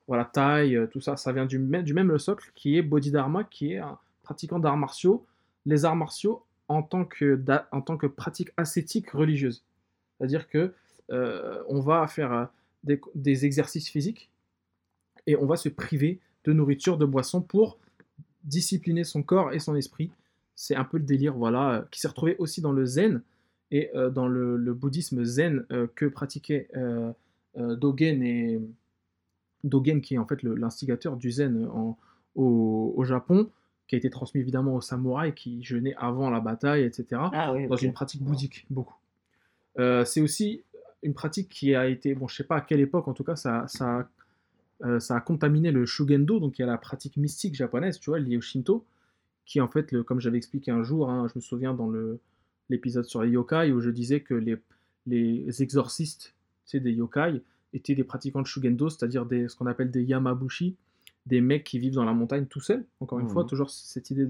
B: Voilà, Thaï, euh, tout ça, ça vient du même, du même socle qui est Bodhidharma, qui est un pratiquant d'arts martiaux. Les arts martiaux en tant que, en tant que pratique ascétique religieuse. C'est-à-dire que euh, on va faire euh, des, exercices physiques et on va se priver de nourriture, de boisson pour discipliner son corps et son esprit. C'est un peu le délire, voilà, qui s'est retrouvé aussi dans le zen et dans le, bouddhisme zen que pratiquaient Dogen et Dogen, qui est en fait l'instigateur du zen en- au, au Japon, qui a été transmis évidemment aux samouraïs qui jeûnaient avant la bataille, etc
C: Ah oui,
B: dans une pratique bouddhique, beaucoup. Euh, c'est aussi une pratique qui a été, bon, je sais pas à quelle époque, en tout cas, ça, ça, euh, ça a contaminé le Shugendo, donc il y a la pratique mystique japonaise, tu vois, liée au Shinto, qui en fait, le, comme j'avais expliqué un jour, hein, je me souviens dans l'épisode sur les yokai, où je disais que les, les exorcistes sais, des yokai étaient des pratiquants de Shugendo, c'est-à-dire ce qu'on appelle des Yamabushi, des mecs qui vivent dans la montagne tout seuls, encore une fois, toujours cette idée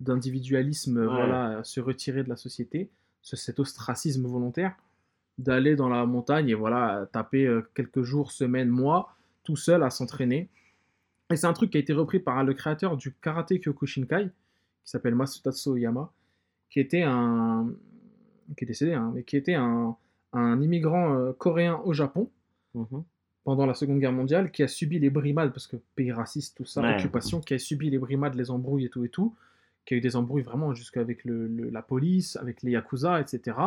B: d'individualisme, euh,
C: Ouais.
B: voilà, se retirer de la société, ce- cet ostracisme volontaire, d'aller dans la montagne et voilà, taper euh, quelques jours, semaines, mois, tout seul à s'entraîner. Et c'est un truc qui a été repris par le créateur du karaté Kyokushinkai, qui s'appelle Masutatsu Oyama, qui était un. qui est décédé, hein, mais qui était un, un immigrant euh, coréen au Japon
C: Mhm.
B: pendant la Seconde Guerre mondiale, qui a subi les brimades, parce que pays raciste, tout ça,
C: Ouais.
B: occupation, qui a subi les brimades, les embrouilles et tout et tout, qui a eu des embrouilles vraiment jusqu'avec le, le- la police, avec les Yakuza, etc.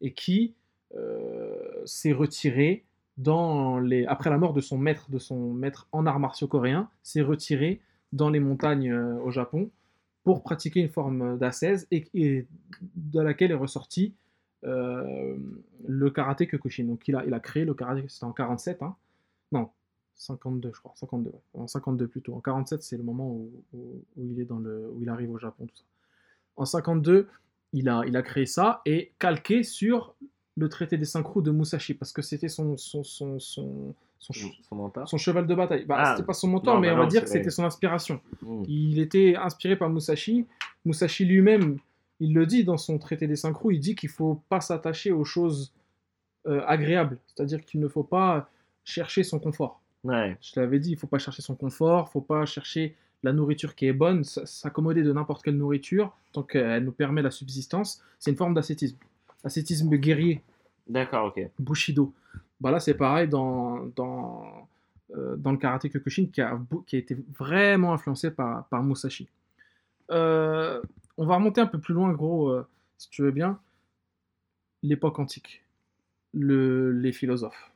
B: Et qui euh, s'est retiré dans les... après la mort de son maître, de son maître en arts martiaux coréen, s'est retiré dans les montagnes euh, au Japon pour pratiquer une forme d'ascèse et, et de laquelle est ressorti euh, le karaté Kyokushin. Donc il a, il a créé le karaté, c'était en 47, hein. non, 52 je crois, 52, ouais. en 52 plutôt. En 47 c'est le moment où, où- où il est dans le, où il arrive au Japon, tout ça. En 52, il a, il a créé ça et calqué sur le traité des cinq roues de Musashi parce que c'était son, son, son, son, cheval de bataille. Bah,
C: Ah,
B: c'était pas son mentor,
C: non,
B: mais
C: bah
B: on va
C: non,
B: dire que c'était son inspiration.
C: Mhm.
B: Il était inspiré par Musashi. Musashi lui-même, il le dit dans son traité des cinq roues, il dit qu'il faut pas s'attacher aux choses euh, agréables. C'est-à-dire qu'il ne faut pas chercher son confort.
C: Ouais.
B: Je te l'avais dit, il faut pas chercher son confort, faut pas chercher la nourriture qui est bonne, s'accommoder de n'importe quelle nourriture, tant qu'elle nous permet la subsistance. C'est une forme d'ascétisme. Ascétisme guerrier,
C: D'accord, ok.
B: Bushido. Bah là, c'est pareil dans, dans, euh, dans le karaté Kyokushin qui a, qui a été vraiment influencé par, par Musashi. Euh, on va remonter un peu plus loin, gros, euh, si tu veux bien. L'époque antique, le, les philosophes.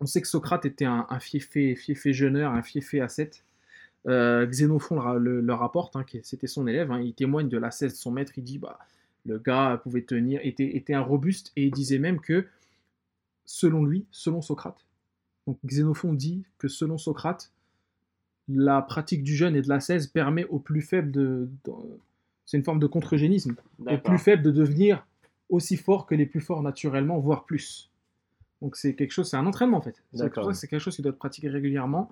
B: On sait que Socrate était un, un fiefé, fiefé jeuneur, un fiefé ascète. Euh, Xénophon le, ra- le- le rapporte, hein, c'était son élève, hein, il témoigne de l'ascèse de son maître, il dit bah, le gars pouvait tenir, était, était un robuste, et il disait même que, selon lui, selon Socrate, donc Xénophon dit que selon Socrate, la pratique du jeûne et de l'ascèse permet aux plus faibles de... de- c'est une forme de contre-génisme, aux
C: D'accord.
B: plus faibles de devenir aussi forts que les plus forts naturellement, voire plus. Donc c'est quelque chose, c'est un entraînement en fait. C'est quelque chose qui doit être pratiqué régulièrement,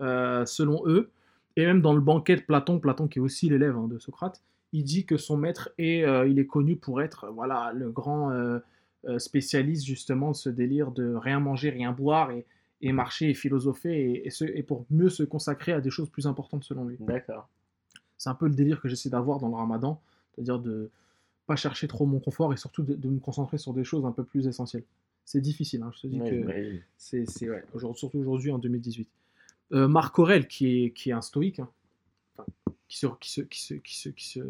B: euh, selon eux. Et même dans le banquet de Platon, Platon qui est aussi l'élève hein, de Socrate, il dit que son maître est, euh, il est connu pour être, voilà, le grand euh, euh, spécialiste justement de ce délire de rien manger, rien boire et, et marcher et philosopher et, et se- et pour mieux se consacrer à des choses plus importantes selon lui.
C: D'accord.
B: C'est un peu le délire que j'essaie d'avoir dans le ramadan, c'est-à-dire de pas chercher trop mon confort et surtout de, de me concentrer sur des choses un peu plus essentielles. C'est difficile, hein, je te dis que
C: j'imagine.
B: c'est c'est- ouais, aujourd'hui- surtout aujourd'hui en 2018. Euh, Marc Aurel, qui est, qui est un stoïque, hein, qui, se, qui, se, qui, se, qui, se, qui, se,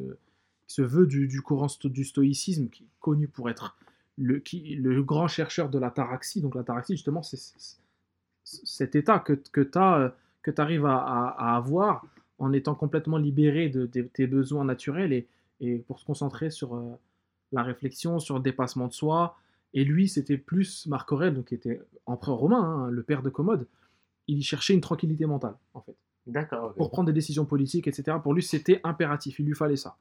B: qui se veut du, du courant sto- du stoïcisme, qui est connu pour être le, qui, le grand chercheur de l'ataraxie. Donc l'ataraxie, justement, c'est c'est- c'est cet état que, que tu arrives à, à- à avoir en étant complètement libéré de, de tes besoins naturels et, et pour se concentrer sur euh, la réflexion, sur le dépassement de soi. Et lui, c'était plus Marc Aurèle, donc qui était empereur romain, hein, le père de Commode. Il cherchait une tranquillité mentale, en fait
C: D'accord,
B: pour prendre des décisions politiques, etc. Pour lui, c'était impératif, il lui fallait ça.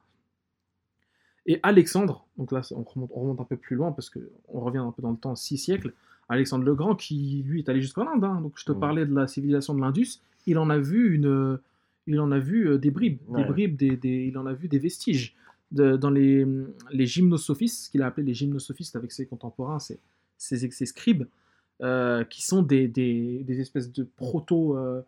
B: Et Alexandre, donc là, on remonte, on remonte un peu plus loin parce qu'on revient un peu dans le temps, six siècles. Alexandre le Grand, qui lui est allé jusqu'en Inde, hein. donc je te parlais de la civilisation de l'Indus, il en a vu une, il en a vu euh, des bribes,
C: Ouais.
B: des bribes, des, des- il en a vu des vestiges de- dans les, les gymnosophistes, ce qu'il a appelé les gymnosophistes avec ses contemporains, ses, ses, ses scribes, euh, qui sont des, des, des espèces de proto, euh,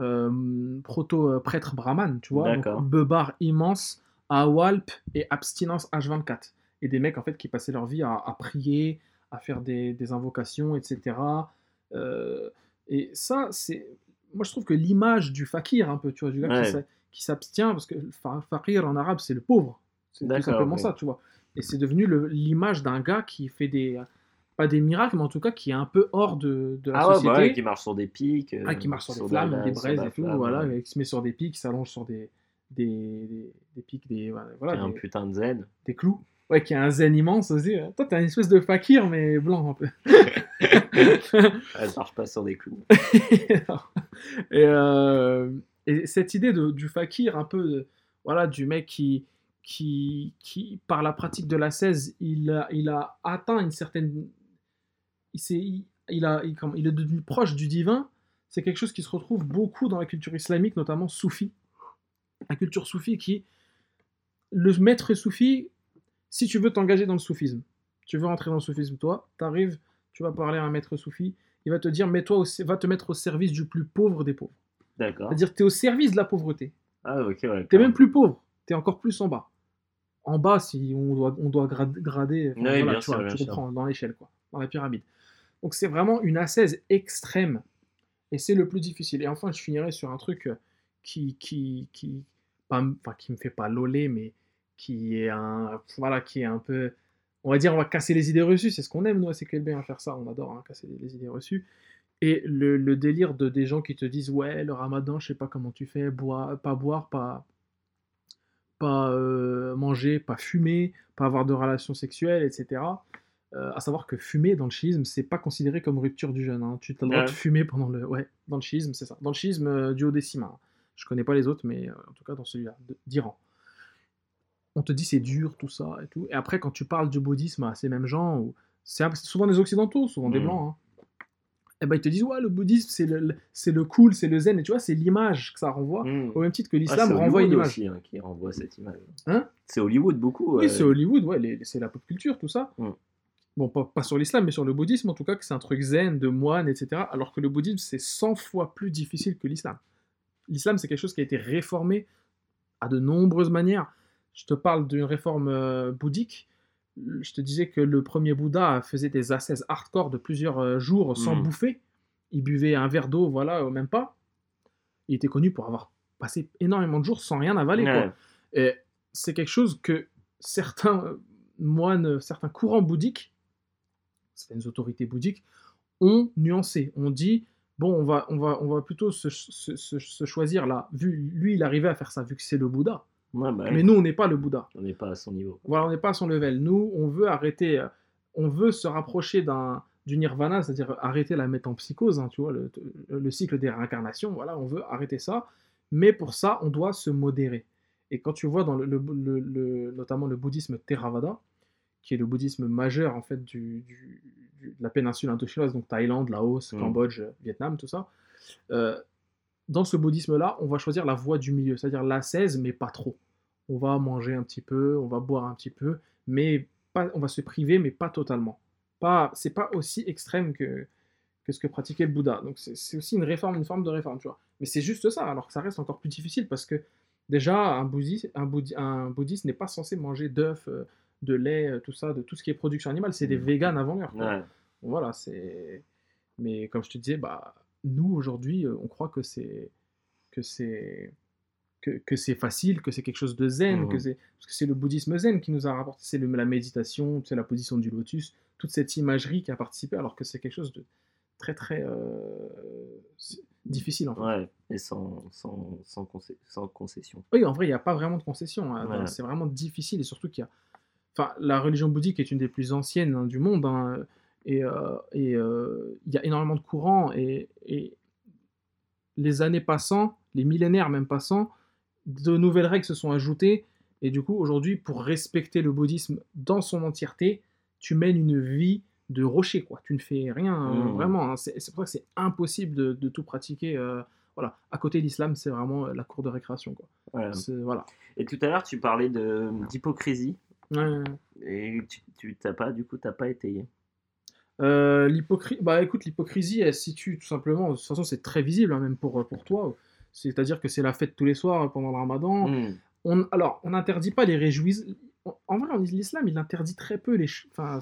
B: euh, proto prêtres brahmanes, tu vois, donc beubars immenses, à Walp et abstinence H24, et des mecs en fait qui passaient leur vie à, à prier, à faire des, des invocations, etc. Et ça, c'est, moi je trouve que l'image du fakir un peu, tu vois, du gars qui
C: Ouais.
B: Qui s'abstient, parce que fakir en arabe c'est le pauvre, c'est tout
C: D'accord,
B: simplement ça, tu vois. Et c'est devenu l'image d'un gars qui fait des, pas des miracles, mais en tout cas qui est un peu hors de, de la
C: Ah ouais,
B: société.
C: bah ouais, qui marche sur des pics. euh,
B: Ah, qui marche sur des
C: de
B: flammes,
C: la-
B: des braises et tout,
C: flamme,
B: voilà,
C: ouais.
B: et qui se met sur des pics, s'allonge sur des, des, des, des pics, des, voilà,
C: Qui est un putain de zen.
B: des clous, Ouais, qui a un zen immense aussi. Toi, t'as une espèce de fakir, mais blanc un peu. *laughs*
C: Elle marche pas sur des clous. *laughs*
B: et, euh, et cette idée de, du fakir, un peu, de- voilà, du mec qui, qui, qui, par la pratique de la 16, il a, il a atteint une certaine. Il, il, a, il, est devenu proche du divin. C'est quelque chose qui se retrouve beaucoup dans la culture islamique, notamment soufie. La culture soufie qui. Le maître soufi, si tu veux t'engager dans le soufisme, tu veux rentrer dans le soufisme, toi, t'arrives, tu vas parler à un maître soufi, il va te dire, mets-toi va te mettre au service du plus pauvre des pauvres.
C: D'accord.
B: C'est-à-dire que tu es au service de la pauvreté.
C: Ah, ok, ouais.
B: Tu même plus pauvre, tu es encore plus en bas. En bas, si on doit, on doit grad- grader, enfin,
C: Oui,
B: voilà,
C: bien
B: tu,
C: sûr,
B: vois,
C: bien
B: tu
C: sûr.
B: comprends, dans l'échelle, quoi, dans la pyramide. Donc c'est vraiment une ascèse extrême. Et c'est le plus difficile. Et enfin, je finirai sur un truc euh, qui, qui, qui, pas, enfin, qui me fait pas loler, mais qui est un, voilà, qui est un peu, on va dire, on va casser les idées reçues. C'est ce qu'on aime, nous, à CQLB, à faire ça. On adore hein, casser les idées reçues. Et le, le délire de des gens qui te disent, ouais, le ramadan, je sais pas comment tu fais, boire, pas boire, pas, pas euh, manger, pas fumer, pas avoir de relations sexuelles, etc. Euh, à savoir que fumer dans le schisme, c'est pas considéré comme rupture du jeûne. hein. Tu as le droit
C: Ouais.
B: de fumer pendant le. Ouais, dans le schisme, c'est ça. Dans le schisme euh, du duodécime. hein. Je connais pas les autres, mais euh, en tout cas dans celui-là, d'Iran. On te dit c'est dur, tout ça et tout. Et après, quand tu parles du bouddhisme à ces mêmes gens, ou c'est souvent des occidentaux, souvent des
C: Mhm.
B: blancs, hein, eh ben ils te disent ouais, le bouddhisme c'est le, c'est le cool, c'est le zen. Et tu vois, c'est l'image que ça renvoie,
C: Hmm.
B: au même titre que
C: Ah,
B: l'islam
C: c'est
B: renvoie une
C: Hollywood
B: image.
C: aussi hein, qui renvoie cette image.
B: Hein?
C: C'est Hollywood beaucoup.
B: Oui,
C: euh,
B: c'est Hollywood, ouais, c'est la pop culture, tout ça.
C: Mm.
B: Bon, pas, pas sur l'islam, mais sur le bouddhisme, en tout cas, que c'est un truc zen, de moine, etc. Alors que le bouddhisme, c'est 100 fois plus difficile que l'islam. L'islam, c'est quelque chose qui a été réformé à de nombreuses manières. Je te parle d'une réforme euh, bouddhique. Je te disais que le premier Bouddha faisait des ascèses hardcore de plusieurs euh, jours sans
C: Mm.
B: bouffer. Il buvait un verre d'eau, voilà, même pas. Il était connu pour avoir passé énormément de jours sans rien avaler, quoi. Et c'est quelque chose que certains moines, certains courants bouddhiques, certaines autorités bouddhiques, ont nuancé. On dit, bon, on va, on va, on va plutôt se, se- se- se choisir là. Vu, lui, il arrivait à faire ça, vu que c'est le Bouddha.
C: Ouais, bah,
B: Mais nous, on n'est pas le Bouddha.
C: on n'est pas à son niveau.
B: Voilà, on n'est pas à son level. Nous, on veut arrêter, euh, on veut se rapprocher d'un du nirvana, c'est-à-dire arrêter la métempsychose, hein, tu vois, le, le cycle des réincarnations, voilà, on veut arrêter ça, mais pour ça, on doit se modérer. Et quand tu vois dans le, le- le- notamment le bouddhisme Theravada, qui est le bouddhisme majeur en fait du, du- du- de la péninsule indochinoise, donc Thaïlande, Laos,
C: Mm.
B: Cambodge, Vietnam, tout ça, euh, dans ce bouddhisme-là, on va choisir la voie du milieu, c'est-à-dire l'ascèse, mais pas trop. On va manger un petit peu, on va boire un petit peu, mais pas, on va se priver, mais pas totalement. Pas, c'est pas aussi extrême que, que ce que pratiquait le Bouddha. Donc c'est aussi une réforme, une forme de réforme, tu vois. Mais c'est juste ça, alors que ça reste encore plus difficile parce que déjà un bouddhiste, un bouddhi- un bouddhiste n'est pas censé manger d'œufs, euh, de lait, euh, tout ça, de tout ce qui est production animale. C'est des véganes avant l'heure.
C: Ouais.
B: Voilà, c'est. Mais comme je te disais, bah, nous aujourd'hui, euh, on croit que c'est que c'est que, que c'est facile, que c'est quelque chose de zen, que c'est parce que c'est le bouddhisme zen qui nous a rapporté, c'est la méditation, c'est la position du lotus, toute cette imagerie qui a participé, alors que c'est quelque chose de très très euh, difficile en fait.
C: Ouais, et sans, sans, sans, concé- sans concession.
B: Oui, en vrai, il n'y a pas vraiment de concession. hein.
C: Ouais.
B: C'est vraiment difficile et surtout qu'il y a. Enfin, la religion bouddhique est une des plus anciennes hein, du monde hein, et euh, et, euh, il y a énormément de courants et, et les années passant, les millénaires même passant, de nouvelles règles se sont ajoutées et du coup, aujourd'hui, pour respecter le bouddhisme dans son entièreté, tu mènes une vie de rocher, quoi. Tu ne fais rien, euh,
C: Mhm.
B: vraiment. hein. C'est pour ça que c'est impossible de, de tout pratiquer. voilà. À côté de l'islam, c'est vraiment la cour de récréation, quoi. Voilà.
C: Et tout à l'heure, tu parlais d'hypocrisie.
B: Ouais.
C: Et tu, tu t'as pas, du coup, t'as pas étayé.
B: Euh, l'hypocri- bah écoute, l'hypocrisie, elle se situe tout simplement, de toute façon c'est très visible hein, même pour, pour toi, c'est-à-dire que c'est la fête tous les soirs euh, pendant le ramadan.
C: Hmm.
B: On, alors, on n'interdit pas les réjouissements. En vrai, l'islam, il interdit très peu les... Enfin,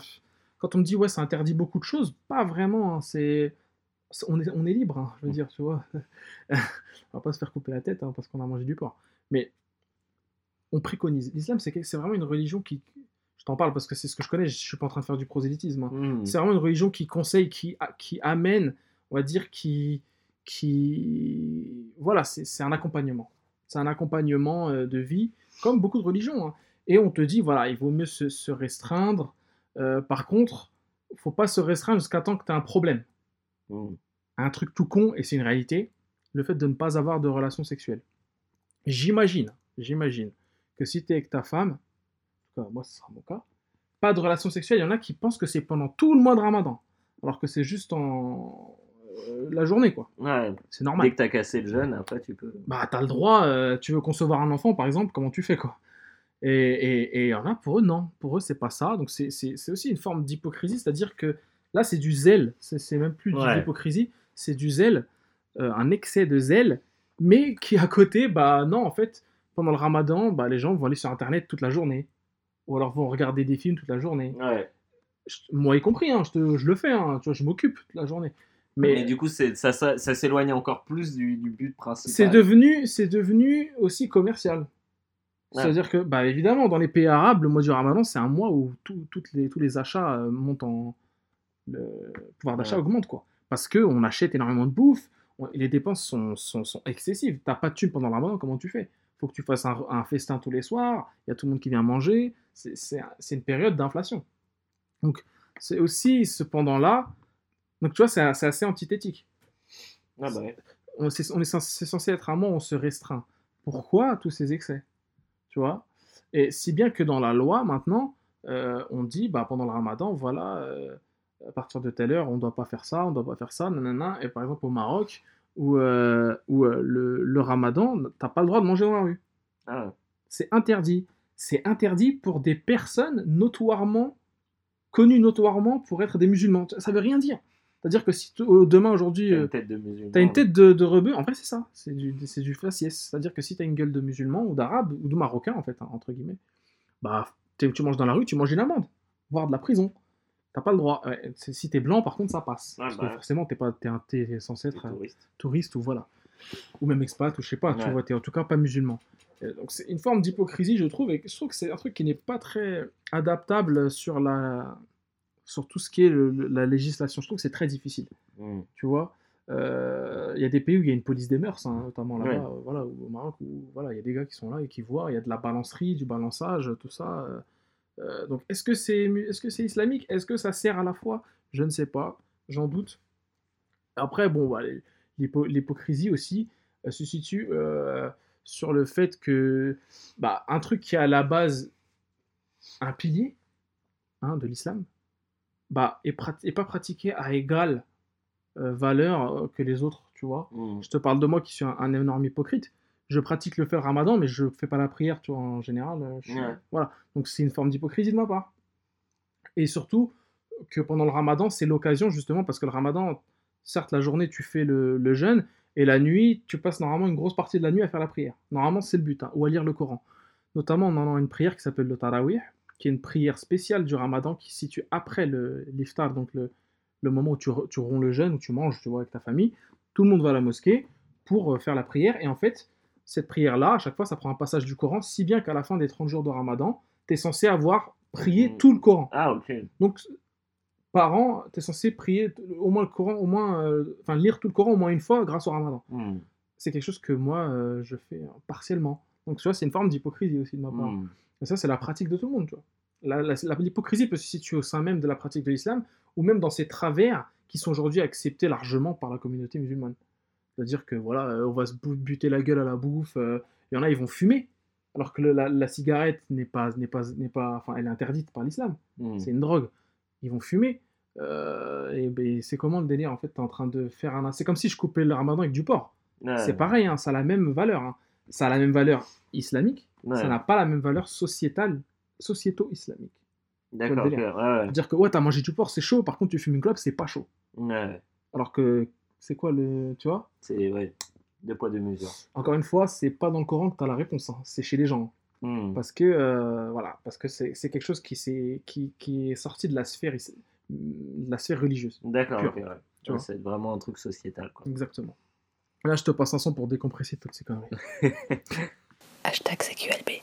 B: quand on me dit, ouais, ça interdit beaucoup de choses, pas vraiment, hein, c'est... On est, on est libre, hein, je veux dire, tu vois. *laughs* on va pas se faire couper la tête parce qu'on a mangé du porc. Mais on préconise. L'islam, c'est vraiment une religion qui... Je t'en parle parce que c'est ce que je connais, je suis pas en train de faire du prosélytisme. hein.
C: Hmm.
B: C'est vraiment une religion qui conseille, qui, amène, on va dire, qui. qui voilà, c'est un accompagnement. C'est un accompagnement euh, de vie, comme beaucoup de religions. hein. et on te dit, voilà, il vaut mieux se, se restreindre. Euh, par contre, faut pas se restreindre jusqu'à temps que tu as un problème.
C: Mm.
B: Un truc tout con, et c'est une réalité, le fait de ne pas avoir de relations sexuelles. J'imagine, j'imagine que si tu es avec ta femme, cas, moi ce sera mon cas, pas de relations sexuelles, il y en a qui pensent que c'est pendant tout le mois de ramadan, alors que c'est juste en euh, la journée, quoi.
C: Ouais.
B: C'est normal.
C: Dès que t'as cassé le jeûne, après tu peux.
B: Bah, t'as le droit, euh, tu veux concevoir un enfant, par exemple, comment tu fais, quoi. Et et- et il y en a, pour eux, non. Pour eux, c'est pas ça. Donc, c'est- aussi une forme d'hypocrisie, c'est-à-dire que là, c'est du zèle. C'est même plus de
C: Ouais.
B: l'hypocrisie, c'est du zèle, euh, un excès de zèle, mais qui, à côté, bah, non, en fait, pendant le ramadan, bah, les gens vont aller sur Internet toute la journée. Ou alors vont regarder des films toute la journée.
C: Ouais.
B: Je- moi y compris, hein, je, te- je le fais, hein, tu vois, je m'occupe toute la journée.
C: Mais,
B: Mais,
C: du coup, ça, ça, ça s'éloigne encore plus du, du but principal.
B: c'est devenu, aussi commercial.
C: Ouais.
B: C'est-à-dire que, bah, évidemment, dans les pays arabes, le mois du ramadan, c'est un mois où tout- toutes les, tous les achats euh, montent en. Le pouvoir d'achat
C: Ouais.
B: augmente, quoi. Parce qu'on achète énormément de bouffe, on- les dépenses sont, sont, sont excessives. T'as pas de thunes pendant le ramadan, comment tu fais? Faut que tu fasses un, un festin tous les soirs, il y a tout le monde qui vient manger, c'est- une période d'inflation. Donc, c'est aussi cependant-là. Donc, tu vois, c'est assez antithétique
C: Ah bah ouais.
B: on, est censé, être un mois où on se restreint. Pourquoi tous ces excès? Tu vois? Et si bien que dans la loi, maintenant, euh, on dit, bah, pendant le ramadan, voilà, euh, à partir de telle heure, on ne doit pas faire ça, on ne doit pas faire ça, nanana. Et par exemple, au Maroc, où, euh, euh, le, le ramadan, t'as pas le droit de manger dans la rue.
C: Ah,
B: C'est interdit. C'est interdit pour des personnes notoirement connues notoirement pour être des musulmans. Ça veut rien dire. C'est-à-dire que si euh, demain, aujourd'hui,
C: t'as une tête de musulman.
B: T'as une tête de, de rebeu, en fait c'est ça, c'est du, du faciès. C'est-à-dire que si t'as une gueule de musulman ou d'arabe ou de marocain en fait, hein, entre guillemets, bah tu manges dans la rue, tu manges une amende, voire de la prison. T'as pas le droit. Ouais, si t'es blanc par contre ça passe. Parce que
C: bah.
B: forcément t'es pas t'es, un- t'es censé être euh,
C: touriste.
B: touriste ou voilà. Ou même expat ou je sais pas, tu vois, t'es en tout cas pas musulman. Donc c'est une forme d'hypocrisie je trouve, et je trouve que c'est un truc qui n'est pas très adaptable sur la sur tout ce qui est le- la législation. Je trouve que c'est très difficile
C: Mm.
B: tu vois. Euh, Il y a des pays où il y a une police des mœurs, hein, notamment là-bas,
C: Ouais.
B: euh, voilà, au Maroc, où voilà, il y a des gars qui sont là et qui voient, il y a de la balancerie, du balançage, tout ça. Euh, donc, est-ce que c'est est -ce c'est islamique? Est-ce que ça sert à la foi? Je ne sais pas, j'en doute. Après, bon, bah, l'hypocrisie aussi euh, se situe euh, sur le fait que bah, un truc qui est à la base un pilier hein, de l'islam, bah, est, prat- est pas pratiqué à égale valeur que les autres, tu vois?
C: Mm.
B: Je te parle de moi qui suis un, un énorme hypocrite. Je pratique le le ramadan, mais je fais pas la prière, tu vois, en général. euh, je suis-
C: Ouais.
B: Voilà. Donc c'est une forme d'hypocrisie de ma part. Et surtout que pendant le ramadan, c'est l'occasion justement, parce que le ramadan, certes, la journée, tu fais le, le jeûne, et la nuit, tu passes normalement une grosse partie de la nuit à faire la prière. Normalement, c'est le but, hein, ou à lire le Coran. Notamment, on en a une prière qui s'appelle le Tarawih, qui est une prière spéciale du ramadan qui se situe après le- l'iftar, donc le, le moment où tu, tu romps le jeûne, où tu manges, tu vois, avec ta famille. Tout le monde va à la mosquée pour euh, faire la prière. Et en fait, cette prière-là, à chaque fois, ça prend un passage du Coran, si bien qu'à la fin des 30 jours de ramadan, tu es censé avoir prié
C: Mhm.
B: tout le Coran.
C: Ah, ok.
B: Donc, par an, tu es censé prier au moins le Coran, au moins, euh, enfin, lire tout le Coran au moins une fois grâce au ramadan.
C: Mm.
B: C'est quelque chose que moi, euh, je fais euh, partiellement. Donc, tu vois, c'est une forme d'hypocrisie aussi de ma part.
C: Mm.
B: Et ça, c'est la pratique de tout le monde, tu vois. L'hypocrisie peut se situer au sein même de la pratique de l'islam, ou même dans ces travers qui sont aujourd'hui acceptés largement par la communauté musulmane. C'est-à-dire que, voilà, euh, on va se bu- buter la gueule à la bouffe, euh, il y en a, ils vont fumer, alors que le- la, la cigarette n'est pas, n'est pas, n'est pas, enfin, elle est interdite par l'islam,
C: Mm.
B: c'est une drogue. Ils vont fumer. Euh, et ben, c'est comment le délire, en fait, t'es en train de faire un... C'est comme si je coupais le ramadan avec du porc.
C: Ouais.
B: C'est pareil, hein, ça a la même valeur. hein. Ça a la même valeur islamique,
C: Ouais.
B: ça n'a pas la même valeur sociétale, sociéto-islamique.
C: D'accord.
B: C'est-à-dire que ouais, t'as mangé du porc, c'est chaud, par contre tu fumes une clope, c'est pas chaud. Alors que c'est quoi le. Tu vois?
C: C'est ouais. deux poids, deux mesures.
B: Encore une fois, c'est pas dans le Coran que t'as la réponse, hein, c'est chez les gens.
C: Mm.
B: Parce que, euh, voilà, parce que c'est c'est quelque chose qui, s'est- qui, qui est sorti de la sphère, de la sphère religieuse.
C: D'accord,
B: pur,
C: ok, ouais.
B: tu.
C: C'est vraiment un truc sociétal, quoi.
B: Exactement. Là, je te passe un son pour décompresser toutes ces conneries. *laughs*
A: Hashtag CQLB.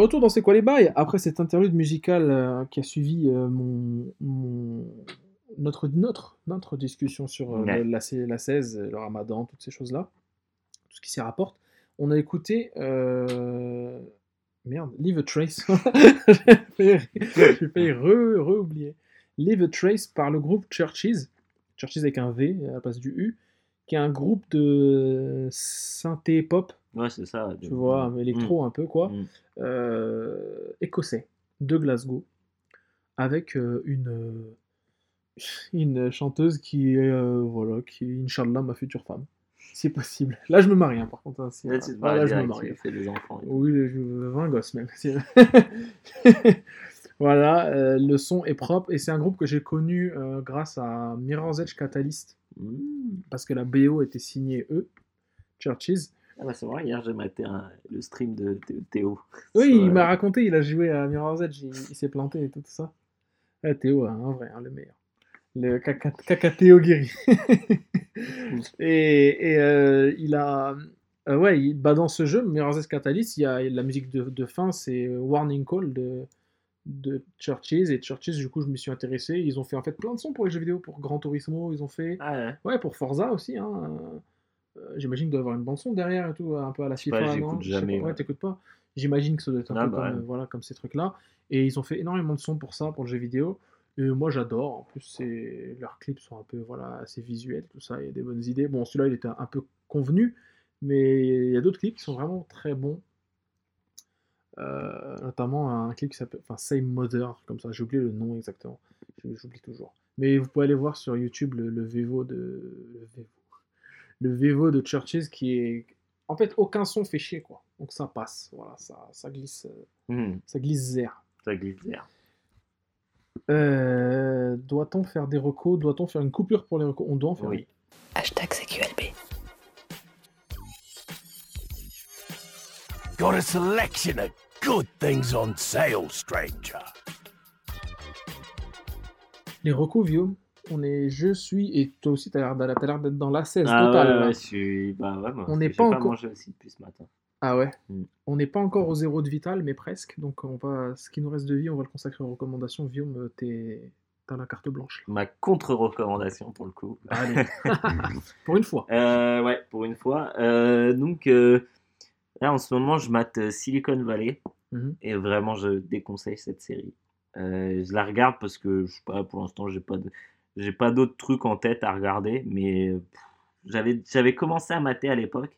B: Retour dans C'est quoi les bails? Après cette interlude musicale euh, qui a suivi euh, mon, mon- notre, notre, notre discussion sur euh,
C: Ouais.
B: le- la, la 16, le ramadan, toutes ces choses-là, tout ce qui s'y rapporte, on a écouté. Merde, Leave a Trace. *laughs* J'ai failli- re- re-oublier. Leave a Trace par le groupe Churches. Churches avec un V à la place du U, qui est un groupe de synthé pop,
C: Ouais, c'est ça.
B: tu vois, électro un peu quoi
C: Mm.
B: euh, écossais de Glasgow avec euh, une euh, une chanteuse qui est euh, voilà qui est Inch'Allah ma future femme si possible là je me marie hein, par contre hein,
C: Là, tu te maries
B: là, je me marie
C: des enfants.
B: oui je veux 20 gosses même *laughs* voilà euh, le son est propre et c'est un groupe que j'ai connu euh, grâce à Mirror's Edge Catalyst
C: Mm.
B: parce que la BO était signée eux Churches
C: Ah bah c'est vrai, hier j'ai maté un- le stream de Thé- Théo.
B: Oui,
C: Sur,
B: il
C: euh,
B: m'a raconté, il a joué à Mirror's Edge, il, il s'est planté et tout ça. Ah, Théo, hein, en vrai, hein, le meilleur. Le caca, caca Théo Guéry. *laughs* et et, euh, il a. euh, ouais, il- bah, dans ce jeu, Mirror's Edge Catalyst, il y a la musique de, de fin, c'est Warning Call de, de Churches. Et Churches, du coup, je me suis intéressé. Ils ont fait en fait plein de sons pour les jeux vidéo, pour Gran Turismo, ils ont fait.
C: Ah ouais.
B: Ouais, pour Forza aussi. Hein. Euh, J'imagine qu'il doit y avoir une bande-son derrière et tout, un peu à la
C: pas,
B: non
C: j'écoute jamais,
B: pas.
C: ouais.
B: Ouais, t'écoutes pas J'imagine que ça doit être un
C: Ah
B: peu
C: bah
B: comme,
C: ouais.
B: euh, voilà, comme ces trucs-là. Et ils ont fait énormément de sons pour ça, pour le jeu vidéo. Et moi, j'adore. En plus, c'est... leurs clips sont un peu voilà, assez visuels, tout ça. Il y a des bonnes idées. Bon, celui-là, il était un peu convenu. Mais il y a d'autres clips qui sont vraiment très bons. Euh, notamment un clip qui s'appelle enfin, Same Mother, comme ça. J'ai oublié le nom exactement. J'oublie toujours. Mais vous pouvez aller voir sur YouTube le, le Vevo de. Le Vevo. Le Vevo de Churches qui est. En fait, aucun son fait chier, quoi. Donc ça passe. Voilà, ça, ça glisse. euh,
C: Mm.
B: Ça glisse zère.
C: Ça glisse vert.
B: Euh, Doit-on faire des recos? Doit-on faire une coupure pour les recos? On doit en faire.
C: Oui.
A: Hashtag CQLB.
E: Got a selection of good things on sale, stranger.
B: Les recos, Guillaume, on est. Je suis. Et toi aussi, t'as l'air d'être dans la 16
C: Ah
B: totale.
C: ouais,
B: là.
C: ouais, je suis. Bah ouais, moi.
B: On n'est pas
C: pas
B: encore-
C: mangé aussi depuis ce matin.
B: Ah ouais
C: Mm.
B: On n'est pas encore au zéro de vital, mais presque. Donc, on va, ce qui nous reste de vie, on va le consacrer aux recommandations. Guillaume, t'es- t'as la carte blanche.
C: Ma contre-recommandation pour le coup.
B: Allez. *laughs* Pour une fois.
C: Euh, ouais, pour une fois. Euh, donc, euh, là en ce moment, je mate euh, Silicon Valley
B: Mhm.
C: et vraiment, je déconseille cette série. Je la regarde parce que, je sais pas, pour l'instant, j'ai pas de- j'ai pas d'autres trucs en tête à regarder, mais euh, j'avais commencé à mater à l'époque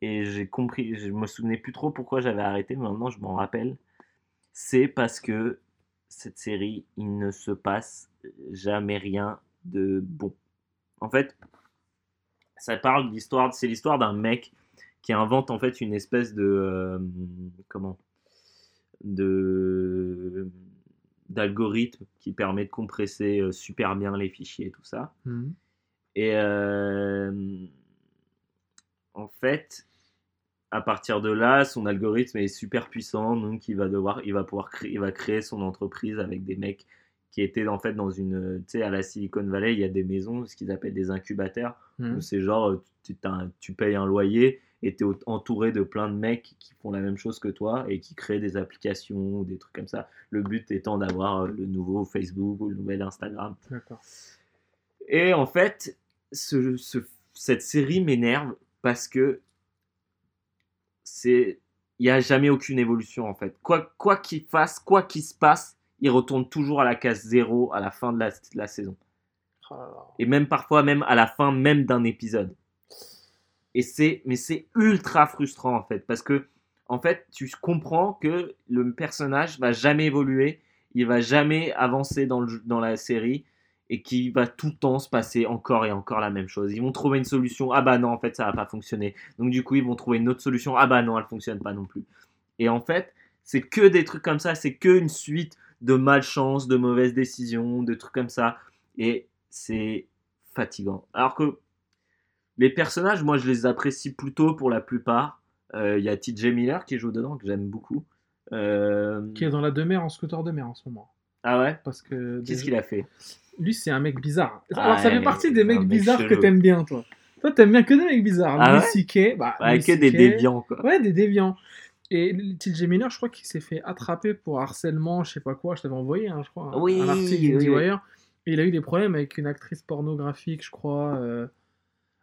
C: et j'ai compris, je me souvenais plus trop pourquoi j'avais arrêté, mais maintenant je m'en rappelle. C'est parce que cette série, il ne se passe jamais rien de bon. En fait, ça parle d'histoire, c'est l'histoire d'un mec qui invente en fait une espèce de euh, comment? De d'algorithme qui permet de compresser euh, super bien les fichiers et tout ça.
B: Mhm.
C: Et euh, en fait, à partir de là, son algorithme est super puissant, donc il va devoir, il va pouvoir créer, il va créer son entreprise avec des mecs qui étaient en fait dans une, tu sais, à la Silicon Valley, il y a des maisons, ce qu'ils appellent des incubateurs,
B: Mhm.
C: où c'est genre, tu, tu payes un loyer et tu es entouré de plein de mecs qui font la même chose que toi et qui créent des applications ou des trucs comme ça. Le but étant d'avoir euh, le nouveau Facebook ou le nouvel Instagram. Et en fait, ce, ce- cette série m'énerve parce que c'est il n'y a jamais aucune évolution en fait. Quoi quoi qu'il fasse, quoi qu'il se passe, il retourne toujours à la case zéro à la fin de la, de la saison.
B: Oh.
C: Et même parfois même à la fin même d'un épisode. Et c'est mais c'est ultra frustrant en fait parce que en fait, tu comprends que le personnage va jamais évoluer, il va jamais avancer dans, le, dans la série et qu'il va tout le temps se passer encore et encore la même chose. Ils vont trouver une solution, ah bah non, en fait, ça va pas fonctionner. Donc du coup, ils vont trouver une autre solution, ah bah non, elle fonctionne pas non plus. Et en fait, c'est que des trucs comme ça, c'est que une suite de malchance, de mauvaises décisions, de trucs comme ça. Et c'est fatigant. Alors que les personnages, moi, je les apprécie plutôt pour la plupart. Euh, Il y a TJ Miller qui joue dedans, que j'aime beaucoup. Euh,
B: Qui est dans la demeure en scooter de mer en ce moment.
C: Ah ouais?
B: Parce que.
C: Qu'est-ce
B: déjà-
C: qu'il a fait?
B: Lui, c'est un mec bizarre.
C: Ah
B: Alors, ça fait partie des mecs
C: mec
B: bizarres que t'aimes bien, toi. Toi, t'aimes bien que des mecs bizarres.
C: Ah
B: Louis
C: ouais
B: C.K., bah,
C: Ouais,
B: Louis
C: Que des
B: C.K.,
C: déviants, quoi.
B: Ouais, des déviants. Et TJ Miller, je crois qu'il s'est fait attraper pour harcèlement, je sais pas quoi. Je t'avais envoyé, hein, je crois,
C: Oui,
B: un article
C: oui, oui.
B: Et il a eu des problèmes avec une actrice pornographique, je crois, euh,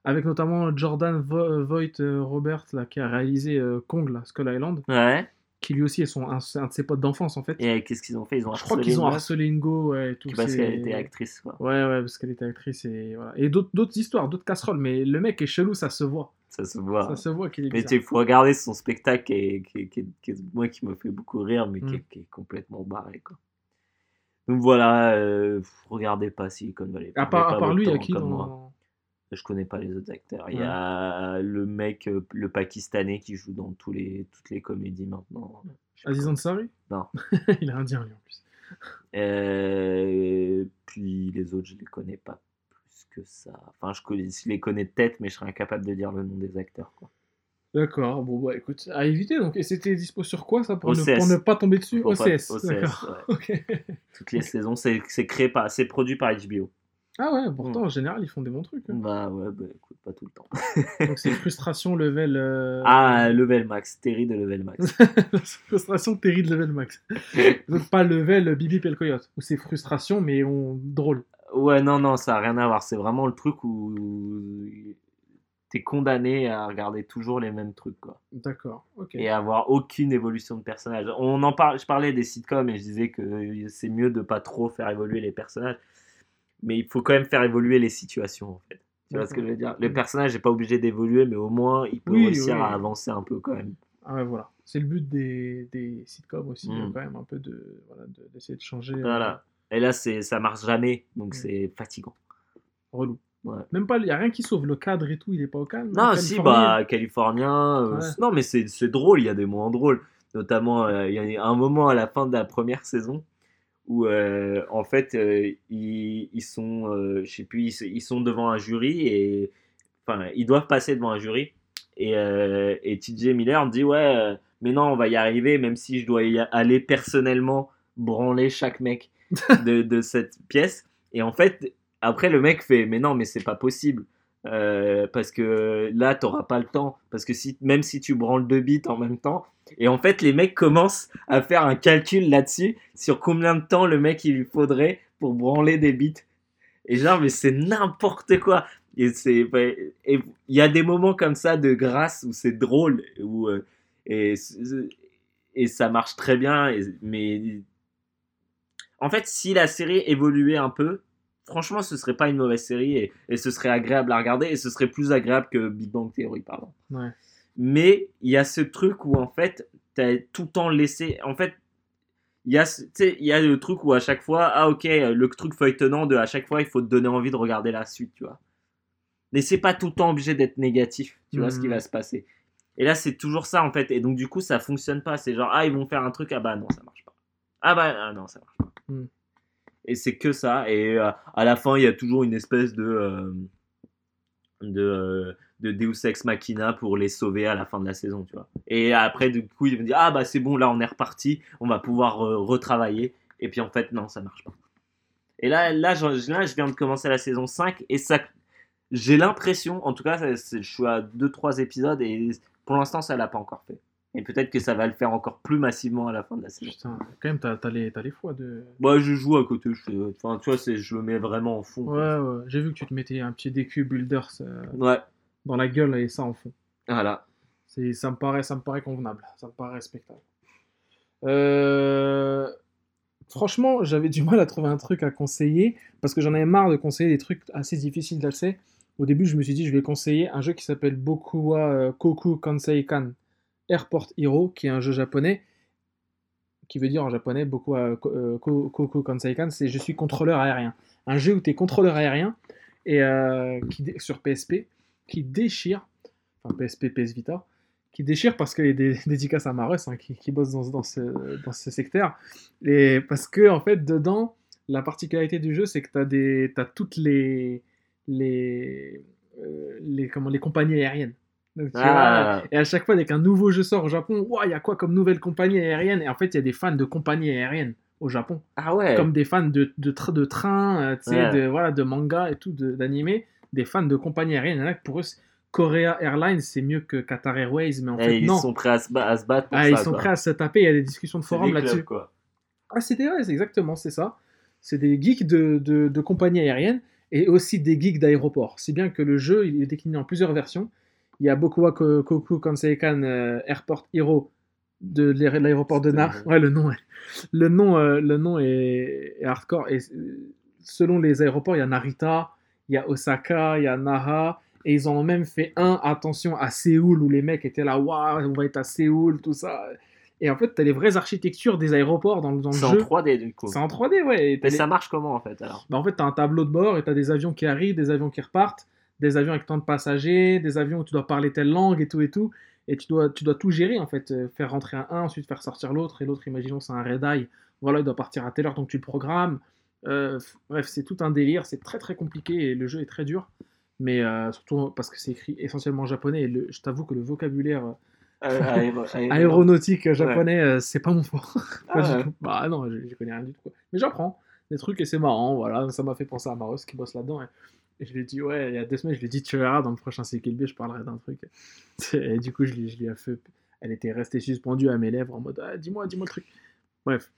B: avec notamment Jordan Vo- Voight euh, Robert, là, qui a réalisé euh, Kong, là, Skull Island,
C: Ouais.
B: qui lui aussi est son, un, un de ses potes d'enfance, en fait.
C: Et euh, qu'est-ce qu'ils ont fait? Ils ont
B: je crois qu'ils ont harcelé Ingo, ouais, et tout.
C: Parce qu'elle était actrice, quoi.
B: Ouais, ouais, parce qu'elle était actrice et voilà. Et d'autres histoires, d'autres casseroles, mais le mec est chelou, ça se voit.
C: Ça se voit.
B: Ça se voit qu'il est
C: Mais il faut regarder son spectacle qui est, qui est- qui est- qui est- moi qui me fait beaucoup rire, mais qui, est,
B: Mm.
C: qui est complètement barré. Quoi. Donc voilà, euh, regardez pas Silicon Valley.
B: À part, à part lui, il y a qui dans...
C: Je connais pas les autres acteurs. Il y a le mec, euh, le Pakistanais qui joue dans tous les, toutes les comédies maintenant.
B: Aziz. Ansari
C: Non. *laughs*
B: il est indien, lui, en plus.
C: Euh, puis les autres, je les connais pas plus que ça. Enfin, je, connais, je les connais de tête, mais je serais incapable de dire le nom des acteurs. Quoi.
B: D'accord, bon, bah écoute, à éviter donc. Et c'était dispo sur quoi ça pour, ne,
C: OCS.
B: pour ne pas tomber dessus?
C: Pas-
B: OCS.
C: OCS, ouais. *laughs*
B: Ok.
C: Toutes les saisons, c'est créé par, c'est produit par HBO.
B: Ah ouais, pourtant, en général, ils font des bons trucs. hein.
C: Bah ouais, bah écoute, pas tout le temps. *laughs*
B: Donc c'est frustration level. euh,
C: Ah, Level Max, Terry de Level Max. *laughs*
B: frustration Terry de level max. *laughs* Donc pas level Bibi et le coyote. Où c'est frustration, mais on... drôle.
C: Ouais, non, non, ça a rien à voir. C'est vraiment le truc où t'es condamné à regarder toujours les mêmes trucs, quoi.
B: D'accord, ok.
C: Et à avoir aucune évolution de personnage. On en parle, je parlais des sitcoms et je disais que c'est mieux de pas trop faire évoluer les personnages. Mais il faut quand même faire évoluer les situations, en fait. Tu vois ce que je veux dire? Le personnage n'est pas obligé d'évoluer, mais au moins il peut
B: Oui,
C: réussir
B: oui.
C: à avancer un peu quand même.
B: Ah ouais, voilà. C'est le but des, des sitcoms aussi,
C: Mm.
B: euh, quand même, un peu de voilà, de- d'essayer de changer. euh,
C: Voilà. Et là, c'est, ça marche jamais, donc
B: Mm.
C: c'est fatigant.
B: relou.
C: Ouais.
B: Même pas, il n'y a rien qui sauve le cadre et tout, il est pas au calme.
C: Non, si, bah, californien. euh,
B: Ouais.
C: Non, mais c'est, c'est drôle, il y a des moments drôles. Notamment, euh, il y a un moment à la fin de la première saison où, euh, en fait, euh, ils, ils sont, euh, je sais plus, ils, sont devant un jury et. Enfin, ils doivent passer devant un jury. Et, et TJ Miller dit Ouais, mais non, on va y arriver, même si je dois y aller personnellement branler chaque mec *laughs* de, de cette pièce. Et en fait, après, le mec fait Mais non, mais c'est pas possible. Parce que là, t'auras pas le temps. Parce que si, même si tu branles deux bits en même temps, et en fait, les mecs commencent à faire un calcul là-dessus sur combien de temps le mec il lui faudrait pour branler des bits. Et genre, mais c'est n'importe quoi. Et c'est, il y a des moments comme ça de grâce où c'est drôle, où, euh, et, ça marche très bien. mais en fait, si la série évoluait un peu, franchement, ce serait pas une mauvaise série et, et ce serait agréable à regarder et ce serait plus agréable que Big Bang Theory, pardon.
B: Ouais.
C: Mais il y a ce truc où en fait, t'as tout le temps laissé. En fait, il y a, il y a le truc où à chaque fois, ah ok, le truc feuilletonnant de à chaque fois, il faut te donner envie de regarder la suite, tu vois. Mais c'est pas tout le temps obligé d'être négatif, tu vois ce qui
B: Mhm.
C: va se passer. Et là, c'est toujours ça en fait. Et donc, du coup, ça fonctionne pas. C'est genre, ah, ils vont faire un truc, ah bah non, ça marche pas. Ah bah ah, non, ça marche pas.
B: Mhm.
C: Et c'est que ça. Et euh, à la fin, il y a toujours une espèce de. euh, de, euh, de Deus Ex Machina pour les sauver à la fin de la saison, tu vois. Et après, du coup, ils vont dire Ah bah c'est bon, là on est reparti, on va pouvoir euh, retravailler. Et puis en fait, non, ça marche pas. Et là, là, je, là, je viens de commencer la saison 5 et ça. J'ai l'impression, en tout cas, ça- je suis à 2-3 épisodes et pour l'instant, ça l'a pas encore fait. Et peut-être que ça va le faire encore plus massivement à la fin de la saison.
B: Putain, quand même, t'as t'as les, t'as les fois de.
C: Moi, je joue à côté, je fais- enfin, tu vois, c'est- je le mets vraiment en fond.
B: Ouais, ouais. J'ai vu que tu te mettais un petit DQ Builders euh,
C: Ouais,
B: dans la gueule et ça en fond.
C: voilà.
B: C'est, ça me paraît, ça me paraît convenable, ça me paraît respectable. Euh, Franchement, j'avais du mal à trouver un truc à conseiller parce que j'en avais marre de conseiller des trucs assez difficiles d'accès. Au début, je me suis dit, je vais conseiller un jeu qui s'appelle Bokuwa euh, Koku Kanseikan Airport Hero, qui est un jeu japonais, qui veut dire en japonais Bokuwa euh, Ko- Koku Kanseikan, c'est je suis contrôleur aérien. Un jeu où tu es contrôleur aérien et euh, qui, sur PSP qui déchire, enfin PSP, PS Vita, qui déchire parce qu'il y a des *laughs* dédicaces à Marus hein, qui, qui bosse dans, dans ce, dans ce secteur. Et parce que, en fait, dedans, la particularité du jeu, c'est que tu as, des, t'as toutes les, les, euh, les, comment, les compagnies aériennes. Donc,
C: Ah.
B: vois, et à chaque fois, dès qu'un nouveau jeu sort au Japon, il y a quoi comme nouvelle compagnie aérienne? Et en fait, il y a des fans de compagnies aériennes au Japon
C: Ah ouais.
B: comme des fans de, de, tra- de trains, euh,
C: Ouais.
B: de, voilà, de manga et tout, d'animé, des fans de compagnie aérienne. Il y en a pour eux, Korea Airlines, c'est mieux que Qatar Airways, mais en
C: Eh,
B: fait,
C: ils
B: non.
C: sont prêts à se, ba- à se battre pour
B: Ah,
C: ça.
B: ils sont
C: quoi.
B: prêts à se taper, il y a des discussions de forum là-dessus. Ah, c'est des- ouais, exactement, c'est ça. C'est des geeks de, de, de compagnies aériennes et aussi des geeks d'aéroports. Si bien que le jeu, il est décliné en plusieurs versions. Il y a Bokuwa Ko- Koku Kanseikan euh, Airport Hero de l'aé- l'aéroport de
C: C'était
B: Nar. Ouais, le nom est, le nom, euh, le nom est, est hardcore. Et euh, selon les aéroports, il y a Narita, il y a Osaka, il y a Naha. Et ils en ont même fait un, attention, à Séoul, où les mecs étaient là, waouh, on va être à Séoul, tout ça. Et en fait, tu as les vraies architectures des aéroports dans, dans le
C: C'est en
B: jeu.
C: 3D du coup.
B: C'est en 3D, ouais. et
C: Mais
B: les-
C: ça marche comment en fait alors?
B: Bah, en fait, tu as un tableau de bord et tu as des avions qui arrivent, des avions qui repartent, des avions avec tant de passagers, des avions où tu dois parler telle langue et tout et tout. Et tu dois, tu dois tout gérer en fait. euh, Faire rentrer un 1, ensuite faire sortir l'autre. Et l'autre, imaginons, c'est un red eye. Voilà, il doit partir à telle heure, donc tu le programmes. Euh, bref, c'est tout un délire. C'est très très compliqué et le jeu est très dur. Mais euh, surtout parce que c'est écrit essentiellement en japonais. Et le- je t'avoue que le vocabulaire euh,
C: Euh, aéro- aéro-
B: aéronautique japonais, euh, c'est pas mon fort. *laughs*
C: Ah
B: Pas
C: ouais.
B: Bah non, je, connais rien du tout. quoi. Mais j'apprends des trucs et c'est marrant, voilà. Ça m'a fait penser à Maros qui bosse là-dedans. Et, et je lui ai dit, ouais, il y a deux semaines, je lui ai dit, tu verras, dans le prochain CKB, je parlerai d'un truc. Et du coup, je lui, je lui ai fait. Elle était restée suspendue à mes lèvres en mode, ah, dis-moi, dis-moi le truc. Bref.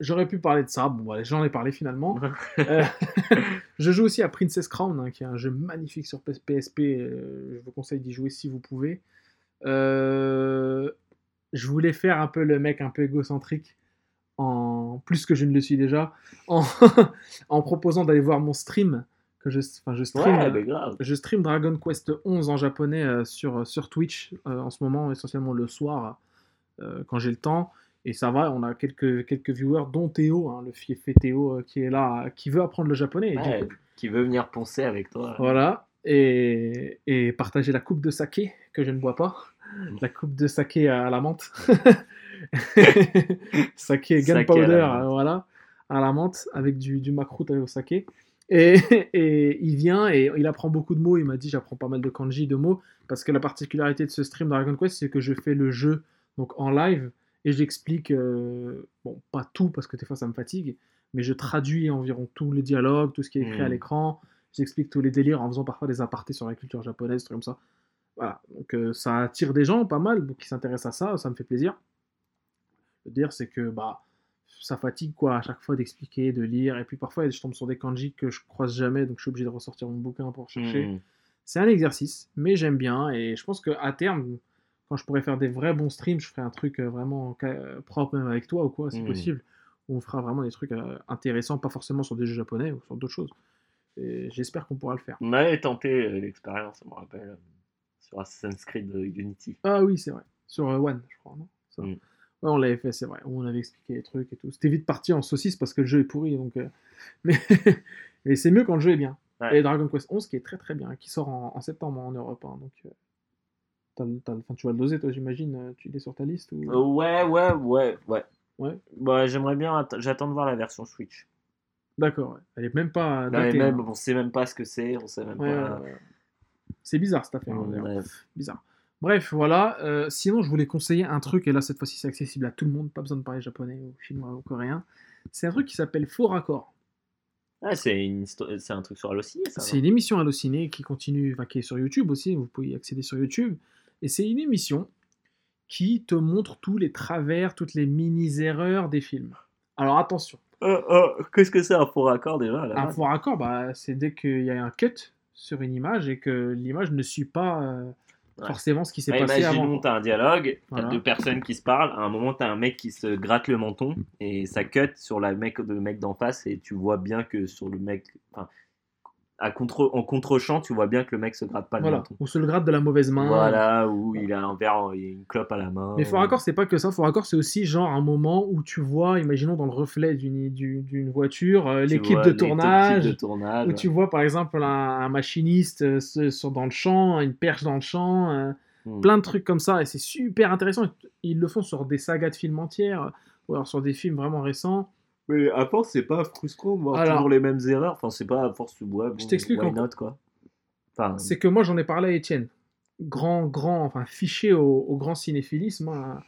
B: J'aurais pu parler de ça, bon, voilà, j'en ai parlé finalement. Euh, *laughs* je joue aussi à Princess Crown, hein, qui est un jeu magnifique sur PSP. euh, je vous conseille d'y jouer si vous pouvez. Euh, je voulais faire un peu le mec un peu égocentrique, en plus que je ne le suis déjà, en, *laughs* en proposant d'aller voir mon stream que je, enfin, je stream.
C: Ouais,
B: je stream Dragon Quest 11 en japonais sur, sur Twitch en ce moment, essentiellement le soir, quand j'ai le temps. Et ça va, on a quelques, quelques viewers, dont Théo, hein, le fiefé Théo, euh, qui est là, qui veut apprendre le japonais.
C: Ouais,
B: coup,
C: Qui veut venir poncer avec toi.
B: voilà. Et, et partager la coupe de saké, que je ne bois pas. La coupe de saké à la menthe. *laughs* saké gunpowder, voilà, à la menthe, avec du, du makrout au saké. Et, *laughs* et il vient et il apprend beaucoup de mots. Il m'a dit j'apprends pas mal de kanji, de mots. Parce que la particularité de ce stream Dragon Quest, c'est que je fais le jeu donc en live et j'explique, euh, bon, pas tout parce que des fois ça me fatigue, mais je traduis environ tous les dialogues, tout ce qui est écrit à
C: Mm.
B: l'écran. J'explique tous les délires en faisant parfois des apartés sur la culture japonaise, des trucs comme ça. Voilà, donc euh, ça attire des gens pas mal qui s'intéressent à ça, ça me fait plaisir. Le dire, c'est que bah, ça fatigue quoi à chaque fois d'expliquer, de lire, et puis parfois je tombe sur des kanji que je croise jamais, donc je suis obligé de ressortir mon bouquin pour chercher.
C: Hmm.
B: C'est un exercice, mais j'aime bien, et je pense qu'à terme, quand je pourrais faire des vrais bons streams, je ferai un truc euh, vraiment euh, propre même avec toi ou quoi, si
C: Mm.
B: possible, où on fera vraiment des trucs euh, intéressants, pas forcément sur des jeux japonais ou sur d'autres choses. J'espère qu'on pourra le faire.
C: On avait tenté l'expérience, je me rappelle, sur Assassin's Creed Unity.
B: Ah oui, c'est vrai. Sur One, je crois, non? Ça.
C: Mm.
B: Ouais, on l'avait fait, c'est vrai. On avait expliqué les trucs et tout. C'était vite parti en saucisse parce que le jeu est pourri. Donc, euh, *laughs* Mais, mais c'est mieux quand le jeu est bien.
C: Ouais.
B: Et Dragon Quest 11 qui est très très bien, qui sort en, en septembre en Europe. hein, donc, euh, t'as le- t'as le- enfin, tu vas le doser, toi, j'imagine. euh, Tu l'es sur ta liste ou...
C: Euh, ouais, ouais, ouais, ouais.
B: Ouais.
C: Bah, j'aimerais bien, att- j'attends de voir la version Switch.
B: D'accord. Elle est même pas datée.
C: même,
B: hein.
C: on sait même pas ce que c'est, on sait même
B: Ouais,
C: pas.
B: ouais. C'est bizarre cette affaire. hein, d'ailleurs.
C: Ouais.
B: Bizarre. Bref, voilà. euh, sinon, je voulais conseiller un truc, et là, cette fois-ci, c'est accessible à tout le monde, pas besoin de parler japonais ou chinois ou coréen. C'est un truc qui s'appelle Faux Raccord.
C: Ah, c'est une histo- c'est un truc sur Allociné, ça.
B: C'est une émission hallucinée qui continue, enfin, qui est sur YouTube aussi, vous pouvez y accéder sur YouTube. Et c'est une émission qui te montre tous les travers, toutes les mini-erreurs des films. Alors attention,
C: Euh, euh, Qu'est-ce que c'est un faux raccord déjà à la
B: un faux raccord, bah, c'est dès qu'il y a un cut sur une image et que l'image ne suit pas euh,
C: Ouais.
B: forcément ce qui s'est
C: Ouais,
B: passé avant.
C: imaginons, t'as un dialogue, t'as
B: Voilà.
C: deux personnes qui se parlent, à un moment t'as un mec qui se gratte le menton et ça cut sur la mec, le mec d'en face et tu vois bien que sur le mec, enfin, à contre, en contre-champ, tu vois bien que le mec se gratte pas le
B: Voilà, ou se le gratte de la mauvaise main.
C: Voilà, où il a un verre, il a une clope à la main.
B: Mais faux raccord, c'est pas que ça. Faux raccord, c'est aussi genre un moment où tu vois, imaginons dans le reflet d'une voiture, euh, l'équipe de
C: de tournage.
B: où tu vois par exemple un, un machiniste euh, sur, dans le champ, une perche dans le champ, euh,
C: Hmm.
B: plein de trucs comme ça, et c'est super intéressant. Ils le font sur des sagas de films entières, ou alors sur des films vraiment récents.
C: Mais à force, c'est pas frustrant de voir
B: Alors-
C: toujours les mêmes erreurs. Enfin, c'est pas à force, tu vois.
B: Je t'explique en-
C: quoi. Enfin,
B: C'est que moi j'en ai parlé à Étienne, grand, grand, enfin fiché au, au grand cinéphilisme, hein,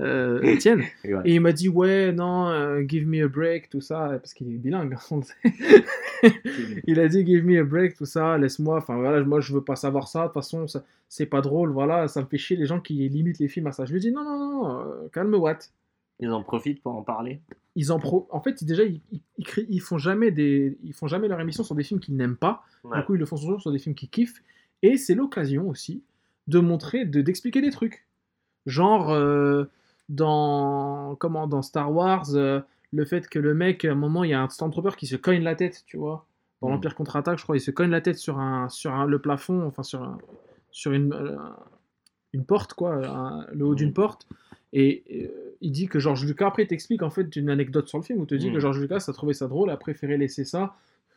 B: euh, *laughs* Étienne.
C: Et ouais.
B: Et il m'a dit, ouais, non, euh, give me a break, tout ça, parce qu'il est bilingue, on le sait. *laughs* il a dit, give me a break, tout ça, laisse-moi, enfin voilà, moi je veux pas savoir ça, de toute façon, c'est pas drôle, voilà, ça me fait chier les gens qui limitent les films à ça. Je lui dis, non, non, non, euh, calme Watt.
C: Ils en profitent pour en parler.
B: Ils en pro... En fait, déjà, ils, ils, ils créent- ils font jamais des... ils font jamais leur émission sur des films qu'ils n'aiment pas.
C: Ouais.
B: Du coup, ils le font toujours sur des films qu'ils kiffent. Et c'est l'occasion aussi de montrer, de d'expliquer des trucs. Genre, euh, dans, comment, dans Star Wars, euh, le fait que le mec, à un moment, il y a un Stormtrooper qui se cogne la tête, tu vois. Dans
C: Mm.
B: l'Empire contre-attaque, je crois, il se cogne la tête sur, un, sur un- le plafond, enfin sur, un- sur une, euh, une porte, quoi, un- le haut d'une
C: Mm.
B: porte. Et euh, il dit que George Lucas, après, t'explique en fait une anecdote sur le film où te dit
C: Mm.
B: que George Lucas a trouvé ça drôle, a préféré laisser ça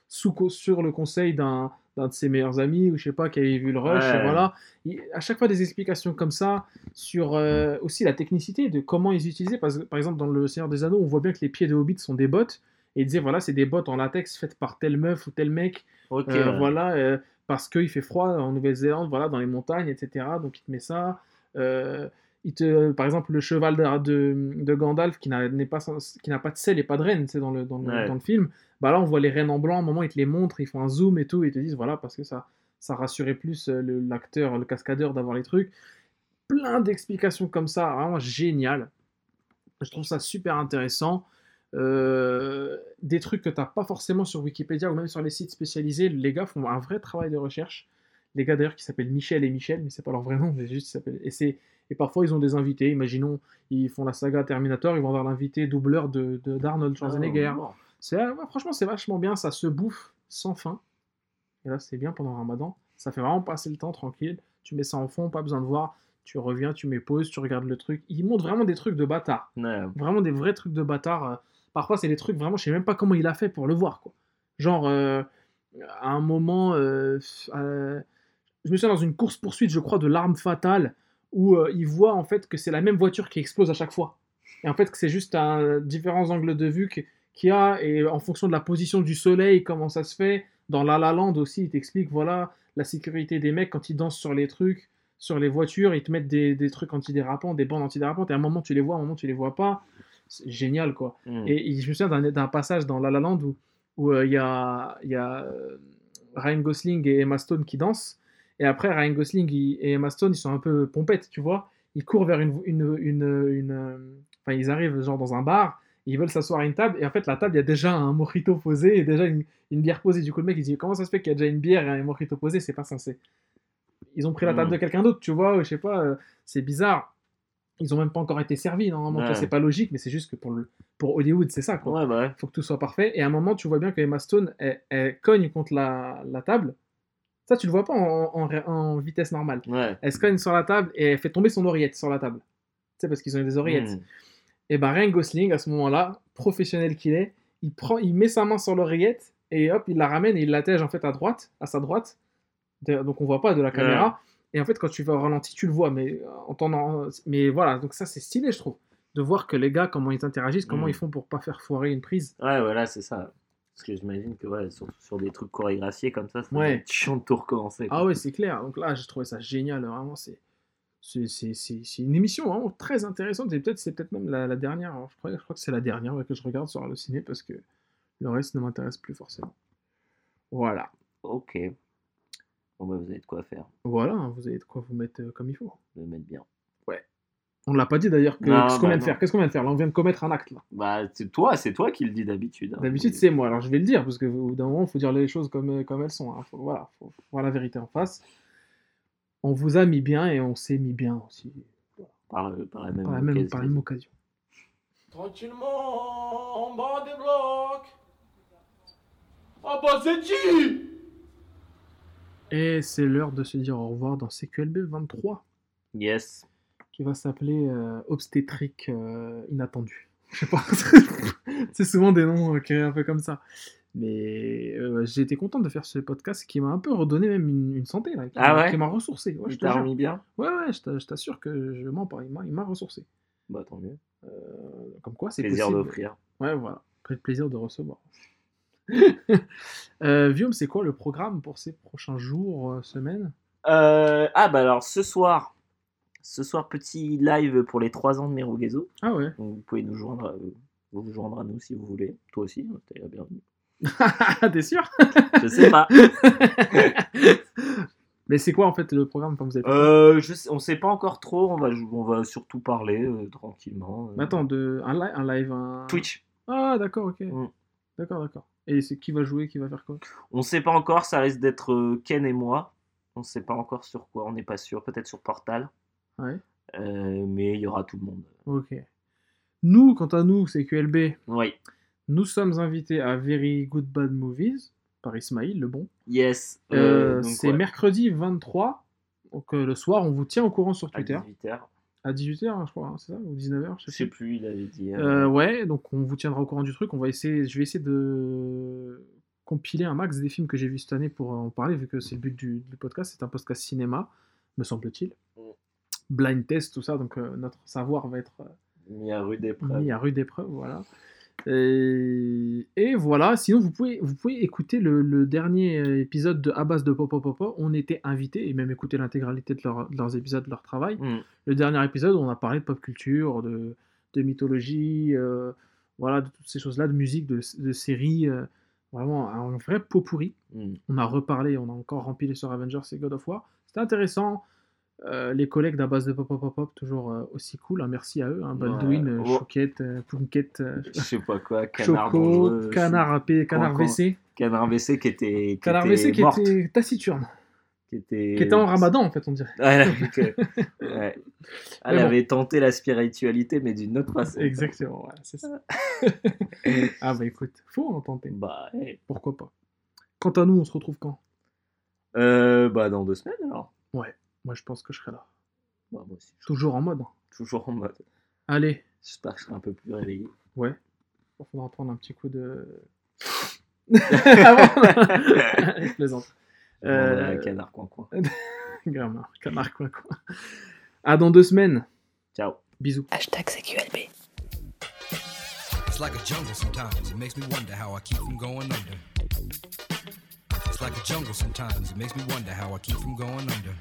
B: sous, sur le conseil d'un d'un de ses meilleurs amis ou je sais pas qui avait vu le rush
C: Ouais.
B: et voilà Il- à chaque fois des explications comme ça sur euh, aussi la technicité de comment ils utilisaient parce par exemple dans le Seigneur des Anneaux on voit bien que les pieds de Hobbit sont des bottes et il disait voilà c'est des bottes en latex faites par telle meuf ou tel mec
C: Ok.
B: euh,
C: ouais.
B: voilà, parce qu'il fait froid en Nouvelle-Zélande, voilà, dans les montagnes, etc. Donc il te met ça. Euh, il te, par exemple, le cheval de, de, de Gandalf qui n'a pas, qui pas de selle et pas de reine, c'est dans le, dans, le,
C: Ouais.
B: dans le film. Bah là, on voit les reines en blanc. À un moment, ils te les montrent, ils font un zoom et tout, et ils te disent voilà, parce que ça, ça rassurait plus euh, le- l'acteur, le cascadeur d'avoir les trucs. Plein d'explications comme ça, vraiment génial. Je trouve ça super intéressant. Euh, des trucs que tu n'as pas forcément sur Wikipédia ou même sur les sites spécialisés. Les gars font un vrai travail de recherche. Les gars d'ailleurs qui s'appellent Michel et Michel, mais c'est pas leur vrai nom, mais juste s'appellent. Et, c'est- et parfois ils ont des invités. Imaginons, ils font la saga Terminator, ils vont avoir l'invité doubleur de, d'Arnold Schwarzenegger.
C: Oh,
B: C'est, franchement, c'est vachement bien, ça se bouffe sans fin. Et là, c'est bien pendant le ramadan. Ça fait vraiment passer le temps tranquille. Tu mets ça en fond, pas besoin de voir. Tu reviens, tu mets pause, tu regardes le truc. Ils montrent vraiment des trucs de bâtard.
C: Ouais.
B: Vraiment des vrais trucs de bâtard. euh. Parfois, c'est des trucs vraiment, je sais même pas comment il a fait pour le voir. Quoi. Genre, euh, à un moment, euh, euh, je me souviens dans une course-poursuite, je crois, de l'arme fatale, où euh, il voit en fait que c'est la même voiture qui explose à chaque fois. Et en fait, que c'est juste un, différents angles de vue qu'il y a, et en fonction de la position du soleil, comment ça se fait. Dans La La Land aussi, il t'explique, voilà, la sécurité des mecs quand ils dansent sur les trucs, sur les voitures, ils te mettent des, des trucs antidérapants, des bandes antidérapantes, et à un moment tu les vois, à un moment tu les vois pas. C'est génial, quoi.
C: Mm.
B: Et, et je me souviens d'un- passage dans La La Land où où, euh, il y a, il y a euh, Ryan Gosling et Emma Stone qui dansent. Et après, Ryan Gosling et Emma Stone, ils sont un peu pompettes, tu vois. Ils courent vers une... une, une, une, Enfin, ils arrivent genre dans un bar, ils veulent s'asseoir à une table, et en fait, la table, il y a déjà un mojito posé et déjà une, bière posée. Du coup, le mec, il dit Comment ça se fait qu'il y a déjà une bière et un mojito posé? C'est pas censé. Ils ont pris la table de quelqu'un d'autre, tu vois, je sais pas, euh, c'est bizarre. Ils ont même pas encore été servis, normalement.
C: Ouais.
B: C'est pas logique, mais c'est juste que pour, le, pour Hollywood, c'est ça, quoi
C: Ouais, bah ouais.
B: faut que tout soit parfait. Et à un moment, tu vois bien que Emma Stone, elle, elle cogne contre la, la table. Ça, tu le vois pas en, en- en vitesse normale.
C: Ouais.
B: Elle se cogne sur la table et elle fait tomber son oreillette sur la table. Tu sais, parce qu'ils ont des oreillettes.
C: Mm.
B: Et ben, Ryan Gosling, à ce moment-là, professionnel qu'il est, il, prend, il met sa main sur l'oreillette et hop, il la ramène et il l'attège en fait à droite, à sa droite. Donc on voit pas de la caméra. Et en fait, quand tu vas au ralenti, tu le vois. Mais, en temps- mais voilà, donc ça, c'est stylé, je trouve. De voir que les gars, comment ils interagissent, comment
C: Mm.
B: ils font pour pas faire foirer une prise.
C: Ouais, voilà, c'est ça. Parce que j'imagine que ouais, sur, sur des trucs chorégraphiés comme ça, c'est
B: Ouais.
C: chiant de tout recommencer. quoi.
B: Ah ouais, c'est clair. Donc là, j'ai trouvé ça génial. Vraiment, c'est c'est- une émission vraiment très intéressante. Et peut-être c'est peut-être même la, la dernière. Je, crois, je crois que c'est la dernière ouais, que je regarde sur le ciné parce que le reste ne m'intéresse plus forcément. Voilà.
C: Ok. Bon, bah, vous avez de quoi faire.
B: Voilà, hein, vous avez de quoi vous mettre euh, comme il faut.
C: Le mettre bien.
B: On ne l'a pas dit d'ailleurs. que-
C: Non,
B: Qu'est-ce qu'on
C: bah
B: vient de
C: non.
B: faire? Qu'est-ce qu'on vient de faire? Là, on vient de commettre un acte. là.
C: Bah, c'est toi, c'est toi qui le dis d'habitude. hein.
B: D'habitude, c'est moi. Alors, je vais le dire parce que au bout d'un moment, il faut dire les choses comme, euh, comme elles sont. hein. Faut, voilà, faut voir la vérité en face. On vous a mis bien et on s'est mis bien aussi.
C: Par, par la même
B: Par la même,
C: occasion.
B: par la même occasion.
E: Tranquillement, en bas des blocs. Ah bah c'est qui
B: Et c'est l'heure de se dire au revoir dans CQLB 23,
C: Yes.
B: Qui va s'appeler euh, Obstétrique euh, Inattendu. *laughs* Je sais *laughs* pas. c'est souvent des noms euh, créés un peu comme ça. Mais euh, j'ai été content de faire ce podcast qui m'a un peu redonné même une, une santé, là, qui
C: Ah
B: m'a-
C: ouais?
B: qui m'a ressourcé. Ouais, je
C: Il
B: te
C: t'a
B: jure.
C: remis bien?
B: Ouais, ouais, je t'a- je t'assure que je mens pas. Il m'a- ressourcé.
C: Bah, tant mieux.
B: Euh, comme quoi, c'est
C: Plaisir d'offrir.
B: Ouais, voilà. Après, plaisir de recevoir. *laughs* euh, Vium, c'est quoi le programme pour ces prochains jours, euh, semaines?
C: Euh, ah bah alors ce soir, Ce soir, petit live pour les 3 ans de Merugezo.
B: Ah ouais.
C: Donc, vous pouvez nous joindre, euh, vous vous joindre à nous si vous voulez. Toi aussi, hein, t'es la bienvenue. *laughs*
B: T'es sûr?
C: Je sais pas. *laughs*
B: Mais c'est quoi en fait le programme? Quand vous êtes
C: Euh, je sais- on sait pas encore trop. On va, jou- on va surtout parler euh, tranquillement.
B: Mais Attends, de... un, li- un live, un...
C: Twitch.
B: Ah d'accord, ok.
C: Mm.
B: D'accord, d'accord. Et c'est qui va jouer, qui va faire quoi?
C: On sait pas encore. Ça risque d'être Ken et moi. On sait pas encore sur quoi. On n'est pas sûr. Peut-être sur Portal.
B: Ouais.
C: Euh, mais il y aura tout le monde.
B: Ok. Nous, quant à nous, c'est QLB.
C: Oui.
B: Nous sommes invités à Very Good Bad Movies par Ismail, le bon.
C: Yes.
B: Euh,
C: euh,
B: c'est
C: ouais,
B: mercredi 23. Donc le soir, on vous tient au courant sur
C: à
B: Twitter.
C: 18h.
B: À 18h, je crois, hein, c'est ça Ou 19h, je sais plus.
C: plus. Il avait dit. Euh,
B: ouais, donc on vous tiendra au courant du truc. On va essayer, je vais essayer de compiler un max des films que j'ai vus cette année pour en parler, vu que c'est le but du, du podcast. C'est un podcast cinéma, me semble-t-il. Blind test, tout ça, donc euh, notre savoir va être euh,
C: mis à rude épreuve.
B: mis à rude épreuve, voilà. Et, et voilà, sinon vous pouvez, vous pouvez écouter le, le dernier euh, épisode de Abbas de Popo Popo. On était invités et même écouter l'intégralité de, leur- de leurs épisodes, de leur travail.
C: Mm.
B: Le dernier épisode, on a parlé de pop culture, de, de mythologie, euh, voilà, de toutes ces choses-là, de musique, de, de séries. euh, vraiment un vrai pot pourri.
C: Mm.
B: On a reparlé, on a encore rempli sur Avengers et God of War. C'était intéressant. Euh, les collègues d'Abbas de Pop Pop Pop Pop, toujours euh, aussi cool. hein, merci à eux. hein, Baldwin, euh,
C: Ouais.
B: Chouquette, euh,
C: Je sais pas quoi. *laughs* Canard
B: Choco,
C: dangereux,
B: Canard AP, Canard WC.
C: Canard WC qui était. Qui
B: Canard
C: était
B: qui
C: morte,
B: était taciturne.
C: Qui était.
B: Qui était en ramadan, en fait, on dirait.
C: Ouais, *laughs* ouais. *laughs* Elle
B: bon.
C: avait tenté la spiritualité, mais d'une autre façon.
B: Exactement, ouais, c'est ça. ah bah écoute, faut en tenter.
C: Bah, ouais.
B: Pourquoi pas. Quant à nous, on se retrouve quand?
C: Bah, dans deux semaines alors.
B: Moi, je pense que je serai là.
C: Bah, moi aussi.
B: Toujours en mode.
C: Toujours en mode.
B: Allez,
C: J'espère que je serai un peu plus réveillé.
B: ouais. Il faudra prendre un petit coup de. *laughs* Ah bon *laughs* je plaisante.
C: Euh... Canard coin coin. *laughs*
B: Canard quoi quoi. À dans deux semaines.
C: Ciao.
B: Bisous.
A: Hashtag CQLB.
F: It's like a jungle sometimes. It makes me wonder how I keep from going under. It's like a jungle sometimes. It makes me wonder how I keep from going under.